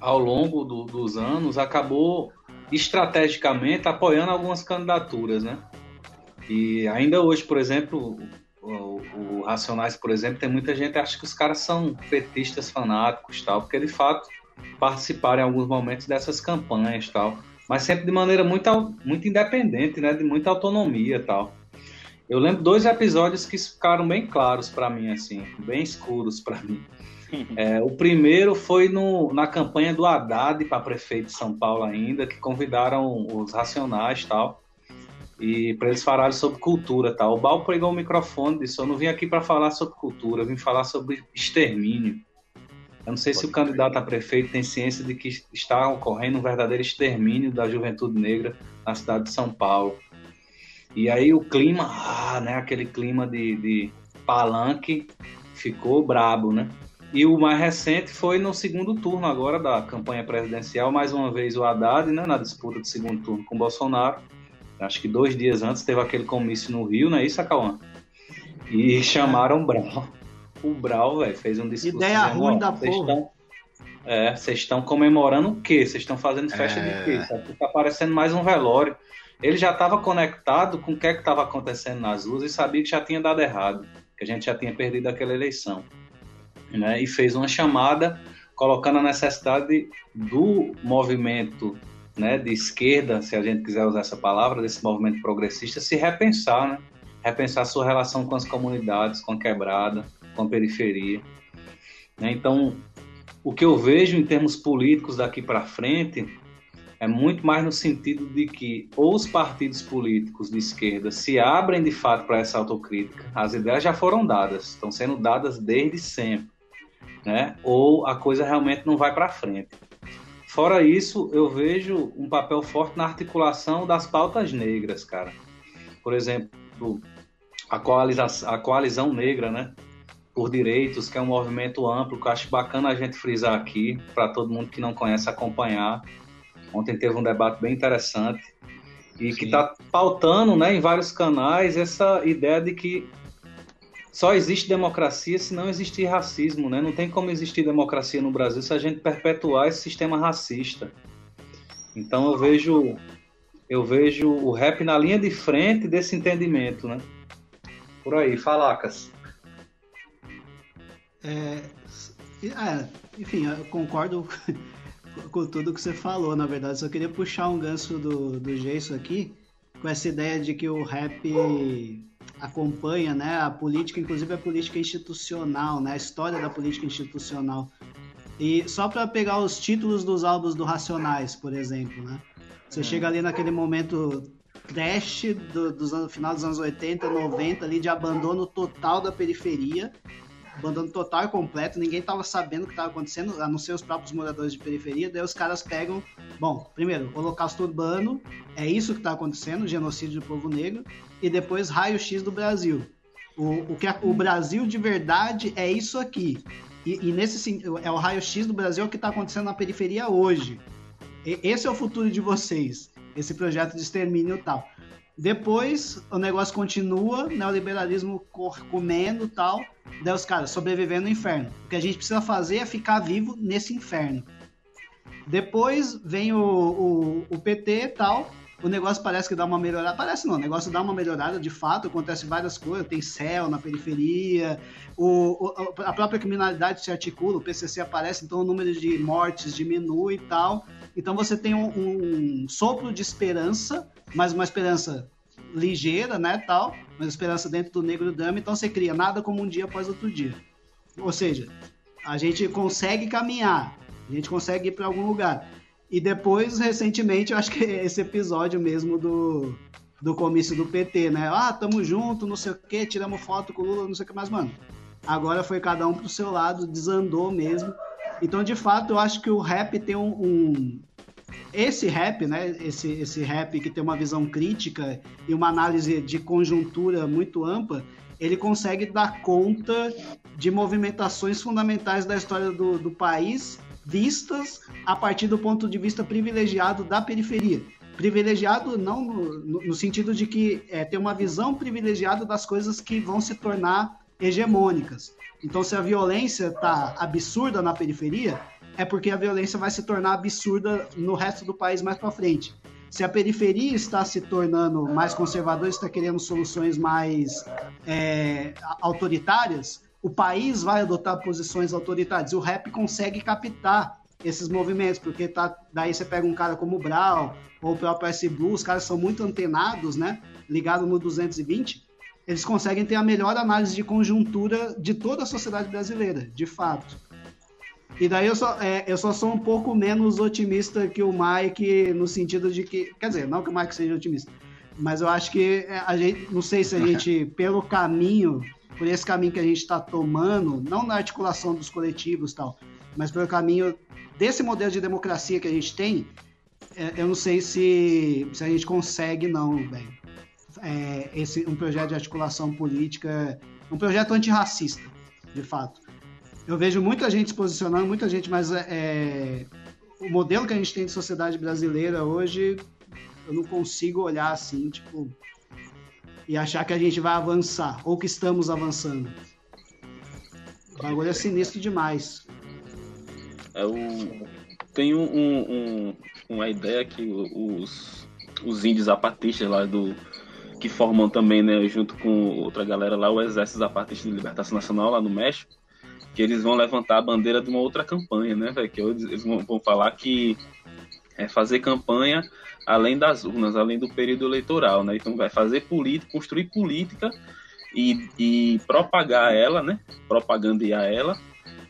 ao longo do, dos anos, acabou estrategicamente apoiando algumas candidaturas, né? E ainda hoje, por exemplo, o, o, Racionais, por exemplo, tem muita gente que acha que os caras são petistas fanáticos, tal, porque de fato participaram em alguns momentos dessas campanhas, tal, mas sempre de maneira muito, muito independente, né, de muita autonomia, tal. Eu lembro dois episódios que ficaram bem claros para mim, assim, bem escuros para mim. *laughs* É, o primeiro foi no, na campanha do Haddad para prefeito de São Paulo ainda, que convidaram os Racionais, tal e para eles falarem sobre cultura, tá? O Bal pegou o microfone e disse: "Eu não vim aqui para falar sobre cultura, eu vim falar sobre extermínio". Eu não sei Pode se o candidato a prefeito tem ciência de que está ocorrendo um verdadeiro extermínio da juventude negra na cidade de São Paulo. E aí o clima, ah, né, aquele clima de, de palanque ficou brabo, né? E o mais recente foi no segundo turno agora da campanha presidencial, mais uma vez o Haddad, né, na disputa de segundo turno com Bolsonaro Acho que dois dias antes teve aquele comício no Rio, não é isso, Acauã? E chamaram o Brau. O Brau, velho, fez um discurso. Ideia dizendo, ruim da porra. Estão, é, vocês estão comemorando o quê? Vocês estão fazendo festa é... de quê? Sabe? Tá parecendo mais um velório. Ele já estava conectado com o que é estava acontecendo nas ruas e sabia que já tinha dado errado, que a gente já tinha perdido aquela eleição. Né? E fez uma chamada colocando a necessidade do movimento né, de esquerda, se a gente quiser usar essa palavra, desse movimento progressista, se repensar, né? repensar sua relação com as comunidades, com a quebrada, com a periferia. Né? Então, o que eu vejo em termos políticos daqui para frente é muito mais no sentido de que ou os partidos políticos de esquerda se abrem de fato para essa autocrítica, as ideias já foram dadas, estão sendo dadas desde sempre, né? ou a coisa realmente não vai para frente. Fora isso, eu vejo um papel forte na articulação das pautas negras, cara. Por exemplo, a, coalização, a coalizão negra, né? Por direitos, que é um movimento amplo, que eu acho bacana a gente frisar aqui, para todo mundo que não conhece acompanhar. Ontem teve um debate bem interessante e Sim. que está pautando né, em vários canais essa ideia de que só existe democracia se não existir racismo, né? Não tem como existir democracia no Brasil se a gente perpetuar esse sistema racista. Então eu vejo eu vejo o rap na linha de frente desse entendimento, né? Por aí, falacas. É, é, enfim, eu concordo *laughs* com tudo que você falou, na verdade. Só queria puxar um gancho do, do Jason aqui, com essa ideia de que o rap acompanha né, a política, inclusive a política institucional, né, a história da política institucional. E só para pegar os títulos dos álbuns do Racionais, por exemplo, né? Você é. chega ali naquele momento trash do, anos, final dos anos 80, 90, ali de abandono total da periferia, abandono total e completo, ninguém tava sabendo o que estava acontecendo, a não ser os próprios moradores de periferia, daí os caras pegam, bom, primeiro, holocausto urbano, é isso que está acontecendo, genocídio do povo negro, e depois raio-x do Brasil. O, o, que o Brasil de verdade é isso aqui. E, e nesse é o raio-x do Brasil é o que está acontecendo na periferia hoje. E, esse é o futuro de vocês, esse projeto de extermínio e tal. Depois o negócio continua, neoliberalismo comendo tal. Daí os caras sobrevivendo no inferno. O que a gente precisa fazer é ficar vivo nesse inferno. Depois vem o, o, o PT tal. o negócio parece que dá uma melhorada. Parece não, o negócio dá uma melhorada de fato, acontece várias coisas, tem céu na periferia, o, a própria criminalidade se articula, o PCC aparece, então o número de mortes diminui e tal. Então você tem um, um sopro de esperança, mas uma esperança ligeira, né, tal, mas esperança dentro do negro drama, então você cria nada como um dia após outro dia. Ou seja, a gente consegue caminhar, a gente consegue ir para algum lugar. E depois, recentemente, eu acho que esse episódio mesmo do, do comício do PT, né? Ah, tamo junto, não sei o quê, tiramos foto com o Lula, não sei o que mais, mano. Agora foi cada um pro seu lado, desandou mesmo. Então, de fato, eu acho que o rap tem um, um esse rap, né, esse, esse rap que tem uma visão crítica e uma análise de conjuntura muito ampla, ele consegue dar conta de movimentações fundamentais da história do, do país vistas a partir do ponto de vista privilegiado da periferia. Privilegiado não no, no sentido de que é, tem uma visão privilegiada das coisas que vão se tornar hegemônicas. Então, se a violência está absurda na periferia, é porque a violência vai se tornar absurda no resto do país mais para frente. Se a periferia está se tornando mais conservadora, está querendo soluções mais é, autoritárias, o país vai adotar posições autoritárias. O rap consegue captar esses movimentos, porque tá, daí você pega um cara como o Brau ou o próprio S Blue, os caras são muito antenados, né? Ligados no 220, eles conseguem ter a melhor análise de conjuntura de toda a sociedade brasileira, de fato. E daí eu só, é, eu só sou um pouco menos otimista que o Mike, no sentido de que. Quer dizer, não que o Mike seja otimista, mas eu acho que a gente. Não sei se a *laughs* gente, pelo caminho, por esse caminho que a gente está tomando, não na articulação dos coletivos tal, mas pelo caminho desse modelo de democracia que a gente tem, é, eu não sei se, se a gente consegue, não, velho. Esse um projeto de articulação política, um projeto antirracista, de fato eu vejo muita gente se posicionando, muita gente, mas é, é, o modelo que a gente tem de sociedade brasileira hoje, eu não consigo olhar assim, tipo, e achar que a gente vai avançar, ou que estamos avançando. O bagulho é sinistro demais. É. Tem um, um, uma ideia que os, os índios zapatistas lá do, que formam também, né, junto com outra galera lá, o Exército Zapatista de Libertação Nacional lá no México, que eles vão levantar a bandeira de uma outra campanha, né? Que eles vão, vão falar que é fazer campanha além das urnas, além do período eleitoral, né? Então vai fazer política, construir política e, e propagar ela, né? Propagandear ela.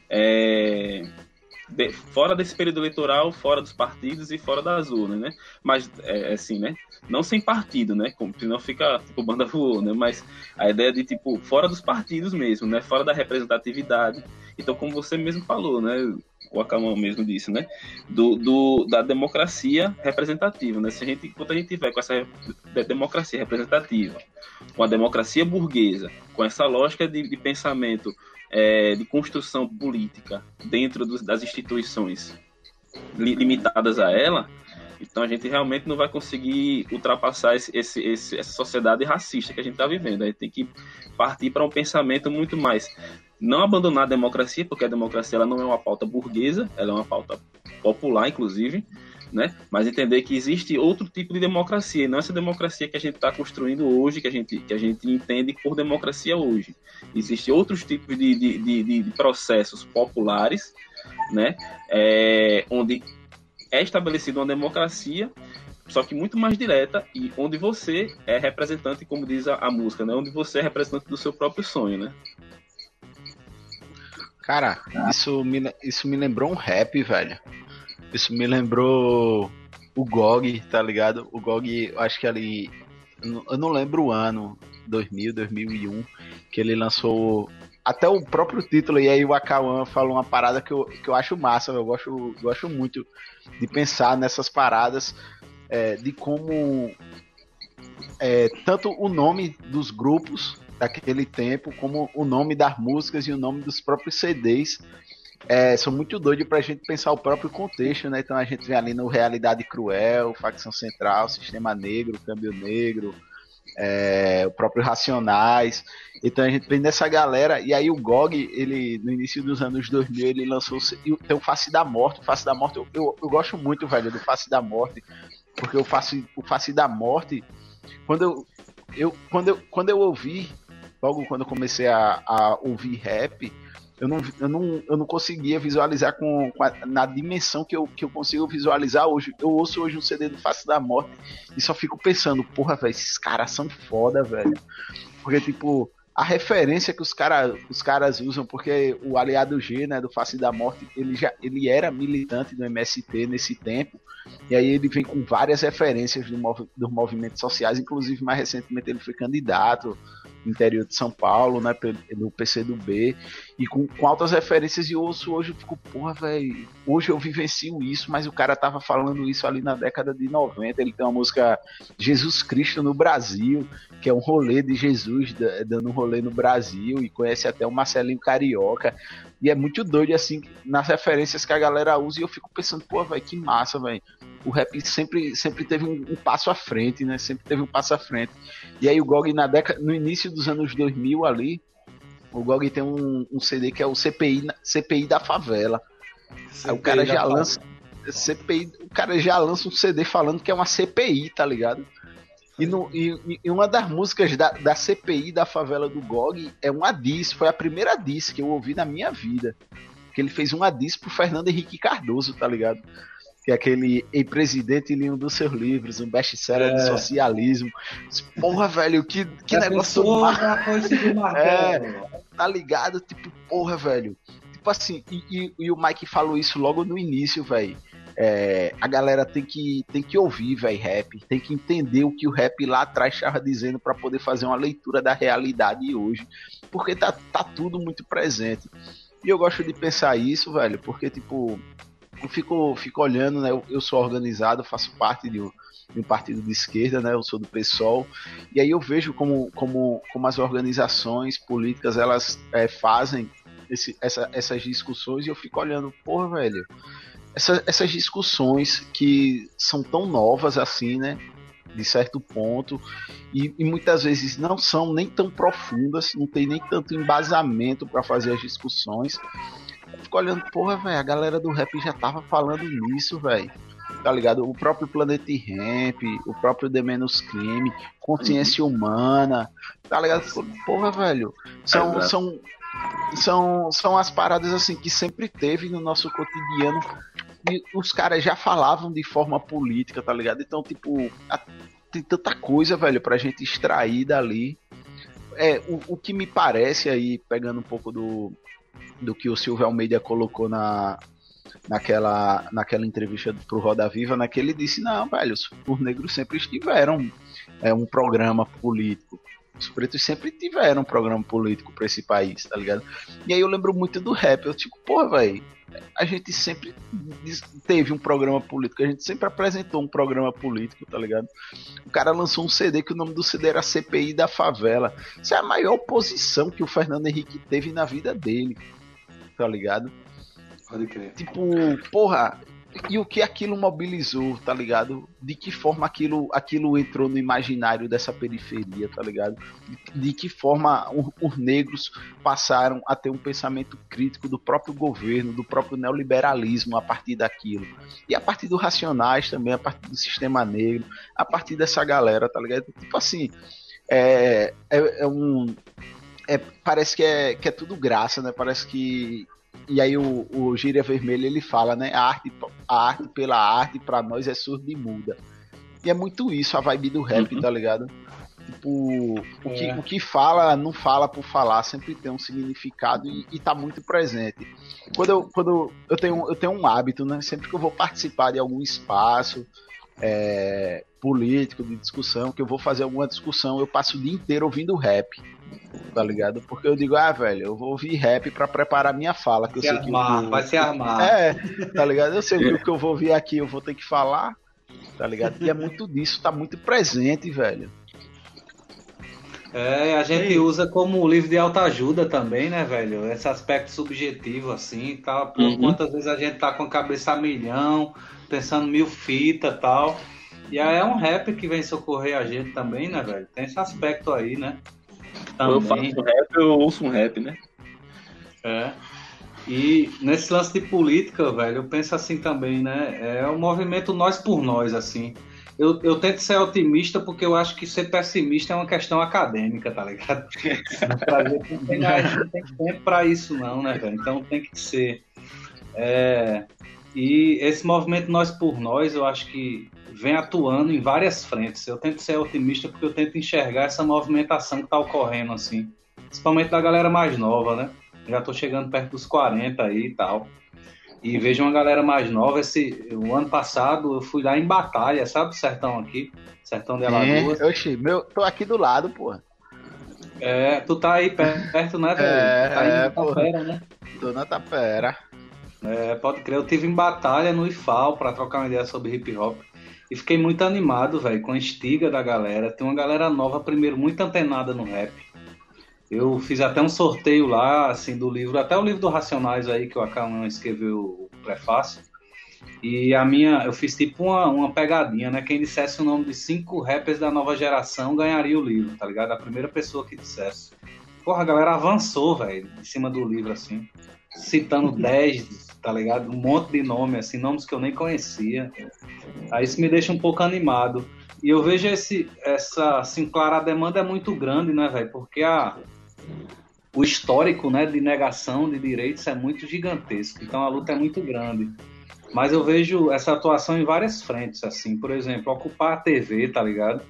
É, de, fora desse período eleitoral, fora dos partidos e fora das urnas, né? Mas, é, assim, né? Não sem partido, né? Como, senão fica, tipo, banda voou, né? Mas a ideia de, tipo, fora dos partidos mesmo, né? Fora da representatividade. Então, como você mesmo falou, né? O Acamão mesmo disse, né? Do, do, da democracia representativa, né? Se a gente, enquanto a gente tiver com essa democracia representativa, com a democracia burguesa, com essa lógica de, de pensamento é, de construção política dentro dos, das instituições li, limitadas a ela, então a gente realmente não vai conseguir ultrapassar esse, esse, esse, essa sociedade racista que a gente está vivendo. A gente tem que partir para um pensamento muito mais. Não abandonar a democracia, porque a democracia ela não é uma pauta burguesa, ela é uma pauta popular, inclusive, né? Mas entender que existe outro tipo de democracia, e não essa democracia que a gente está construindo hoje, que a gente, que a gente entende por democracia hoje. Existem outros tipos de, de, de, de processos populares, né? É, onde é estabelecida uma democracia, só que muito mais direta, e onde você é representante, como diz a, a música, né? Onde você é representante do seu próprio sonho, né? Cara, isso me, isso me lembrou um rap, velho. Isso me lembrou o GOG, tá ligado? O GOG, acho que ali. Eu não lembro o ano, 2000, 2001, que ele lançou até o próprio título, e aí o Akawan falou uma parada que eu, que eu acho massa, eu gosto, gosto muito de pensar nessas paradas, é, de como é, tanto o nome dos grupos daquele tempo, como o nome das músicas e o nome dos próprios CDs é, são muito doidos pra gente pensar o próprio contexto, né? Então a gente vê ali no Realidade Cruel, Facção Central, Sistema Negro, Câmbio Negro, é, o próprio Racionais. Então a gente vem dessa galera, e aí o GOG, ele, no início dos anos 2000, ele lançou tem o Face da Morte. O Face da Morte, eu, eu, eu gosto muito, velho, do Face da Morte, Porque o Face, o Face da Morte, quando eu, eu, quando eu, quando eu ouvi, logo quando eu comecei a, a ouvir rap, eu não, eu não, eu não conseguia visualizar com, com a, na dimensão que eu, que eu consigo visualizar hoje. Eu ouço hoje um CD do Face da Morte e só fico pensando, porra, velho, esses caras são foda, velho. Porque, tipo, a referência que os, cara, os caras usam, porque o aliado G, né, do Face da Morte, ele já ele era militante do MST nesse tempo, e aí ele vem com várias referências do mov, dos movimentos sociais, inclusive mais recentemente ele foi candidato interior de São Paulo, né, pelo PCdoB, e com, com altas referências, e ouço hoje, eu fico, porra, velho, hoje eu vivencio isso, mas o cara tava falando isso ali na década de 90, ele tem uma música Jesus Cristo no Brasil, que é um rolê de Jesus dando um rolê no Brasil, e conhece até o Marcelinho Carioca, e é muito doido, assim, nas referências que a galera usa, e eu fico pensando, pô, velho, que massa, velho. O rap sempre, sempre teve um, um, passo à frente, né? Sempre teve um passo à frente. E aí o GOG, na década, no início dos anos 2000 ali, o GOG tem um, um CD que é o CPI, CPI da Favela. CPI aí o cara já lança... CPI, o cara já lança um CD falando que é uma CPI, tá ligado? E, no, e, e, uma das músicas da, da CPI da favela do GOG é uma diss, foi a primeira diss que eu ouvi na minha vida. Que ele fez uma diss pro Fernando Henrique Cardoso, tá ligado? Que é aquele em presidente em um dos seus livros, um best-seller é. de socialismo. Porra, velho, que, que negócio mar... *laughs* É, tá ligado? Tipo, porra, velho. Tipo assim, e, e, e o Mike falou isso logo no início, velho é, a galera tem que, tem que ouvir, velho, rap, tem que entender o que o rap lá atrás estava dizendo para poder fazer uma leitura da realidade hoje, porque tá, tá tudo muito presente. E eu gosto de pensar isso, velho, porque, tipo, eu fico, fico olhando, né? Eu, eu sou organizado, faço parte de um, de um, partido de esquerda, né? Eu sou do PSOL. E aí eu vejo como, como, como as organizações políticas elas é, fazem esse, essa, essas discussões e eu fico olhando, porra, velho, essa, essas discussões que são tão novas assim, né? De certo ponto, e, e muitas vezes não são nem tão profundas, não tem nem tanto embasamento para fazer as discussões. Eu fico olhando, porra, velho, a galera do rap já tava falando nisso, velho tá ligado? O próprio Planet Ramp, o próprio The Menos Crime, Consciência Humana, tá ligado? Porra, velho, são, são, são, são as paradas assim que sempre teve no nosso cotidiano e os caras já falavam de forma política, tá ligado? Então, tipo, a, tem tanta coisa, velho, pra gente extrair dali. É, o, o que me parece aí, pegando um pouco do, do que o Silvio Almeida colocou na, naquela, naquela entrevista pro Roda Viva, naquele né, disse, não, velho, os negros sempre estiveram é, um programa político. Os pretos sempre tiveram um programa político para esse país, tá ligado? E aí eu lembro muito do rap. Eu, tipo, porra, velho, a gente sempre teve um programa político, a gente sempre apresentou um programa político, tá ligado? O cara lançou um CD que o nome do CD era CPI da Favela. Isso é a maior oposição que o Fernando Henrique teve na vida dele, tá ligado? Pode crer. Tipo, porra, e o que aquilo mobilizou, tá ligado? De que forma aquilo, aquilo entrou no imaginário dessa periferia, tá ligado? De, que forma os, os negros passaram a ter um pensamento crítico do próprio governo, do próprio neoliberalismo a partir daquilo. E a partir dos racionais também, a partir do sistema negro, a partir dessa galera, tá ligado? Tipo assim, é, é, é um. É, parece que é, que é tudo graça, né? Parece que, e aí o, o Gíria Vermelho ele fala, né? A arte, a arte pela arte para nós é surda e muda. E é muito isso, a vibe do rap, uhum. tá ligado? Tipo, o, que, é. o que fala, não fala por falar, sempre tem um significado e, e tá muito presente. Quando eu, quando eu tenho, eu tenho um hábito, né? Sempre que eu vou participar de algum espaço, é, político, de discussão, que eu vou fazer alguma discussão, eu passo o dia inteiro ouvindo rap. Tá ligado? Porque eu digo, ah, velho, eu vou ouvir rap para preparar minha fala. Que se eu sei armar, que vai se armar. É, tá ligado? Eu sei o que eu vou ouvir aqui, eu vou ter que falar, tá ligado? E é muito disso, tá muito presente, velho. É, a gente usa como livro de autoajuda também, né, velho? Esse aspecto subjetivo, assim, tá? Uhum. Quantas vezes a gente tá com a cabeça a milhão, pensando mil fitas e tal. E aí é um rap que vem socorrer a gente também, né, velho? Tem esse aspecto aí, né? Também. Eu faço rap, eu ouço um rap, né? É. E nesse lance de política, velho, eu penso assim também, né? É o movimento nós por nós, assim. eu, eu tento ser otimista porque eu acho que ser pessimista é uma questão acadêmica, tá ligado? *laughs* não tem, não tem tempo para isso, não, né, velho? Então tem que ser. É, e esse movimento Nós por Nós, eu acho que vem atuando em várias frentes. Eu tento ser otimista porque eu tento enxergar essa movimentação que está ocorrendo, assim. Principalmente da galera mais nova, né? Já estou chegando perto dos 40 aí e tal. E vejo uma galera mais nova. Esse, o ano passado eu fui lá em Batalha, sabe? Sertão aqui. Sertão de Alagoas. É, oxi, meu, tô aqui do lado, porra. É, tu tá aí perto, né? É, tá aí é, na Tapera, né? Tô na tapera. É, pode crer. Eu tive em Batalha no IFAL para trocar uma ideia sobre hip hop. E fiquei muito animado, velho, com a estiga da galera. Tem uma galera nova, primeiro, muito antenada no rap. Eu fiz até um sorteio lá, assim, do livro, até o livro do Racionais aí, que o Acalman escreveu o prefácio. E a minha, eu fiz tipo uma, uma pegadinha, né? Quem dissesse o nome de cinco rappers da nova geração ganharia o livro, tá ligado? A primeira pessoa que dissesse. Porra, a galera avançou, velho, em cima do livro, assim. Citando *laughs* 10, tá ligado? Um monte de nome, assim, nomes que eu nem conhecia. Aí isso me deixa um pouco animado. E eu vejo esse, essa, assim, claro, a demanda é muito grande, né, velho? Porque a, o histórico, né, de negação de direitos é muito gigantesco. Então a luta é muito grande. Mas eu vejo essa atuação em várias frentes, assim. Por exemplo, ocupar a TV, tá ligado?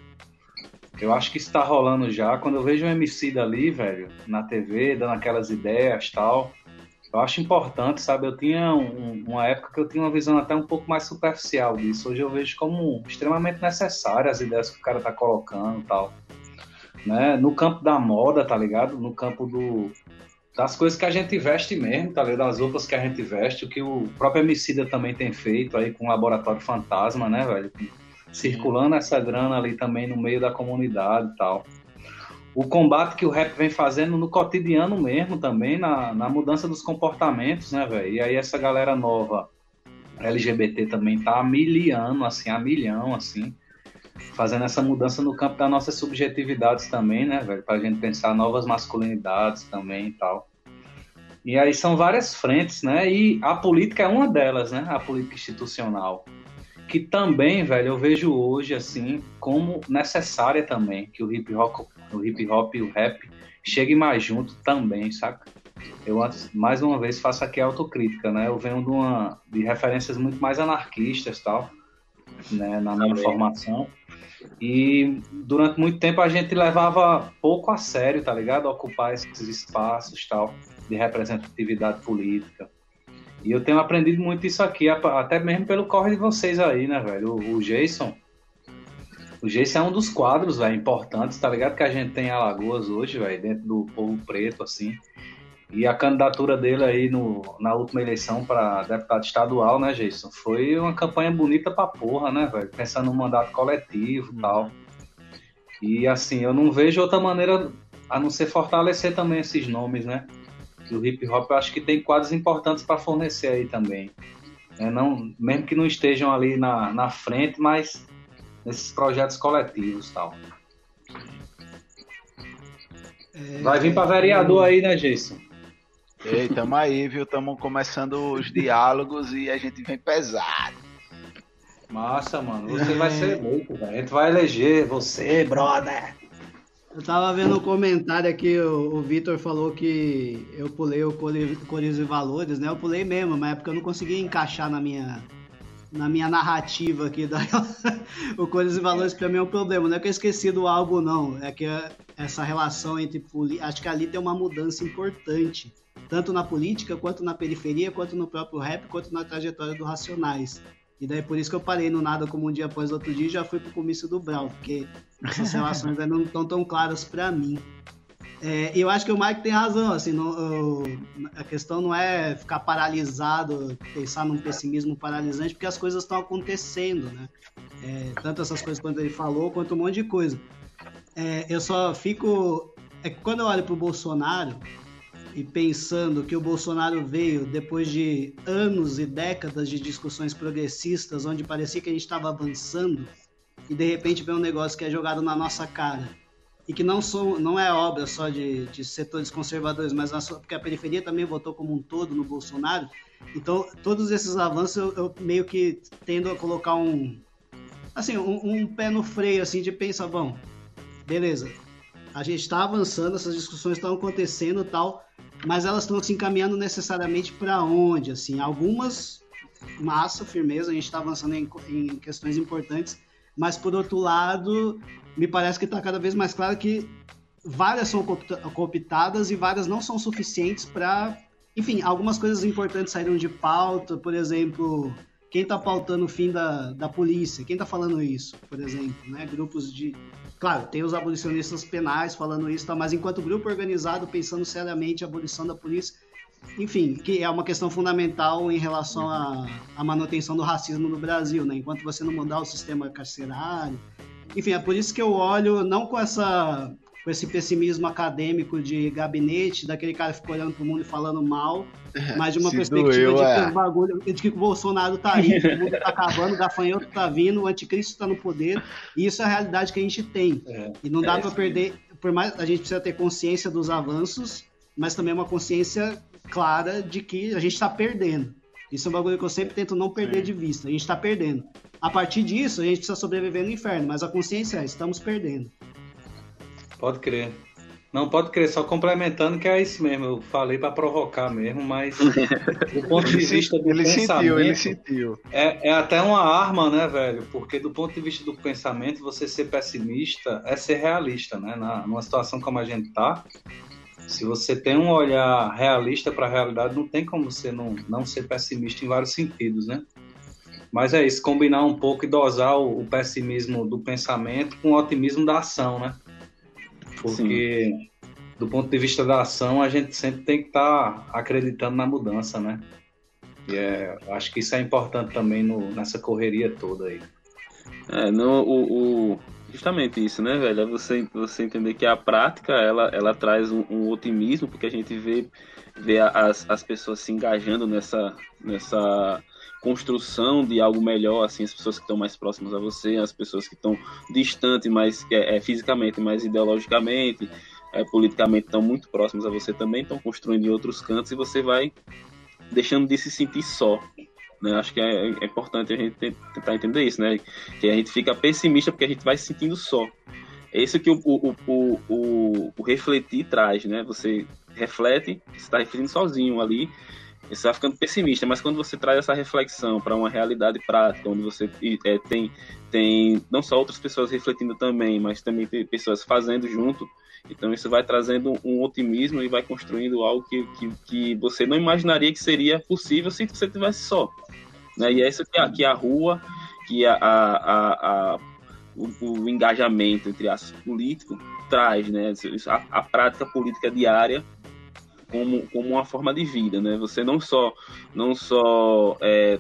Eu acho que está rolando já. Quando eu vejo um MC dali, velho, na TV, dando aquelas ideias tal, eu acho importante, sabe? Eu tinha um, uma época que eu tinha uma visão até um pouco mais superficial disso. Hoje eu vejo como extremamente necessário as ideias que o cara tá colocando tal. Né? No campo da moda, tá ligado? No campo do, das coisas que a gente veste mesmo, tá ligado? Das roupas que a gente veste, o que o próprio Emicida também tem feito aí com o Laboratório Fantasma, né, velho? Circulando essa grana ali também no meio da comunidade e tal o combate que o rap vem fazendo no cotidiano mesmo também, na, na mudança dos comportamentos, né, velho? E aí essa galera nova LGBT também tá milhão, assim, a milhão, assim, fazendo essa mudança no campo das nossas subjetividades também, né, velho? Pra gente pensar novas masculinidades também e tal. E aí são várias frentes, né? E a política é uma delas, né? A política institucional. Que também, velho, eu vejo hoje, assim, como necessária também, que o hip hop o hip hop e o rap chegue mais junto também, saca? Eu, mais uma vez, faço aqui a autocrítica, né? Eu venho de, uma, de referências muito mais anarquistas, tal, né? Na minha formação. E durante muito tempo a gente levava pouco a sério, tá ligado? Ocupar esses espaços, tal, de representatividade política. E eu tenho aprendido muito isso aqui, até mesmo pelo corre de vocês aí, né, velho? O, o Jason, o Jason é um dos quadros, velho, importantes, tá ligado? Que a gente tem em Alagoas hoje, velho, dentro do povo preto, assim. E a candidatura dele aí no, na última eleição para deputado estadual, né, Jason? Foi uma campanha bonita pra porra, né, velho? Pensando no mandato coletivo e tal. E assim, eu não vejo outra maneira a não ser fortalecer também esses nomes, né? E o hip hop eu acho que tem quadros importantes para fornecer aí também. É, não, mesmo que não estejam ali na, na frente, mas nesses projetos coletivos tal. É, Vai vir para vereador aí, né, Jason? Ei, tamo aí, viu? Tamo começando os diálogos e a gente vem pesado. Massa, mano. Você vai ser louco, velho. A gente vai eleger você, brother. Eu tava vendo um comentário aqui, o, o Vitor falou que eu pulei o Cores e Valores, né? Eu pulei mesmo, mas é porque eu não consegui encaixar na minha, na minha narrativa aqui da *laughs* o Cores e Valores para mim é um problema. Não é que eu esqueci do álbum, não. É que essa relação entre acho que ali tem uma mudança importante, tanto na política quanto na periferia, quanto no próprio rap, quanto na trajetória do Racionais. E daí por isso que eu parei no nada como um dia após outro dia e já fui pro comício do Brau, porque essas relações ainda não estão tão claras para mim. É, eu acho que o Mike tem razão, assim, a questão não é ficar paralisado, pensar num pessimismo paralisante, porque as coisas estão acontecendo, né? É, tanto essas coisas quanto ele falou, quanto um monte de coisa. É, eu só fico. É que quando eu olho para o Bolsonaro e pensando que o Bolsonaro veio depois de anos e décadas de discussões progressistas, onde parecia que a gente estava avançando, e de repente vem um negócio que é jogado na nossa cara e que não, são, não é obra só de, de setores conservadores, mas a, porque a periferia também votou como um todo no Bolsonaro. Então, todos esses avanços eu, eu meio que tendo a colocar um, assim, um, um pé no freio, assim, de pensar, bom, beleza, a gente está avançando, essas discussões estão acontecendo tal, mas elas estão se encaminhando necessariamente para onde? Assim, algumas massa, firmeza, a gente está avançando em, em, questões importantes, mas por outro lado, me parece que está cada vez mais claro que várias são cooptadas e várias não são suficientes para. Enfim, algumas coisas importantes saíram de pauta, por exemplo, quem está pautando o fim da, da polícia? Quem está falando isso, por exemplo? Né? Grupos de. Claro, tem os abolicionistas penais falando isso, tá? mas enquanto grupo organizado pensando seriamente a abolição da polícia, enfim, que é uma questão fundamental em relação à, à manutenção do racismo no Brasil, né? Enquanto você não mudar o sistema carcerário. Enfim, é por isso que eu olho não com essa com esse pessimismo acadêmico de gabinete, daquele cara que fica olhando pro mundo e falando mal, mas de uma Se perspectiva doeu, de, que é. o bagulho, de que o Bolsonaro tá aí, o mundo tá acabando, o gafanhoto tá vindo, o anticristo tá no poder, e isso é a realidade que a gente tem. É, e não dá é, para perder, por mais a gente precisa ter consciência dos avanços, mas também uma consciência clara de que a gente está perdendo. Isso é um bagulho que eu sempre tento não perder de vista. A gente está perdendo. A partir disso, a gente precisa sobreviver no inferno, mas a consciência é: estamos perdendo. Pode crer. Não, pode crer, só complementando que é isso mesmo. Eu falei para provocar mesmo, mas *laughs* do ponto de vista do ele pensamento. Sentiu, ele sentiu. É, é até uma arma, né, velho? Porque do ponto de vista do pensamento, você ser pessimista é ser realista, né? Na, numa situação como a gente tá, se você tem um olhar realista para a realidade, não tem como você não, não ser pessimista em vários sentidos, né? Mas é isso, combinar um pouco e dosar o, o pessimismo do pensamento com o otimismo da ação, né? Porque Sim. do ponto de vista da ação, a gente sempre tem que estar tá acreditando na mudança, né? E é, acho que isso é importante também no, nessa correria toda aí. É, no, o, o, justamente isso, né, velho? É você, você entender que a prática ela, ela traz um, um otimismo, porque a gente vê, vê as, as pessoas se engajando nessa, nessa construção de algo melhor, assim, as pessoas que estão mais próximas a você, as pessoas que estão distantes, mais é, é, fisicamente, mais ideologicamente, é, politicamente estão muito próximas a você também, estão construindo em outros cantos e você vai deixando de se sentir só. Né? Acho que é, é, importante a gente tentar entender isso, né? Que a gente fica pessimista porque a gente vai se sentindo só. É isso que o, o, o, o, o refletir traz, né? Você reflete, está refletindo sozinho ali, vai ficando pessimista, mas quando você traz essa reflexão para uma realidade prática, onde você é, tem, tem não só outras pessoas refletindo também, mas também tem pessoas fazendo junto, então isso vai trazendo um otimismo e vai construindo algo que, que, que você não imaginaria que seria possível se você tivesse só. Né? E é isso que a, que a rua, que a, a, a o, o, engajamento, entre aspas, político traz, né? A, a, prática política diária como, como uma forma de vida, né? Você não só, não só é,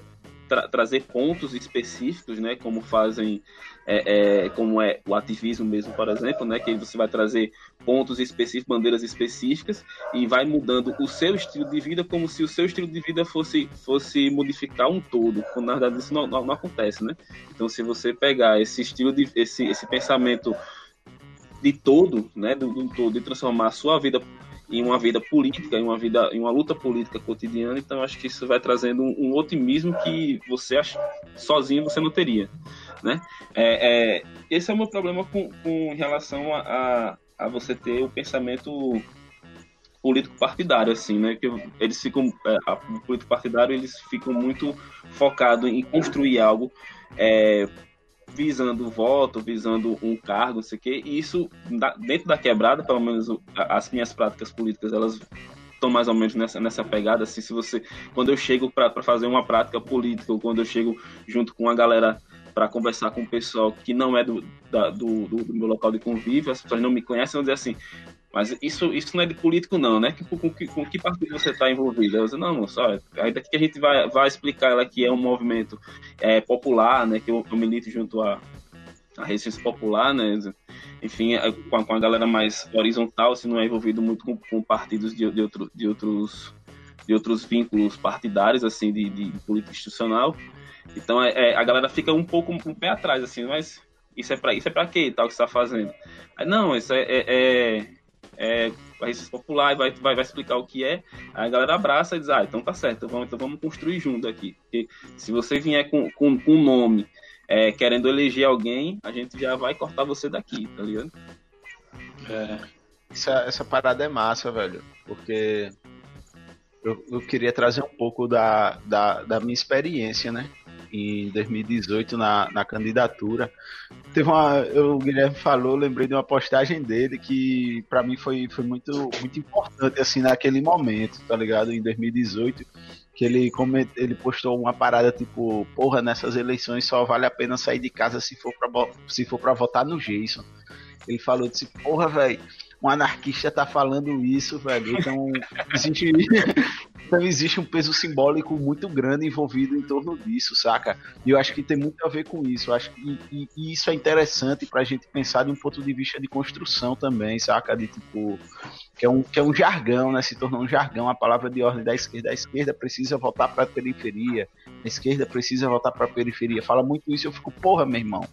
tra trazer pontos específicos, né? Como fazem é, é, como é o ativismo mesmo, por exemplo, né, que você vai trazer pontos específicos, bandeiras específicas e vai mudando o seu estilo de vida como se o seu estilo de vida fosse, fosse modificar um todo, quando na verdade isso não, não, não acontece, né? Então, se você pegar esse estilo de esse, esse pensamento de todo, né, do, do todo, e transformar a sua vida em uma vida política, em uma vida, em uma luta política cotidiana. Então acho que isso vai trazendo um, um otimismo que você acha, sozinho você não teria, né? É, é, esse é o meu problema com, com relação a, a, a você ter o pensamento político partidário assim né que eles ficam é, a, o político partidário eles ficam muito focados em construir algo é, visando voto, visando um cargo, não sei o quê, e isso, dentro da quebrada, pelo menos as minhas práticas políticas, elas estão mais ou menos nessa, nessa pegada, assim, se você, quando eu chego para fazer uma prática política, ou quando eu chego junto com a galera para conversar com o pessoal que não é do, da, do, do, meu local de convívio, as pessoas não me conhecem, vão dizer assim, mas isso, isso não é de político, não, né? Com, com, com que partido você está envolvido? Eu disse, não, só. Daqui que a gente vai, vai explicar ela que é um movimento é, popular, né? Que eu, eu milito junto à, à resistência popular, né? Enfim, é, com a, com a galera mais horizontal, se não é envolvido muito com, com partidos de, de, outro, de, outros, de outros vínculos partidários, assim, de, de política institucional. Então, é, é, a galera fica um pouco um pé atrás, assim, mas isso é para isso é para quê, tal que está fazendo? Não, isso é, é, é a resistência popular e vai, vai, vai explicar o que é, aí a galera abraça e diz, ah, então tá certo, vamos, então vamos construir junto aqui. Porque se você vier com, com, com um nome é, querendo eleger alguém, a gente já vai cortar você daqui, tá ligado? É. Essa, essa parada é massa, velho. Porque eu, eu queria trazer um pouco da, da, da minha experiência, né? Em 2018 na, na candidatura. Teve uma, eu, o Guilherme falou, lembrei de uma postagem dele que para mim foi, foi muito, muito importante assim naquele momento, tá ligado? Em 2018, que ele coment, ele postou uma parada tipo, porra, nessas eleições só vale a pena sair de casa se for para se for para votar no Jason. Ele falou disse, porra, velho, um anarquista tá falando isso, velho. Então existe, então existe um peso simbólico muito grande envolvido em torno disso, saca? E eu acho que tem muito a ver com isso. Eu acho que e, e isso é interessante pra gente pensar de um ponto de vista de construção também, saca? De tipo. Que é, um, que é um jargão, né? Se tornou um jargão a palavra de ordem da esquerda. A esquerda precisa voltar para a periferia. A esquerda precisa voltar para a periferia. Fala muito isso, eu fico, porra, meu irmão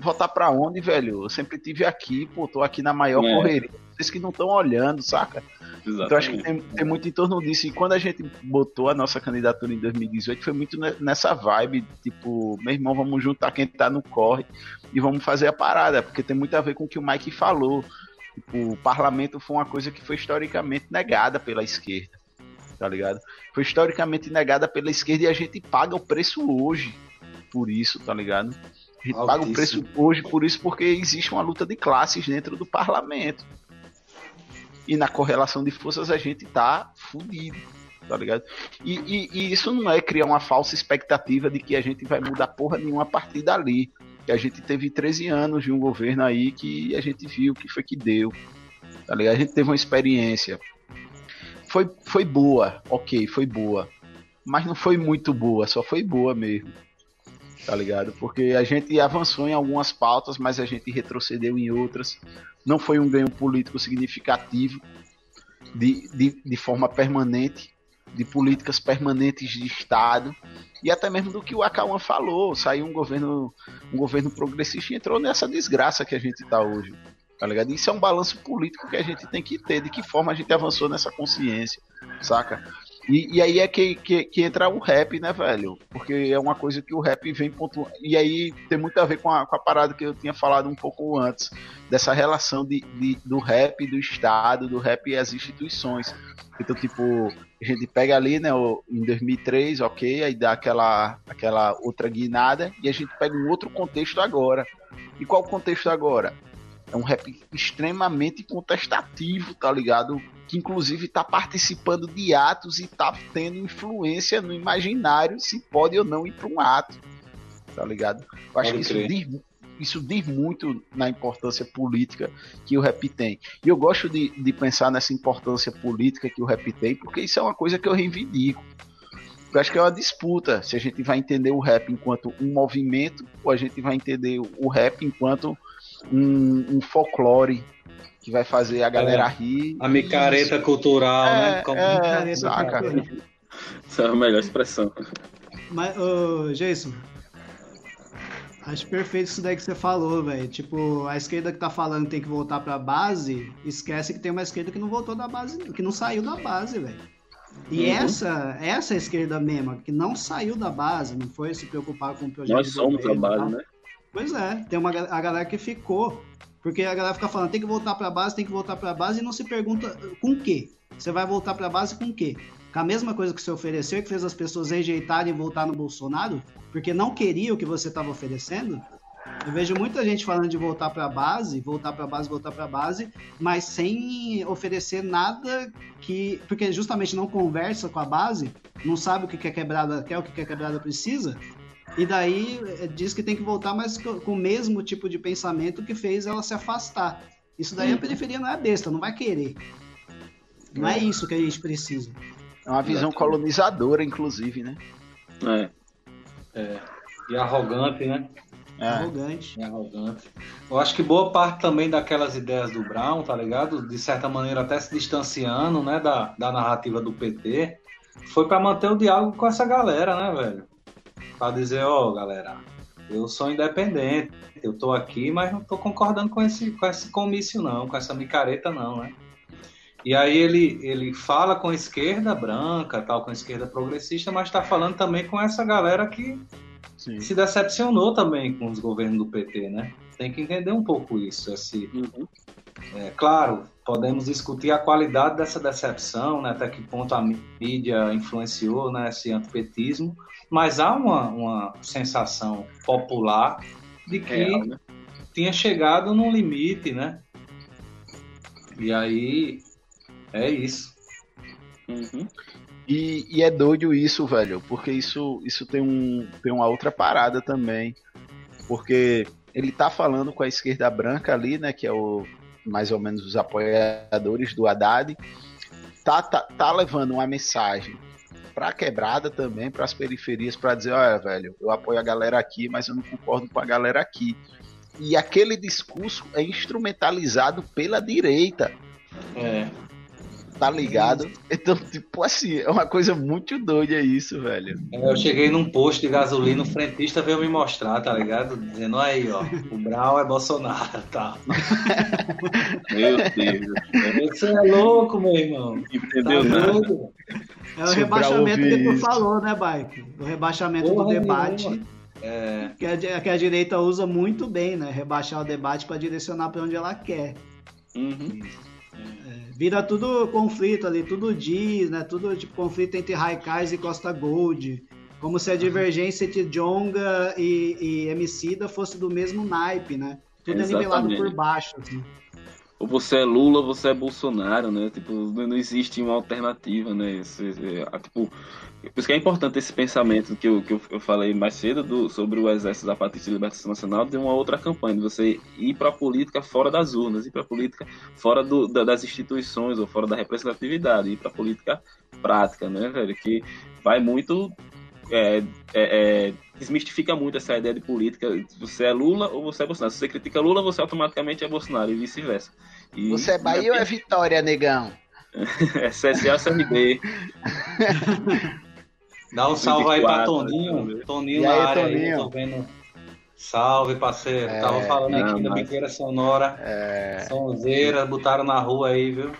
Votar pra onde, velho? Eu sempre tive aqui, pô, tô aqui na maior é. correria. Vocês que não estão olhando, saca? Exatamente. Então acho que tem, tem, muito em torno disso. E quando a gente botou a nossa candidatura em 2018, foi muito nessa vibe, tipo, meu irmão, vamos juntar quem tá no corre e vamos fazer a parada, porque tem muito a ver com o que o Mike falou. Tipo, o parlamento foi uma coisa que foi historicamente negada pela esquerda, tá ligado? Foi historicamente negada pela esquerda e a gente paga o preço hoje por isso, tá ligado? A gente paga o preço hoje por isso porque existe uma luta de classes dentro do parlamento. E na correlação de forças a gente tá fudido, tá ligado? E, e, e, isso não é criar uma falsa expectativa de que a gente vai mudar porra nenhuma a partir dali. Que a gente teve 13 anos de um governo aí que a gente viu o que foi que deu. Tá ligado? A gente teve uma experiência. Foi, foi boa, ok, foi boa. Mas não foi muito boa, só foi boa mesmo tá ligado? Porque a gente avançou em algumas pautas, mas a gente retrocedeu em outras. Não foi um ganho político significativo de, de, de forma permanente, de políticas permanentes de Estado. E até mesmo do que o Acauan falou, saiu um governo, um governo progressista e entrou nessa desgraça que a gente está hoje. Tá ligado? Isso é um balanço político que a gente tem que ter, de que forma a gente avançou nessa consciência, saca? E, e aí é que, que, que, entra o rap, né, velho? Porque é uma coisa que o rap vem pontuando. E aí tem muito a ver com a, com a parada que eu tinha falado um pouco antes, dessa relação de, de, do rap do Estado, do rap e as instituições. Então, tipo, a gente pega ali, né, em 2003, ok, aí dá aquela, aquela outra guinada, e a gente pega um outro contexto agora. E qual o contexto agora? É um rap extremamente contestativo, tá ligado? que inclusive está participando de atos e está tendo influência no imaginário se pode ou não ir para um ato, tá ligado? Eu acho pode que isso diz, isso diz muito na importância política que o rap tem. E eu gosto de, de pensar nessa importância política que o rap tem, porque isso é uma coisa que eu reivindico. Eu acho que é uma disputa se a gente vai entender o rap enquanto um movimento ou a gente vai entender o rap enquanto um, um folclore que vai fazer a galera é, rir. A micareta isso. cultural, é, né? Como é, micareta saca. Essa é a melhor expressão. Mas, ô, Jason, acho perfeito isso daí que você falou, velho. Tipo, a esquerda que tá falando tem que voltar pra base, esquece que tem uma esquerda que não voltou da base, que não saiu da base, velho. E uhum. essa, essa esquerda mesma, que não saiu da base, não foi se preocupar com o projeto Nós somos a base, né? Pois é, tem uma a galera que ficou porque a galera fica falando, tem que voltar para a base, tem que voltar para a base e não se pergunta com o quê? Você vai voltar para a base com o quê? Com a mesma coisa que você ofereceu, que fez as pessoas rejeitarem e voltar no Bolsonaro, porque não queria o que você estava oferecendo? Eu vejo muita gente falando de voltar para a base, voltar para a base, voltar para a base, mas sem oferecer nada que. Porque justamente não conversa com a base, não sabe o que é quebrada quer, o que a quebrada precisa, e daí eh, diz que tem que voltar, mas com o mesmo tipo de pensamento que fez ela se afastar. Isso daí a uhum. periferia não é besta, não vai querer. Não é, é isso que a gente precisa. É uma visão colonizadora, inclusive, né? É. é. E arrogante, né? É. Arrogante. E arrogante. Eu acho que boa parte também daquelas ideias do Brown, tá ligado? De certa maneira até se distanciando, né, da, da narrativa do PT, foi para manter o diálogo com essa galera, né, velho? Para dizer, ó, oh, galera, eu sou independente, eu tô aqui, mas não tô concordando com esse, com esse comício não, com essa micareta não, né? E aí ele, ele fala com a esquerda branca, tal, com a esquerda progressista, mas está falando também com essa galera que Sim. se decepcionou também com os governos do PT, né? Tem que entender um pouco isso. Esse, uhum. é, claro, podemos discutir a qualidade dessa decepção, né? até que ponto a mídia influenciou né? esse antipetismo, mas há uma, uma sensação popular de que Real, né? tinha chegado num limite, né? E aí é isso. Uhum. E, e, é doido isso, velho, porque isso, isso tem, um, tem uma outra parada também. Porque ele tá falando com a esquerda branca ali, né? Que é o mais ou menos os apoiadores do Haddad. Tá, tá, tá levando uma mensagem pra quebrada também, para as periferias, para dizer, olha, velho, eu apoio a galera aqui, mas eu não concordo com a galera aqui. E aquele discurso é instrumentalizado pela direita. É tá ligado? Então, tipo assim, é uma coisa muito doida isso, velho. É, eu cheguei num posto de gasolina, o frentista veio me mostrar, tá ligado? Dizendo aí, ó, o Brau é Bolsonaro, tá? *laughs* meu Deus. Você é louco, meu irmão. Entendeu tá nada. É o rebaixamento que tu falou, né, Bike? O rebaixamento Porra do debate. É... Que, a, que a direita usa muito bem, né? Rebaixar o debate para direcionar para onde ela quer. Uhum vira tudo conflito ali, tudo diz, né? Tudo tipo conflito entre Raikais e Costa Gold. Como se a divergência entre Jonga e, e Emicida fosse do mesmo naipe, né? Tudo é nivelado por baixo, assim. Ou você é Lula ou você é Bolsonaro, né? Tipo, não existe uma alternativa, né? Esse, é, tipo, por isso que é importante esse pensamento que eu, que eu, eu falei mais cedo do, sobre o Exército da Patrícia de Libertação Nacional de uma outra campanha, de você ir para a política fora das urnas, ir para a política fora do, da, das instituições ou fora da representatividade, ir para a política prática, né, velho? Que vai muito. É, é, é, desmistifica muito essa ideia de política. Você é Lula ou você é Bolsonaro. Se você critica Lula, você automaticamente é Bolsonaro e vice-versa. Você é Bahia ou é Vitória, negão? *laughs* é CSA CRB. *laughs* Dá um salve aí pra Toninho. Toninho na área Toninho? aí, tô vendo. Salve, parceiro. É, Tava falando não, aqui da Biqueira Sonora. É... Sonzeira, botaram na rua aí, viu?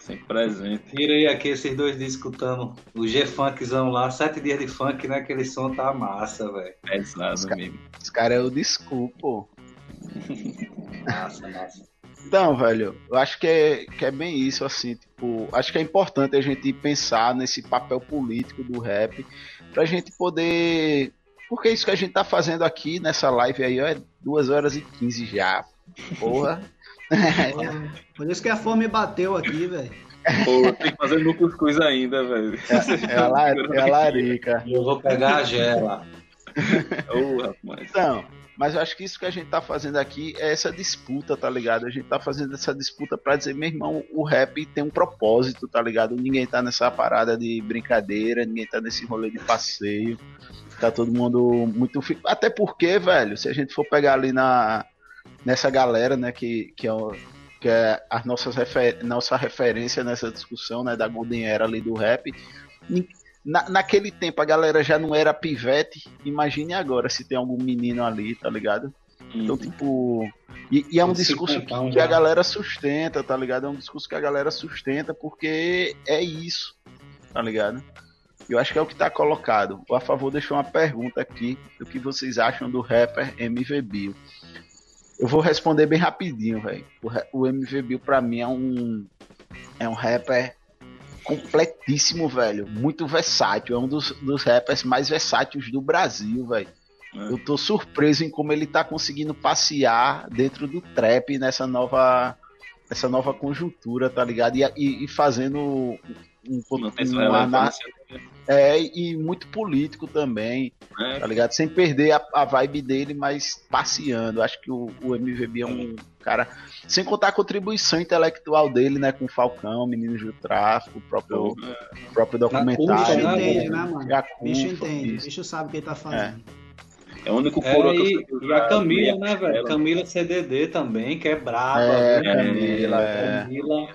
Sempre presente. Tirei aqui esses dois dias escutando o G-Funkzão lá, sete dias de funk, né? Aquele som tá massa, velho. Pesado os mesmo. Os caras é o desculpa. *laughs* massa, massa. Então, velho, eu acho que é, que é bem isso, assim, tipo, acho que é importante a gente pensar nesse papel político do rap pra gente poder. Porque isso que a gente tá fazendo aqui nessa live aí, ó, é 2 horas e 15 já. Porra. *laughs* Por isso que a fome bateu aqui, velho. Pô, tem que fazer no cuscuz ainda, velho. É, é, a, lar é a larica. Eu vou pegar a gela. oh, rapaz. Então, mas eu acho que isso que a gente tá fazendo aqui é essa disputa, tá ligado? A gente tá fazendo essa disputa para dizer, meu irmão, o rap tem um propósito, tá ligado? Ninguém tá nessa parada de brincadeira, ninguém tá nesse rolê de passeio. Tá todo mundo muito. Até porque, velho, se a gente for pegar ali na nessa galera, né, que, que é, que é a nossa, refer, nossa referência nessa discussão, né, da Golden Era ali do rap, na, naquele tempo a galera já não era pivete, imagine agora se tem algum menino ali, tá ligado? Então, uhum. tipo. E, e é um discurso que, que, a galera sustenta, tá ligado? É um discurso que a galera sustenta porque é isso, tá ligado? Eu acho que é o que tá colocado. O A favor deixou uma pergunta aqui do que vocês acham do rapper MV Bill. Eu vou responder bem rapidinho, velho. O, o MV Bill pra mim é um. É um rapper completíssimo, velho. Muito versátil. É um dos, dos rappers mais versáteis do Brasil, velho. É. Eu tô surpreso em como ele tá conseguindo passear dentro do trap nessa nova essa nova conjuntura, tá ligado? E, e, e fazendo um, um, uma, na, é, e muito político também, é. tá ligado? Sem perder a, a, vibe dele, mas passeando. Acho que o, o MVB é um cara. Sem contar a contribuição intelectual dele, né? Com o Falcão, Meninos do Tráfico, o próprio, o próprio documentário. Bicho entende, né, mano? Bicho entende, isso. bicho sabe o que ele tá fazendo. É. É o único coro é, e, que eu E a Camila, né, velho? Camila CDD também, que é braba. É, né? Camila, é. Camila.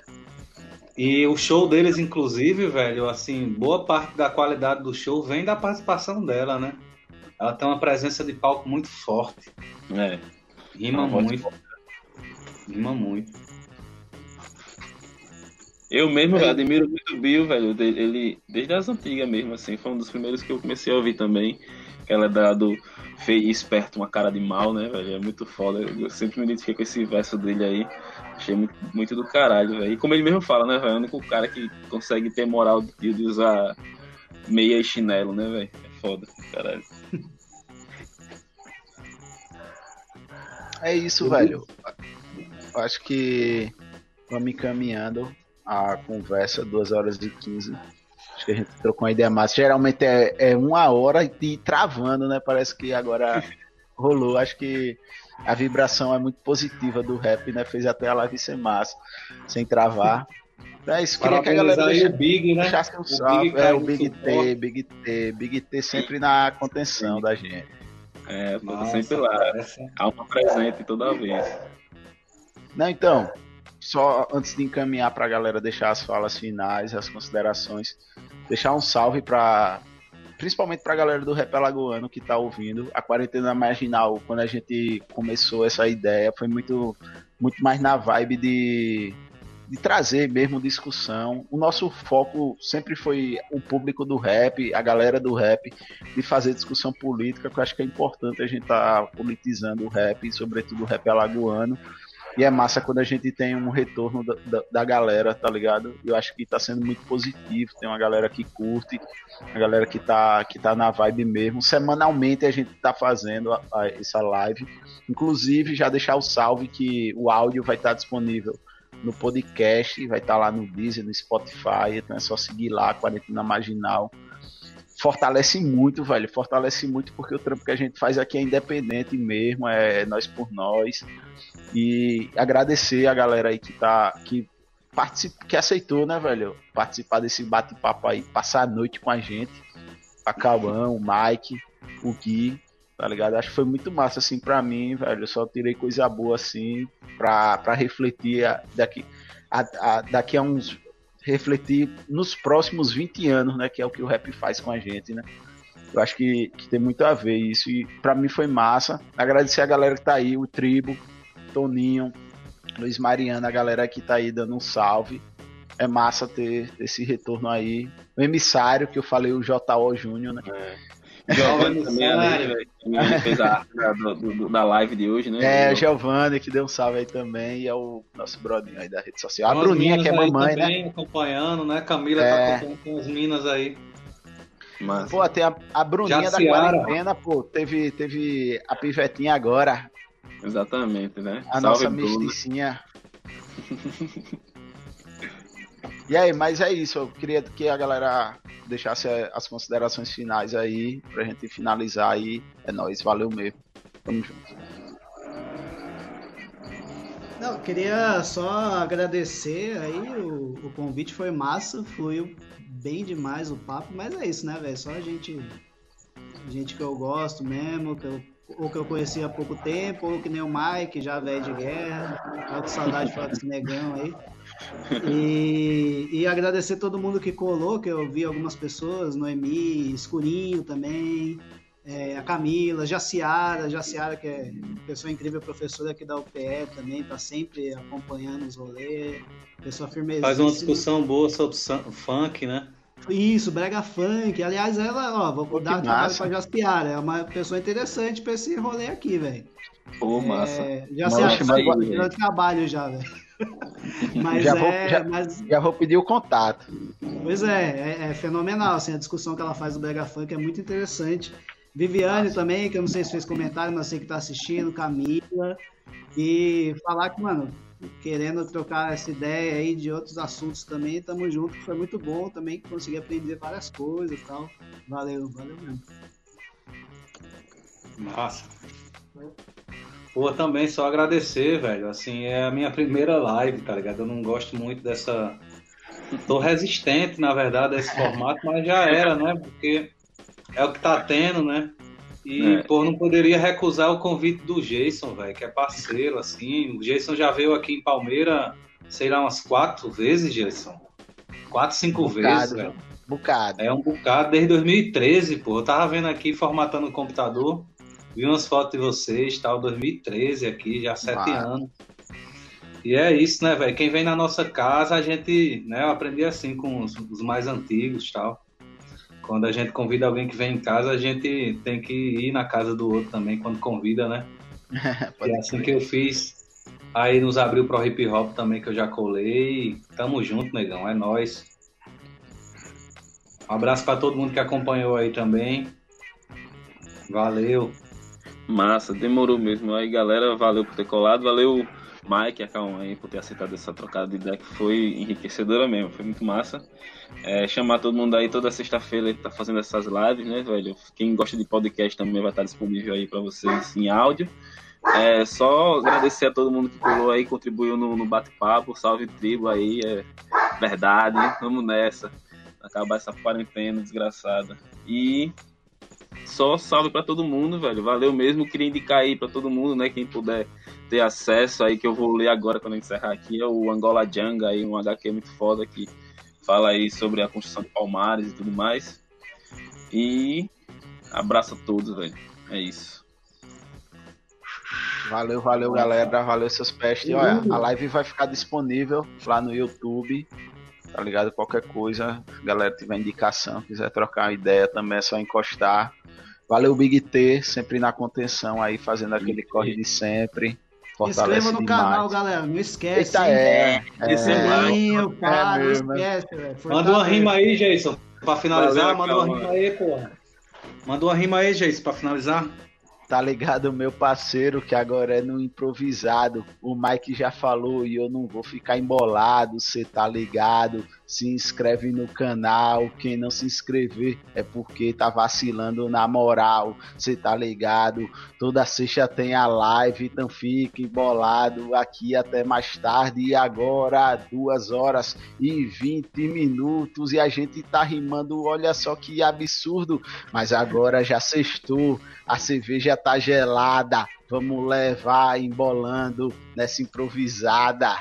E o show deles, inclusive, velho, assim, boa parte da qualidade do show vem da participação dela, né? Ela tem uma presença de palco muito forte. É. Rima muito. Rima muito. Eu mesmo, velho, admiro muito o Bill, velho. Ele, desde as antigas mesmo, assim, foi um dos primeiros que eu comecei a ouvir também. Ela é da do feio esperto, uma cara de mal, né, velho? É muito foda. Eu sempre me identifiquei com esse verso dele aí. Achei muito, muito do caralho, velho. E como ele mesmo fala, né, velho? É o único cara que consegue ter moral de, de usar meia e chinelo, né, velho? É foda, caralho. É isso, velho. Eu acho que vamos encaminhando a conversa, 2 horas e 15. Acho que a gente trocou uma ideia massa. Geralmente é, é uma hora e travando, né? Parece que agora *laughs* rolou. Acho que a vibração é muito positiva do rap, né? Fez até a live ser massa, sem travar. É isso, queria que a galera deixa, o Big, né? deixasse um salve. É, o Big T, Big T, Big T sempre na contenção da gente. É, tô sempre lá. Alma presente toda vez. Não, então, só antes de encaminhar para a galera deixar as falas finais, as considerações, deixar um salve para principalmente para a galera do Rap Alagoano que está ouvindo. A quarentena marginal, quando a gente começou essa ideia, foi muito muito mais na vibe de de trazer mesmo discussão. O nosso foco sempre foi o público do rap, a galera do rap, de fazer discussão política, que eu acho que é importante a gente estar tá politizando o rap, sobretudo o rap alagoano. E é massa quando a gente tem um retorno da, da, da, galera, tá ligado? Eu acho que tá sendo muito positivo. Tem uma galera que curte, a galera que tá, que tá na vibe mesmo. Semanalmente a gente tá fazendo a, a, essa live. Inclusive, já deixar o salve que o áudio vai estar tá disponível no podcast, vai estar tá lá no Deezer, no Spotify. Então é só seguir lá, Quarentena Marginal fortalece muito, velho. Fortalece muito porque o trampo que a gente faz aqui é independente mesmo, é nós por nós. E agradecer a galera aí que tá. que participa, que aceitou, né, velho? Participar desse bate-papo aí, passar a noite com a gente. A Cauã, o Mike, o Gui, tá ligado? Acho que foi muito massa, assim, pra mim, velho. Eu só tirei coisa boa, assim, pra, pra refletir daqui, a, a, daqui a uns. refletir nos próximos 20 anos, né? Que é o que o rap faz com a gente, né? Eu acho que, que tem muito a ver isso. E pra mim foi massa. Agradecer a galera que tá aí, o Tribo, Toninho, Luiz Mariano, a galera que tá aí dando um salve. É massa ter esse retorno aí. O emissário, que eu falei, o J.O. Júnior, né? É. Giovanni também, ali, fez a arte da, do, da live de hoje, né? É, o Giovanni que deu um salve aí também, e é o nosso brother aí da rede social. A Bruninha, que é mamãe, também, né? acompanhando, né? Camila tá é... tá acompanhando com as minas aí. Mas... Pô, tem a, a Bruninha da quarentena, pô, teve, teve a pivetinha agora, Exatamente, né? A Salve nossa mesticinha. e aí, mas é isso. Eu queria que a galera deixasse as considerações finais aí, pra gente finalizar aí. É nóis, valeu mesmo. Tamo junto. Não, queria só agradecer aí, o, o convite foi massa, fluiu bem demais o papo, mas é isso, né, velho? Só a gente, gente que eu gosto mesmo, que eu ou que eu conheci há pouco tempo, ou que nem o Mike, já velho de guerra. Tô com saudade de falar desse negão aí. E, e agradecer todo mundo que colou, que eu vi algumas pessoas, Noemi, Escurinho também, é, a Camila, Jaciara, Jaciara, que é pessoa incrível, professora aqui da UPE também, tá sempre acompanhando os rolês, pessoa firmeza. Faz uma discussão boa sobre funk, né? Isso, Brega Funk. Aliás, ela, ó, vou dar um trabalho pra Jaspiara. É uma pessoa interessante pra esse rolê aqui, velho. Pô, massa. É, já sei, tá trabalho já, velho. *laughs* mas já, vou, é, já, mas... já vou pedir o contato. Pois é, é, é, fenomenal. Assim, a discussão que ela faz do Brega Funk é muito interessante. Viviane Nossa. também, que eu não sei se fez comentário, mas sei que tá assistindo, Camila. E falar que, mano, querendo trocar essa ideia aí de outros assuntos também. Tamo junto, foi muito bom também, consegui aprender várias coisas e tal. Valeu, valeu mesmo. Massa. Pô, também só agradecer, velho. Assim, é a minha primeira live, tá ligado? Eu não gosto muito dessa. Tô resistente, na verdade, a esse formato, mas já era, né? Porque é o que tá tendo, né? E, é. pô, não poderia recusar o convite do Jason, velho, que é parceiro, assim. O Jason já veio aqui em Palmeira, sei lá, umas quatro vezes, Jason. Quatro, cinco um vezes, velho. Bocado. É um bocado desde 2013, pô. Eu tava vendo aqui, formatando o computador, vi umas fotos de vocês, tal, 2013 aqui, já há sete anos. E é isso, né, velho? Quem vem na nossa casa, a gente, né, eu aprendi assim com os, os mais antigos tal. Quando a gente convida alguém que vem em casa, a gente tem que ir na casa do outro também, quando convida, né? *laughs* É assim que eu fiz. Aí nos abriu pro hip hop também, que eu já colei. Tamo junto, negão, é nóis. Um abraço para todo mundo que acompanhou aí também. Valeu. Massa, demorou mesmo. Aí, galera, valeu por ter colado. Valeu, Mike e a Calma aí por ter aceitado essa trocada de ideia que foi enriquecedora mesmo. Foi muito massa. É, chamar todo mundo aí toda sexta-feira tá fazendo essas lives, né, velho? Quem gosta de podcast também vai estar disponível aí para vocês em áudio. É, só agradecer a todo mundo que colou aí, contribuiu no, no bate-papo. Salve tribo aí, é verdade. Vamos nessa. Acabar essa quarentena desgraçada. E só salve para todo mundo, velho. Valeu mesmo. Queria indicar aí para todo mundo, né? Quem puder ter acesso aí, que eu vou ler agora quando eu encerrar aqui, é o Angola Janga aí, um HQ muito foda que fala aí sobre a construção de Palmares e tudo mais. E abraço a todos, velho. É isso. Valeu, valeu, galera. Valeu, seus pestes. Olha, a live vai ficar disponível lá no YouTube. Tá ligado? Qualquer coisa, galera tiver indicação, quiser trocar uma ideia também é só encostar. Valeu, Big T, sempre na contenção aí, fazendo aquele corre de sempre. Fortalece Inscreva no demais. canal, galera. Não esquece. Eita, é. é, é, cara, é não esquece, velho. Manda uma rima aí, Jason. Pra finalizar, Valeu, manda uma rima aí, porra. Manda uma rima aí, Jason, pra finalizar. Tá ligado, meu parceiro, que agora é no improvisado. O Mike já falou e eu não vou ficar embolado, cê tá ligado? Se inscreve no canal. Quem não se inscrever é porque tá vacilando na moral, cê tá ligado? Toda sexta tem a live, então fique embolado aqui até mais tarde. E agora, duas horas e 20 minutos. E a gente tá rimando, olha só que absurdo. Mas agora já sextou, a cerveja tá gelada. Vamos levar embolando nessa improvisada.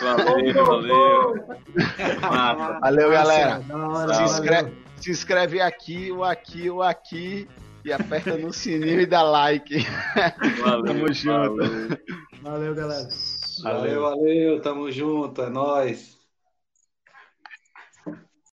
Valeu, valeu. valeu, galera. Se inscreve, se inscreve aqui, o aqui, o aqui. E aperta no sininho e dá like. Valeu, tamo junto. Valeu, valeu galera. Valeu, valeu, tamo junto, é nóis.